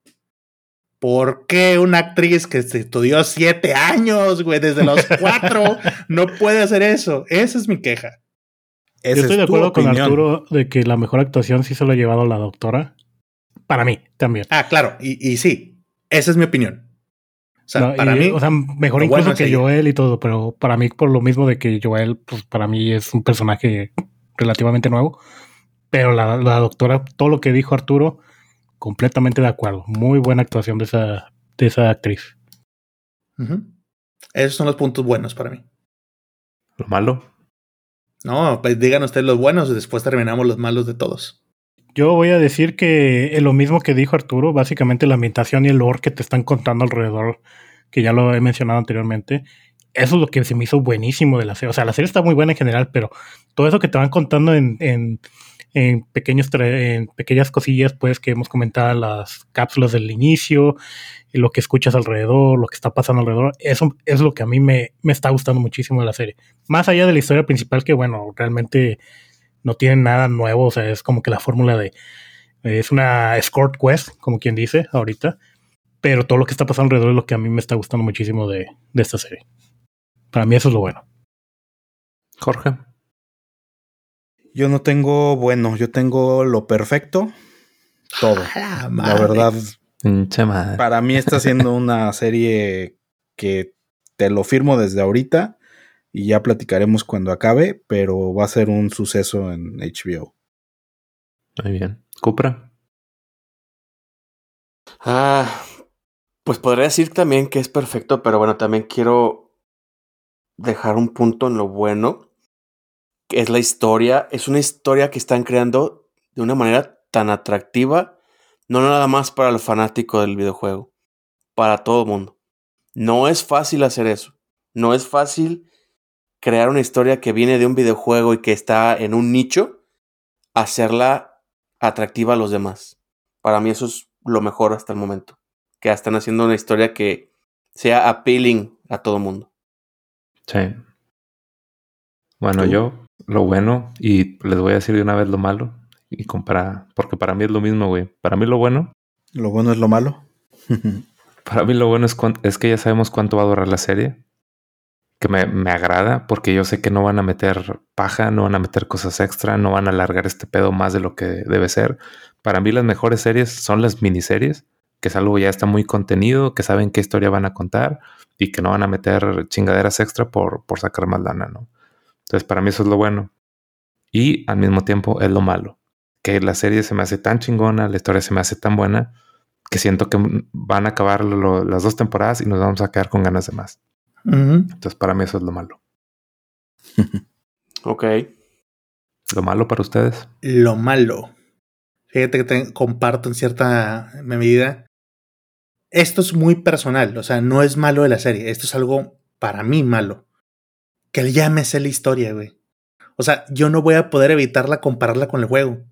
¿Por qué una actriz que se estudió siete años, güey, desde los cuatro, no puede hacer eso? Esa es mi queja. Esa Yo estoy es de acuerdo con. Arturo de que la mejor actuación sí se lo ha llevado la doctora. Para mí, también. Ah, claro, y, y sí, esa es mi opinión. O sea, para mí. O sea, mejor incluso bueno que ella. Joel y todo, pero para mí, por lo mismo de que Joel, pues para mí es un personaje relativamente nuevo. Pero la, la doctora, todo lo que dijo Arturo, completamente de acuerdo. Muy buena actuación de esa, de esa actriz. Ujú. Esos son los puntos buenos para mí. Lo malo. No, pues digan ustedes los buenos y después terminamos los malos de todos. Yo voy a decir que eh, lo mismo que dijo Arturo, básicamente la ambientación y el lore que te están contando alrededor, que ya lo he mencionado anteriormente, eso es lo que se me hizo buenísimo de la serie. O sea, la serie está muy buena en general, pero todo eso que te van contando en, en, en pequeños pequeñas cosillas, pues que hemos comentado, las cápsulas del inicio, lo que escuchas alrededor, lo que está pasando alrededor, eso es lo que a mí me, me está gustando muchísimo de la serie. Más allá de la historia principal, que bueno, realmente no tiene nada nuevo, o sea, es como que la fórmula de es una escort quest, como quien dice ahorita, pero todo lo que está pasando alrededor es lo que a mí me está gustando muchísimo de, de esta serie. Para mí eso es lo bueno. Jorge. Yo no tengo bueno, yo tengo lo perfecto, todo. La La verdad, madre. para mí está siendo una serie que te lo firmo desde ahorita y ya platicaremos cuando acabe, pero va a ser un suceso en HBO. Muy bien. Cupra. Ah, pues podría decir también que es perfecto, pero bueno, también quiero dejar un punto en lo bueno, que es la historia. Es una historia que están creando de una manera tan atractiva, no nada más para el fanático del videojuego, para todo el mundo. No es fácil hacer eso. No es fácil crear una historia que viene de un videojuego y que está en un nicho, hacerla atractiva a los demás. Para mí eso es lo mejor hasta el momento. Que están haciendo una historia que sea appealing a todo el mundo. Sí. Bueno, ¿Tú? yo, lo bueno, y les voy a decir de una vez lo malo, y compara, porque para mí es lo mismo, güey. Para mí lo bueno, Lo bueno es lo malo. para mí lo bueno es, es que ya sabemos cuánto va a durar la serie. Que me, me agrada, porque yo sé que no van a meter paja, no van a meter cosas extra, no van a alargar este pedo más de lo que debe ser. Para mí las mejores series son las miniseries, que es algo ya está muy contenido, que saben qué historia van a contar y que no van a meter chingaderas extra por, por sacar más lana, ¿no? Entonces, para mí eso es lo bueno. Y al mismo tiempo es lo malo. Que la serie se me hace tan chingona, la historia se me hace tan buena, que siento que van a acabar lo- las dos temporadas y nos vamos a quedar con ganas de más. Entonces, para mí eso es lo malo. Ok. Lo malo para ustedes. Lo malo. Fíjate que te comparto en cierta medida. Esto es muy personal, o sea, no es malo de la serie. Esto es algo para mí malo. Que ya me sé la historia, güey. O sea, yo no voy a poder evitarla compararla con el juego.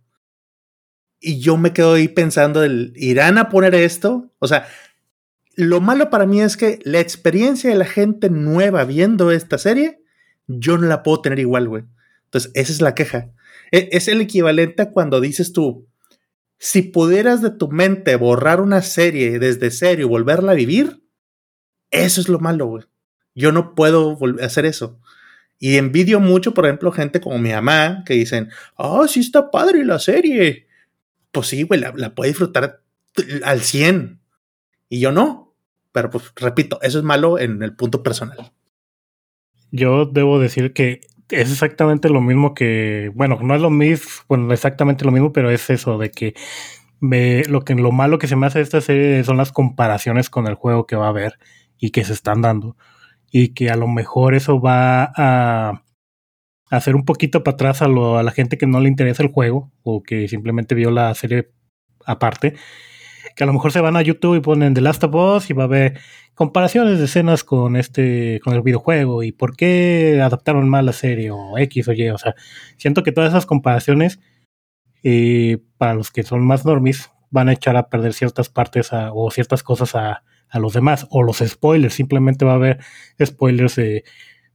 Y yo me quedo ahí pensando, ¿irán a poner esto? O sea, lo malo para mí es que la experiencia de la gente nueva viendo esta serie, yo no la puedo tener igual, güey. Entonces, esa es la queja. E- Es el equivalente a cuando dices tú, si pudieras de tu mente borrar una serie desde cero y volverla a vivir, eso es lo malo, güey. Yo no puedo hacer eso. Y envidio mucho, por ejemplo, gente como mi mamá que dicen, ah, sí está padre la serie. Pues sí, güey, la, la puede disfrutar al 100. Y yo no. Pero pues repito, eso es malo en el punto personal. Yo debo decir que es exactamente lo mismo que, bueno, no es lo mismo, bueno, exactamente lo mismo, pero es eso de que me, lo que lo malo que se me hace de esta serie son las comparaciones con el juego que va a haber y que se están dando. Y que a lo mejor eso va a hacer un poquito para atrás a, lo, a la gente que no le interesa el juego o que simplemente vio la serie aparte que a lo mejor se van a YouTube y ponen The Last of Us y va a haber comparaciones de escenas con este con el videojuego y por qué adaptaron mal la serie o X o Y, o sea, siento que todas esas comparaciones eh, para los que son más normis van a echar a perder ciertas partes o ciertas cosas a, a los demás o los spoilers, simplemente va a haber spoilers de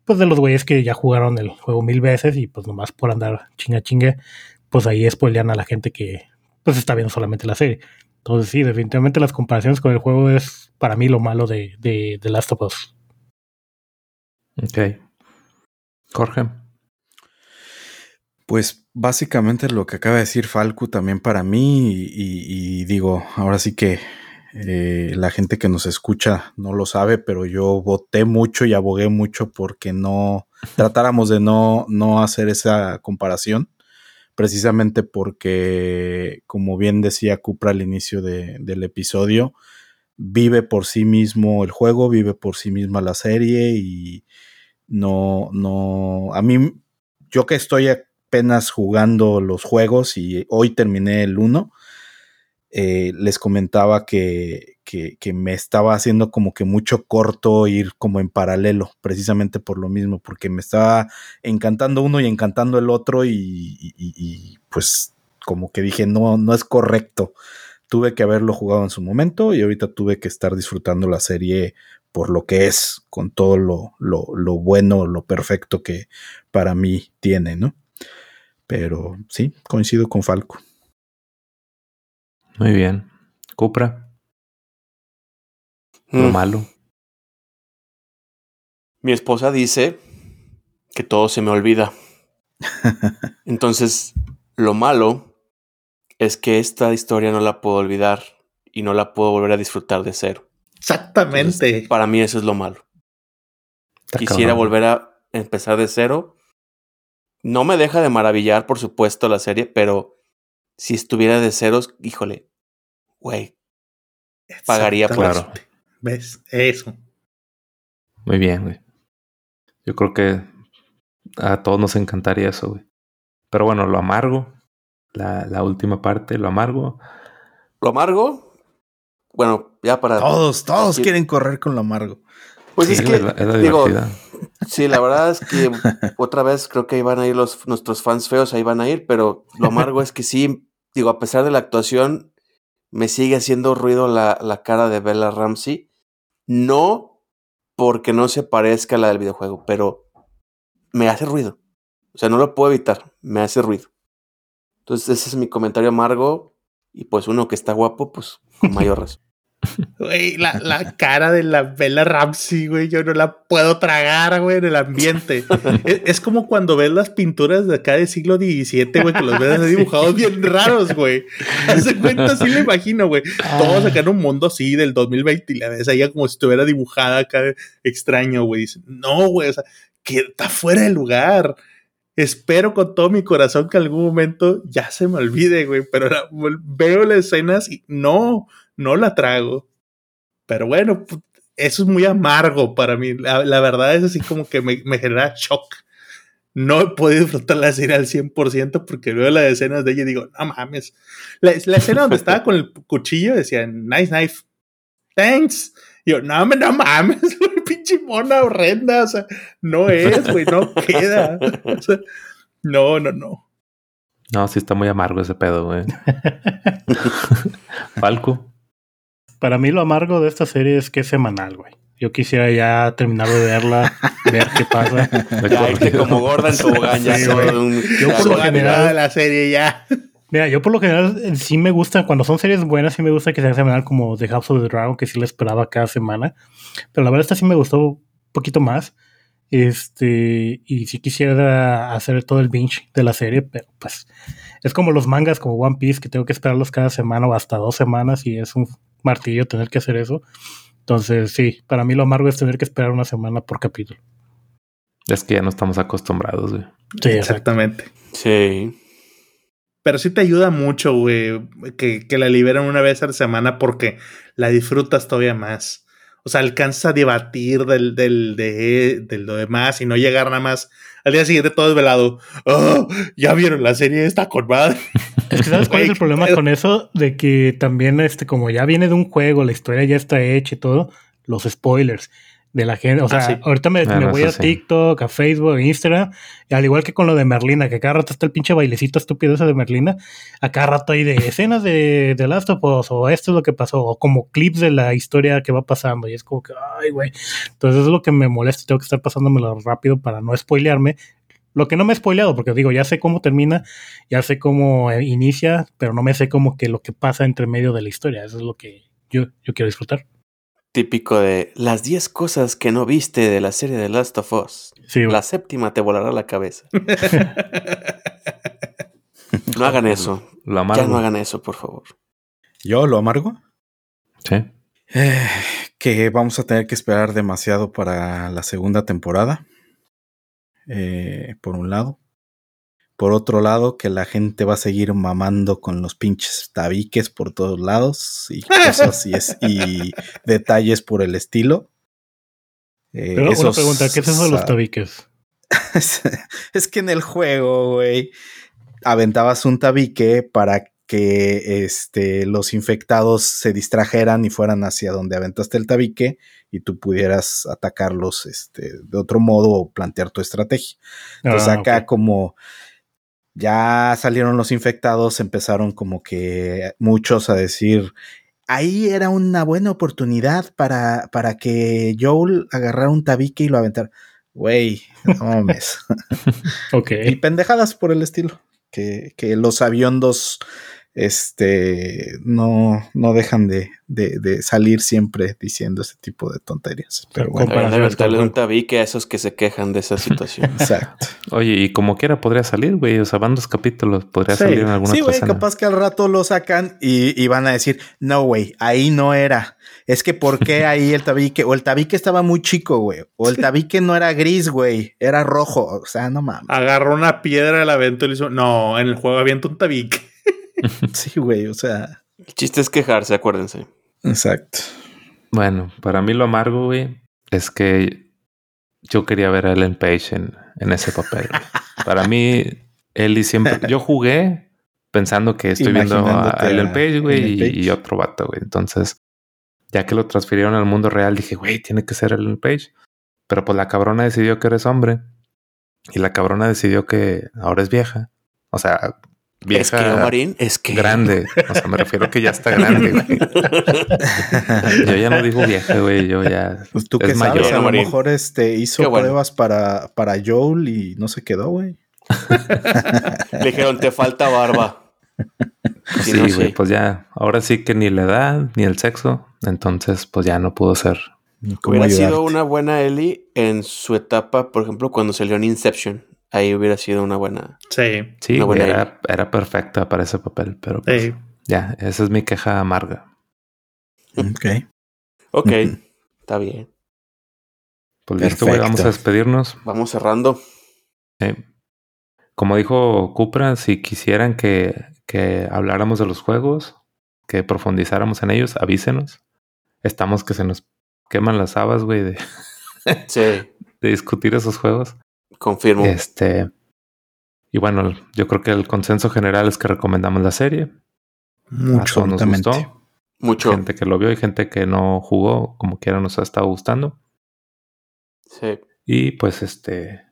pues de los güeyes que ya jugaron el juego mil veces y pues nomás por andar chinga chinga, pues ahí spoilean a la gente que pues está viendo solamente la serie. Entonces sí, definitivamente las comparaciones con el juego es para mí lo malo de, de, de Last of Us. Ok. Jorge. Pues básicamente lo que acaba de decir Falcu también para mí y, y- y digo, ahora sí que eh, la gente que nos escucha no lo sabe, pero yo voté mucho y abogué mucho porque no tratáramos de no, no hacer esa comparación, precisamente porque, como bien decía Cupra al inicio del episodio, vive por sí mismo el juego, vive por sí misma la serie y no, no, a mí, yo que estoy apenas jugando los juegos y hoy terminé el 1, eh, les comentaba que, me estaba haciendo como que mucho corto ir como en paralelo, precisamente por lo mismo, porque me estaba encantando uno y encantando el otro y, y pues como que dije, no, no es correcto tuve que haberlo jugado en su momento y ahorita tuve que estar disfrutando la serie por lo que es, con todo lo, lo, bueno, lo perfecto que para mí tiene, ¿no? Pero sí, coincido con Falco. Muy bien. Cupra. Lo mm. malo. Mi esposa dice que todo se me olvida. Entonces, lo malo es que esta historia no la puedo olvidar y no la puedo volver a disfrutar de cero. Exactamente. para mí eso es lo malo. Quisiera volver a empezar de cero. No me deja de maravillar, por supuesto, la serie, pero si estuviera de ceros, híjole, güey, pagaría por eso. ¿Ves? Eso. Muy bien, güey. Yo creo que a todos nos encantaría eso, güey. Pero bueno, lo amargo la, última parte, lo amargo. ¿Lo amargo? Bueno, ya para. Todos, todos quieren correr con lo amargo. Pues es que. digo, sí, la verdad es que otra vez creo que ahí van a ir los, nuestros fans feos, ahí van a ir, pero lo amargo es que sí, digo, a pesar de la actuación, me sigue haciendo ruido la, la cara de Bella Ramsey. No porque no se parezca a la del videojuego, pero me hace ruido. O sea, no lo puedo evitar, me hace ruido. Entonces ese es mi comentario amargo y pues uno que está guapo, pues con mayor razón. Güey, la, la, cara de la Bella Ramsey, güey, yo no la puedo tragar, güey, en el ambiente. es, como cuando ves las pinturas de acá del siglo XVII, güey, que los ves dibujados bien raros, güey. Hace cuenta, así me imagino, güey. Todos acá en un mundo así del 2020 y la ves ahí como si estuviera dibujada acá extraño, güey. No, güey, o sea, que está fuera de lugar espero con todo mi corazón que algún momento ya se me olvide, güey, pero veo las escenas y no, no la trago. Pero bueno, eso es muy amargo para mí. La, verdad es así como que me, genera shock. No he podido disfrutar la serie al 100% porque veo las escenas de ella y digo, no mames. La, la escena donde estaba con el cuchillo decía, nice knife. Thanks. Y yo, no, no mames, pinche mona horrenda. O sea, no es, güey, no queda. O sea, no, no, no. No, sí está muy amargo ese pedo, güey. Falco. Para mí lo amargo de esta serie es que es semanal, güey. Yo quisiera ya terminar de verla, ver qué pasa. Ya como gorda en tu ya. Yo por lo general de la serie ya. Mira, yo por lo general eh, sí me gusta, cuando son series buenas, sí me gusta que sea semanal como The House of the Dragon, que sí la esperaba cada semana. Pero la verdad esta sí me gustó un poquito más. Este, y sí quisiera hacer todo el binge de la serie, pero pues es como los mangas como One Piece, que tengo que esperarlos cada semana o hasta dos semanas y es un martillo tener que hacer eso. Entonces, sí, para mí lo amargo es tener que esperar una semana por capítulo. Es que ya no estamos acostumbrados, güey. Sí, exactamente. Sí. Pero sí te ayuda mucho, güey, que, que la liberan una vez a la semana porque la disfrutas todavía más. O sea, alcanza a debatir del, del, de, del lo demás y no llegar nada más al día siguiente todo desvelado. Oh, ya vieron la serie está con madre. Es que sabes cuál es el problema con eso, de que también este, como ya viene de un juego, la historia ya está hecha y todo, los spoilers de la gente. O ah, sea, ahorita me, voy a TikTok, a Facebook, a Instagram, y al igual que con lo de Merlina, que cada rato está el pinche bailecito estúpido ese de Merlina, a cada rato hay de escenas de, de Last of Us, o esto es lo que pasó, o como clips de la historia que va pasando, y es como que, ay, güey. Entonces es lo que me molesta, tengo que estar pasándomelo rápido para no spoilearme. Lo que no me he spoileado, porque digo, ya sé cómo termina, ya sé cómo eh, inicia, pero no me sé como que lo que pasa entre medio de la historia. Eso es lo que yo, yo quiero disfrutar típico de las 10 cosas que no viste de la serie de Last of Us. la séptima te volará la cabeza. no hagan eso. Lo amargo. Ya no hagan eso, por favor. ¿Yo lo amargo? Sí. Eh, que vamos a tener que esperar demasiado para la segunda temporada. Eh, por un lado. Por otro lado, que la gente va a seguir mamando con los pinches tabiques por todos lados y cosas y, es- y detalles por el estilo. Eh, Pero una esos- pregunta, ¿qué es eso de los tabiques? es, es que en el juego, güey, aventabas un tabique para que este, los infectados se distrajeran y fueran hacia donde aventaste el tabique y tú pudieras atacarlos este, de otro modo o plantear tu estrategia. Entonces Ah, acá como ya salieron los infectados, empezaron como que muchos a decir, ahí era una buena oportunidad para, para que Joel agarrara un tabique y lo aventara. Güey, no mames. Ok. y pendejadas por el estilo. Que, que los aviondos este, no, no dejan de, de- de salir siempre diciendo ese tipo de tonterías. Pero bueno, un tabique a esos que se quejan de esa situación. exacto. Oye, y como quiera podría salir, güey. O sea, van dos capítulos. Podría Sí. salir en alguna Sí, güey, capaz que al rato lo sacan y, y van a decir, no, güey, ahí no era. Es que ¿por qué ahí el tabique? O el tabique estaba muy chico, güey. O el tabique no era gris, güey. Era rojo. O sea, no mames. Agarró una piedra del avento y le hizo. No, en el juego avienta un tabique. Sí, güey, o sea. El chiste es quejarse, acuérdense. Exacto. Bueno, para mí lo amargo, güey, es que yo quería ver a Ellen Page en, en ese papel. para mí, Ellie siempre... Yo jugué pensando que estoy viendo a Ellen Page, güey, y, Page. y otro vato, güey. Entonces, ya que lo transfirieron al mundo real, dije, güey, tiene que ser Ellen Page. Pero pues la cabrona decidió que eres hombre. Y la cabrona decidió que ahora es vieja. O sea, vieja... Es que, Marín, es que. Grande. O sea, me refiero que ya está grande, güey. Yo ya no digo vieja, güey. Yo ya. Pues tú Es qué sabes, mayor. a lo Marín. mejor este hizo bueno. pruebas para, para Joel y no se quedó, güey. Le dijeron, te falta barba. Si Sí, güey. sí. Pues ya. Ahora sí que ni la edad ni el sexo. Entonces, pues ya no pudo ser. ¿Cómo Hubiera sido una buena Ellie en su etapa, por ejemplo, cuando salió en Inception. Ahí hubiera sido una buena. Sí. Sí, buena era, era perfecta para ese papel. Pero pues, Sí. ya, esa es mi queja amarga. Ok. Ok, Ujú. está bien. Pues listo, güey. Vamos a Perfecto. despedirnos. Vamos cerrando. Eh, como dijo Cupra, si quisieran que, que habláramos de los juegos, que profundizáramos en ellos, avísenos. Estamos que se nos queman las habas, güey, de, Sí, de discutir esos juegos. Confirmo. Este. Y bueno, yo creo que el consenso general es que recomendamos la serie. A Mucho, nos absolutamente. gustó. Mucho. Gente que lo vio y gente que no jugó, como quiera, nos ha estado gustando. Sí. Y pues este.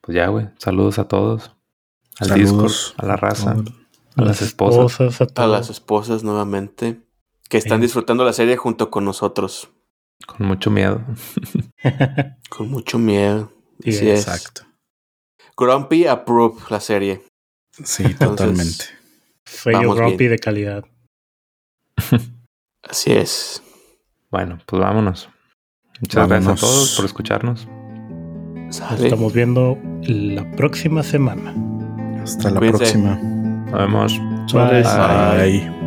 Pues ya, güey. Saludos a todos. Al Saludos Discord, a la raza, todos. a las esposas. a A todos. las esposas nuevamente. Que están Sí. disfrutando la serie junto con nosotros. Con mucho miedo. Con mucho miedo. Sí, Así es. Exacto. Grumpy approve la serie. Sí, totalmente. Sello Vamos Grumpy bien. de calidad. Así es. Bueno, pues vámonos. Muchas gracias a todos por escucharnos. Nos estamos viendo la próxima semana. Hasta la Cuídense. próxima. Nos vemos. Bye. Bye. Bye.